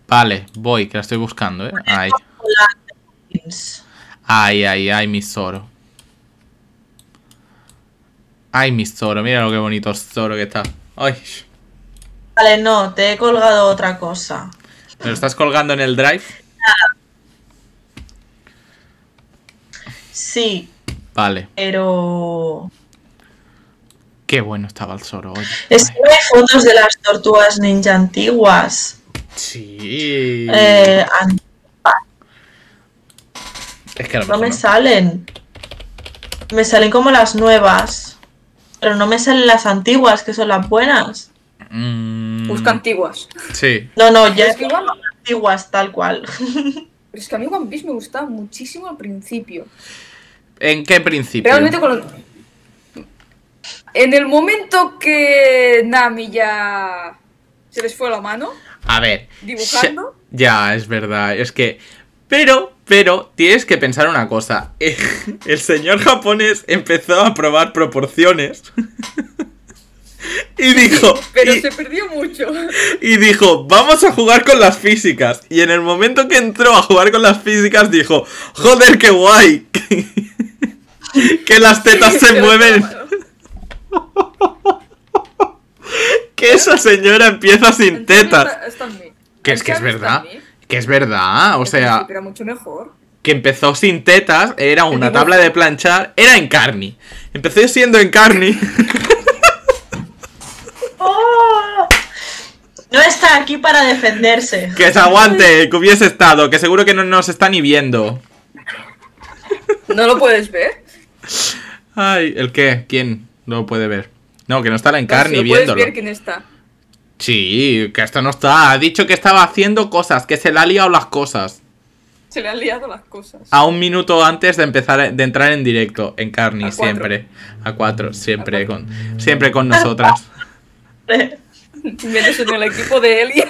Vale, voy, que la estoy buscando, eh. Ahí. Ay, ay, ay, mi Zoro. Ay, mi Zoro, mira lo que bonito Zoro que está. Ay, Vale, no, te he colgado otra cosa. ¿me lo estás colgando en el drive? Sí, Vale, pero... qué bueno estaba el Zoro hoy. Es que no hay fotos de las tortugas ninja antiguas. Sí. Eh, an- Es que No mejor me no. salen. Me salen como las nuevas. Pero no me salen las antiguas, que son las buenas. Mm, Busca antiguas. Sí. No, no, ya Es es que igual- antiguas, tal cual. Pero es que a mí One Piece me gustaba muchísimo al principio. ¿En qué principio? Realmente con En el momento que Nami ya se les fue la mano, A ver. dibujando, Ya, es verdad. Es que. Pero, pero, tienes que pensar una cosa. El señor japonés empezó a probar proporciones. Y dijo. pero y- se perdió mucho. y dijo, vamos a jugar con las físicas. Y en el momento que entró a jugar con las físicas, dijo, joder, qué guay. que las tetas se mueven. Que esa señora empieza sin en tetas. Está- en. Que es En que es verdad. en. Que es verdad. O sea, principio Era mucho mejor. que empezó sin tetas, era una tabla de planchar, era Encarni. Empezó siendo Encarni. ¡Oh! No está aquí para defenderse. que se aguante, que hubiese estado, que seguro que no nos está ni viendo. ¿No lo puedes ver? Ay, ¿el qué? ¿Quién lo puede ver? No, que no está la Si Encarni lo puedes viéndolo. ver quién está. Sí, que esto no está. Ha dicho que estaba haciendo cosas, que se le ha liado las cosas. Se le han liado las cosas. A un minuto antes de empezar de entrar en directo, en Carni, A cuatro. siempre. A cuatro, siempre A con. Siempre con nosotras. Menos en el equipo de Elia.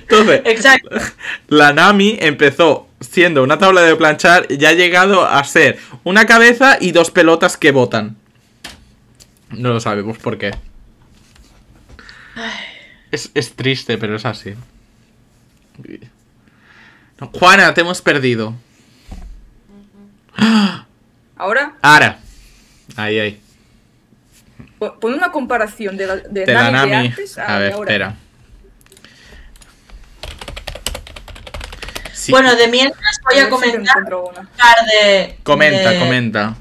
Entonces, Exacto. la Nami empezó siendo una tabla de planchar y ya ha llegado a ser una cabeza y dos pelotas que botan. No lo sabemos por qué. Es, es triste, pero es así. No, Juana, te hemos perdido. Ahora, Ahora. Ahí, ahí. Po- pon una comparación de la, de De la Nami de antes A ver, ahora. espera. Sí, Bueno, de mientras voy a comentar de, comenta, de- comenta.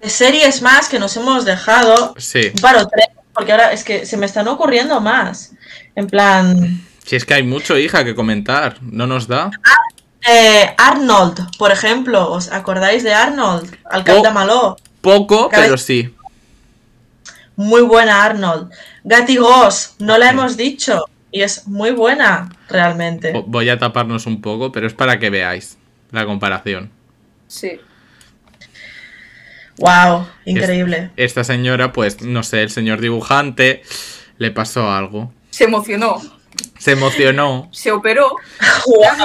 de series más que nos hemos dejado. Sí. Un par o tres, porque ahora es que se me están ocurriendo más. En plan, Si es que hay mucho, hija, que comentar. No nos da. eh, Arnold, por ejemplo. ¿Os acordáis de Arnold? Alcalde Oh. Maló. Poco, Cada pero vez- sí. Muy buena Arnold. Gatigos, no la hemos dicho. Y es muy buena, realmente. Vo- Voy a taparnos un poco, pero es para que veáis la comparación. Sí. Wow, increíble. Esta señora, pues, no sé, el señor dibujante le pasó algo. Se emocionó. Se emocionó. Se operó.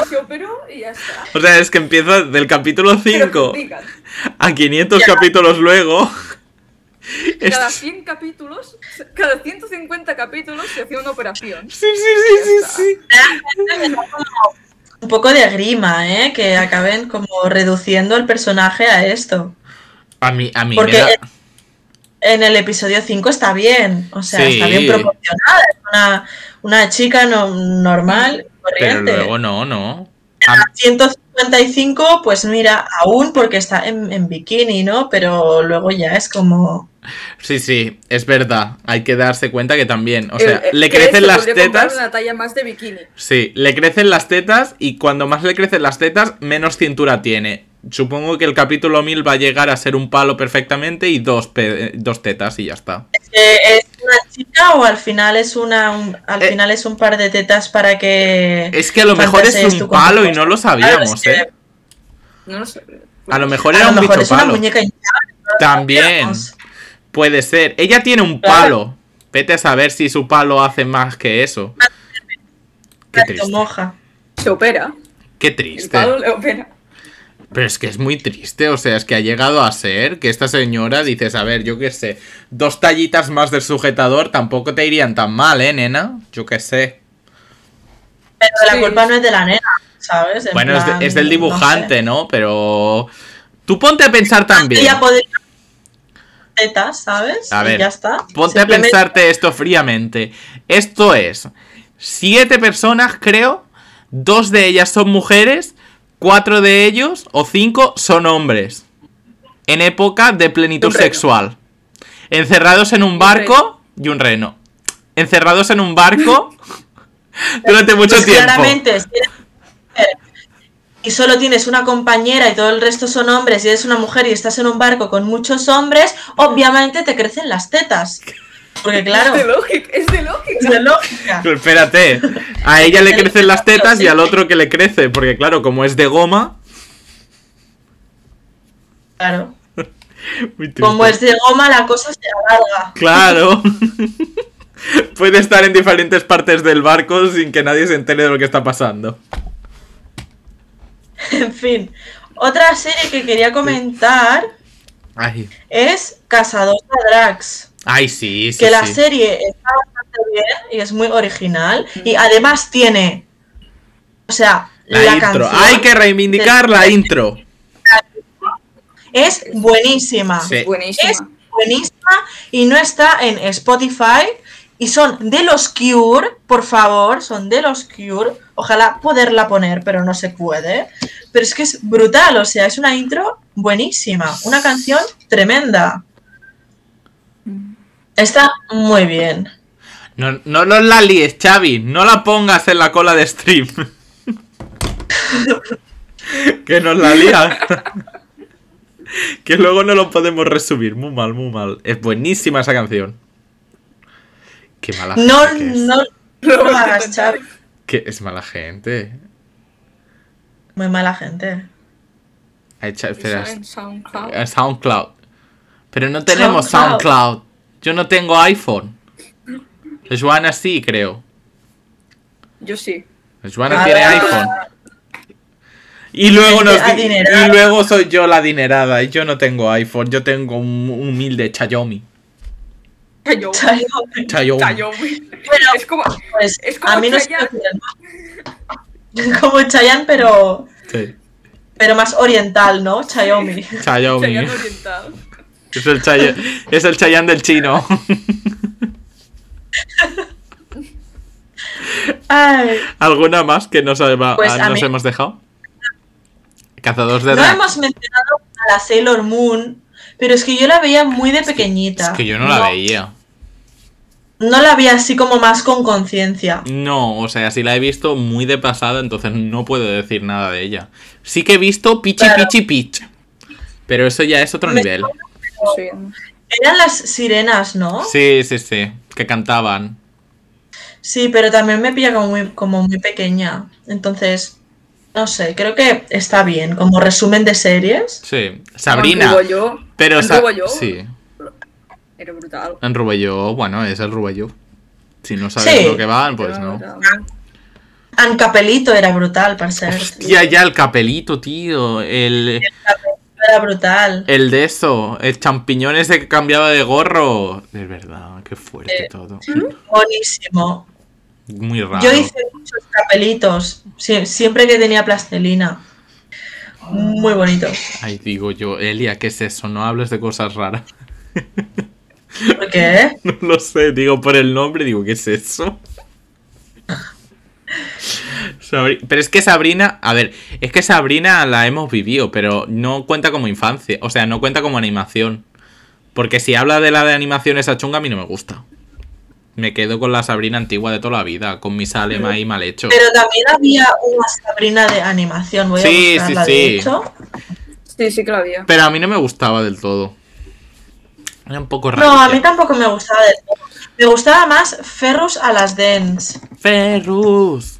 Se operó y ya está. O sea, es que empieza del capítulo Pero 5 que digan, a 500 Ya. capítulos luego. cada Esto- 100 capítulos, cada 150 capítulos se hacía una operación. Sí, sí, sí, sí, sí. Un poco de grima, ¿eh? Que acaben como reduciendo el personaje a esto. A mí, a mí Porque me da... en el episodio 5 está bien. O sea, Sí. está bien proporcionada. Es una, una chica no- normal, Pero corriente. luego no, no. A- 155, pues mira, aún porque está en, en bikini, ¿no? Pero luego ya es como. Sí, sí, es verdad. Hay que darse cuenta que también, o sea, Eh, eh, le crecen las tetas. una talla más de bikini. Sí, le crecen las tetas y cuando más le crecen las tetas, menos cintura tiene. Supongo que el capítulo 1000 va a llegar a ser un palo perfectamente y dos, pe- dos tetas y ya está. eh, ¿Es una chica o al final es una un- al Eh, final es un par de tetas para que. Es que a lo mejor es un palo y no lo? Claro, sabíamos, es que ¿eh? No lo sé. A lo mejor A era lo un mejor bicho es una palo. muñeca no lo También. Puede ser. Ella tiene un palo. Vete a saber si su palo hace más que eso. Qué triste. moja. Se opera. Qué El triste. palo le opera. Pero es que es muy triste, o sea, es que ha llegado a ser que esta señora dices, a ver, yo qué sé, dos tallitas más del sujetador tampoco te irían tan mal, ¿eh, nena? Yo qué sé. Pero la Sí. culpa no es de la nena, ¿sabes? En bueno, es, de- plan, es del no dibujante, sé. ¿no? Pero tú ponte a pensar también. Ella podría tetas, ¿sabes? A Y ver, ya está. Ponte a pensarte esto fríamente. Esto es siete personas, creo. Dos de ellas son mujeres. Cuatro de ellos, o cinco, son hombres. En época de plenitud sexual. Encerrados en un barco y un reno. Encerrados en un barco durante mucho Pues tiempo. Claramente, si eres mujer y solo tienes una compañera y todo el resto son hombres y eres una mujer y estás en un barco con muchos hombres, obviamente te crecen las tetas. Porque claro, Es de lógica, es de lógica. es de lógica. Pero espérate, a ella le crecen las tetas y al otro que le crece, porque claro, como es de goma. Claro. Como es de goma, la cosa se alarga. Claro. Puede estar en diferentes partes del barco sin que nadie se entere de lo que está pasando. En fin. Otra serie que quería comentar Ay, es Casadores de Drags. Ay sí, sí. que la sí. serie está bastante bien y es muy original. Y además tiene. O sea, La, la, intro. canción Hay que reivindicar la intro. es buenísima. Sí. Buenísima. Es buenísima y no está en Spotify. Y son de los Cure, por favor, son de los Cure. Ojalá poderla poner, pero no se puede. Pero es que es brutal, o sea, es una intro buenísima. Una canción tremenda. Está muy bien. No, no los la líes, Xavi. No la pongas en la cola de stream. que nos la lía. que luego no lo podemos resubir. Muy mal, muy mal. Es buenísima esa canción. Qué mala No, gente que es. no, no lo hagas, Xavi. Que es mala gente. Muy mala gente. Espera, SoundCloud. SoundCloud. Pero no tenemos SoundCloud. SoundCloud. Yo no tengo iPhone. Joana sí, creo. Yo sí. Joana Ah, tiene iPhone. Y luego nos y luego soy yo la adinerada y yo no tengo iPhone, yo tengo un humilde Xiaomi. Chayomi. Xiaomi. Cayó. Pero, Es como. pues, es como a mí no ocurre. Como Chayanne, pero, Sí. pero más oriental, ¿no? Chayomi. Xiaomi. Chayanne orientado. Es el Chayanne, es el Chayanne del chino. Ay, ¿Alguna más que nos, Pues ah, a nos hemos dejado? Cazadores de no drag. hemos mencionado a la Sailor Moon, pero es que yo la veía muy de pequeñita. Es que yo no la veía. No la veía así como más con conciencia. No, o sea, sí la he visto muy de pasada, entonces no puedo decir nada de ella. Sí que he visto Pichi Claro. Pichi Pitch. Pero eso ya es otro Me- nivel. Sí. Eran las sirenas, ¿no? Sí, sí, sí. Que cantaban. Sí, pero también me pilla como muy, como muy pequeña. Entonces, no sé, creo que está bien. Como resumen de series. Sí. Sabrina. En Rubollo- Pero en Sí. Era brutal. En Rubello, bueno, es el Rubello. Si no sabes Sí. lo que van, pues no. brutal. Ancapelito era brutal, para ser. Hostia, ya el capelito, tío. El, Era brutal. el de eso. El champiñón ese que cambiaba de gorro. De verdad, qué fuerte Eh, todo. Buenísimo. Muy raro. Yo hice muchos capelitos. sie- siempre que tenía plastelina. Muy bonito. Ay, digo yo, Elia, ¿qué es eso? No hables de cosas raras. ¿Por qué? No lo sé, digo por el nombre, digo, ¿qué es eso? Sabri- Pero es que Sabrina, a ver, es que Sabrina la hemos vivido, pero no cuenta como infancia, o sea, no cuenta como animación. Porque si habla de la de animación esa chunga, a mí no me gusta. Me quedo con la Sabrina antigua de toda la vida, con mi Salem ahí mal hecho. Pero también había una Sabrina de animación. Voy Sí, a buscarla, sí, de sí. hecho. Sí, sí que la había. Pero a mí no me gustaba del todo. Era un poco raro. No, a mí tampoco me gustaba del todo. Me gustaba más Ferrus a las Dens. Ferrus.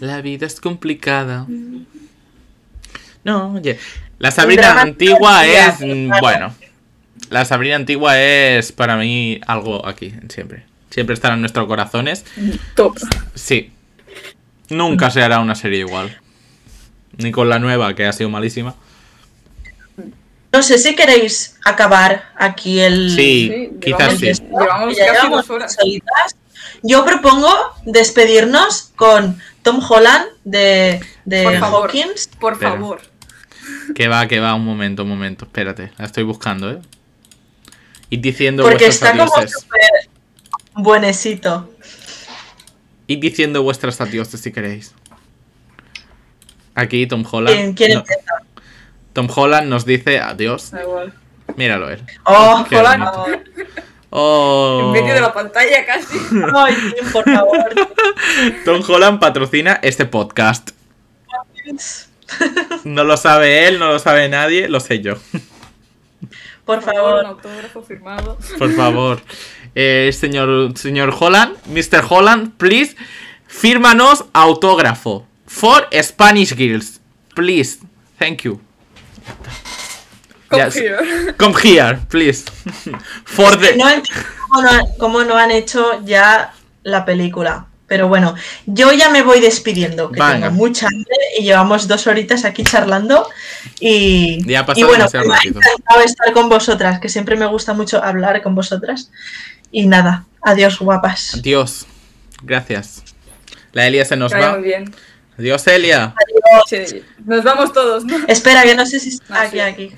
La vida es complicada. No, oye. La Sabrina antigua es. mm. Bueno. La Sabrina antigua es para mí algo aquí, siempre. Siempre estará en nuestros corazones. Top. Sí. Nunca se hará una serie igual. Ni con la nueva, que ha sido malísima. No sé si queréis acabar aquí el. Sí, Sí, quizás llevamos- sí. Llevamos casi dos horas. Yo propongo despedirnos con Tom Holland de, de Por favor. Hawkins. Por Espera. favor. Que va, que va, un momento, un momento. Espérate, la estoy buscando, ¿eh? Id diciendo Porque vuestros está como súper buenecito. Id diciendo vuestras adioses si queréis. Aquí Tom Holland. ¿Quién, no, empieza? Tom Holland nos dice adiós. Da igual. Míralo él. Oh, Qué Hola, bonito. no. Oh. En medio de la pantalla casi. ay, por favor. Tom Holland patrocina este podcast. No lo sabe él, no lo sabe nadie, lo sé yo. Por un favor. autógrafo firmado. Por favor. Eh, señor, señor Holland, Mr. Holland, please, fírmanos autógrafo. For Spanish Girls. Please. Thank you. Come Yes. here. Come here, please. For the... No entiendo cómo no, han- cómo no han hecho ya la película. Pero bueno, yo ya me voy despidiendo, que Venga. tengo mucha hambre y llevamos dos horitas aquí charlando. Y, Ya y bueno, me ha encantado estar con vosotras, que siempre me gusta mucho hablar con vosotras. Y nada, adiós guapas. Adiós. Gracias. La Elia se nos va. muy bien. Adiós, Elia. Sí, nos vamos todos, ¿no? Espera, que no sé si está Ah, aquí, sí. aquí.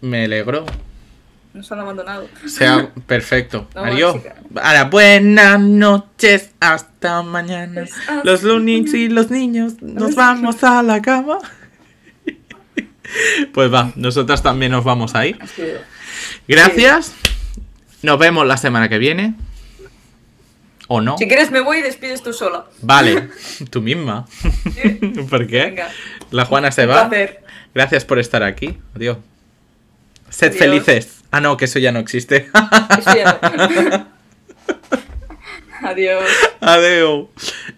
Me alegro. Nos han abandonado. Sea perfecto. No, Adiós. buenas noches. Hasta mañana. Hasta Los Loonings y los niños nos vamos a la cama. Pues va, nosotras también nos vamos a ir. Gracias. Nos vemos la semana que viene. ¿O no? Si quieres me voy y despides tú sola. Vale, tú misma. ¿Por qué? Venga. La Juana se Un va. Gracias por estar aquí. Adiós. Sed Adiós. felices. Ah, no, que eso ya no existe. Eso ya no. Adiós. Adeo.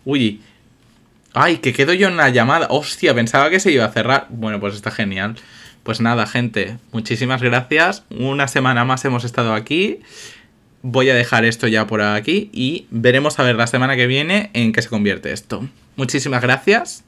Uy. Ay, que quedo yo en la llamada. Hostia, pensaba que se iba a cerrar. Bueno, pues está genial. Pues nada, gente. Muchísimas gracias. Una semana más hemos estado aquí. Voy a dejar esto ya por aquí y veremos a ver la semana que viene en qué se convierte esto. Muchísimas gracias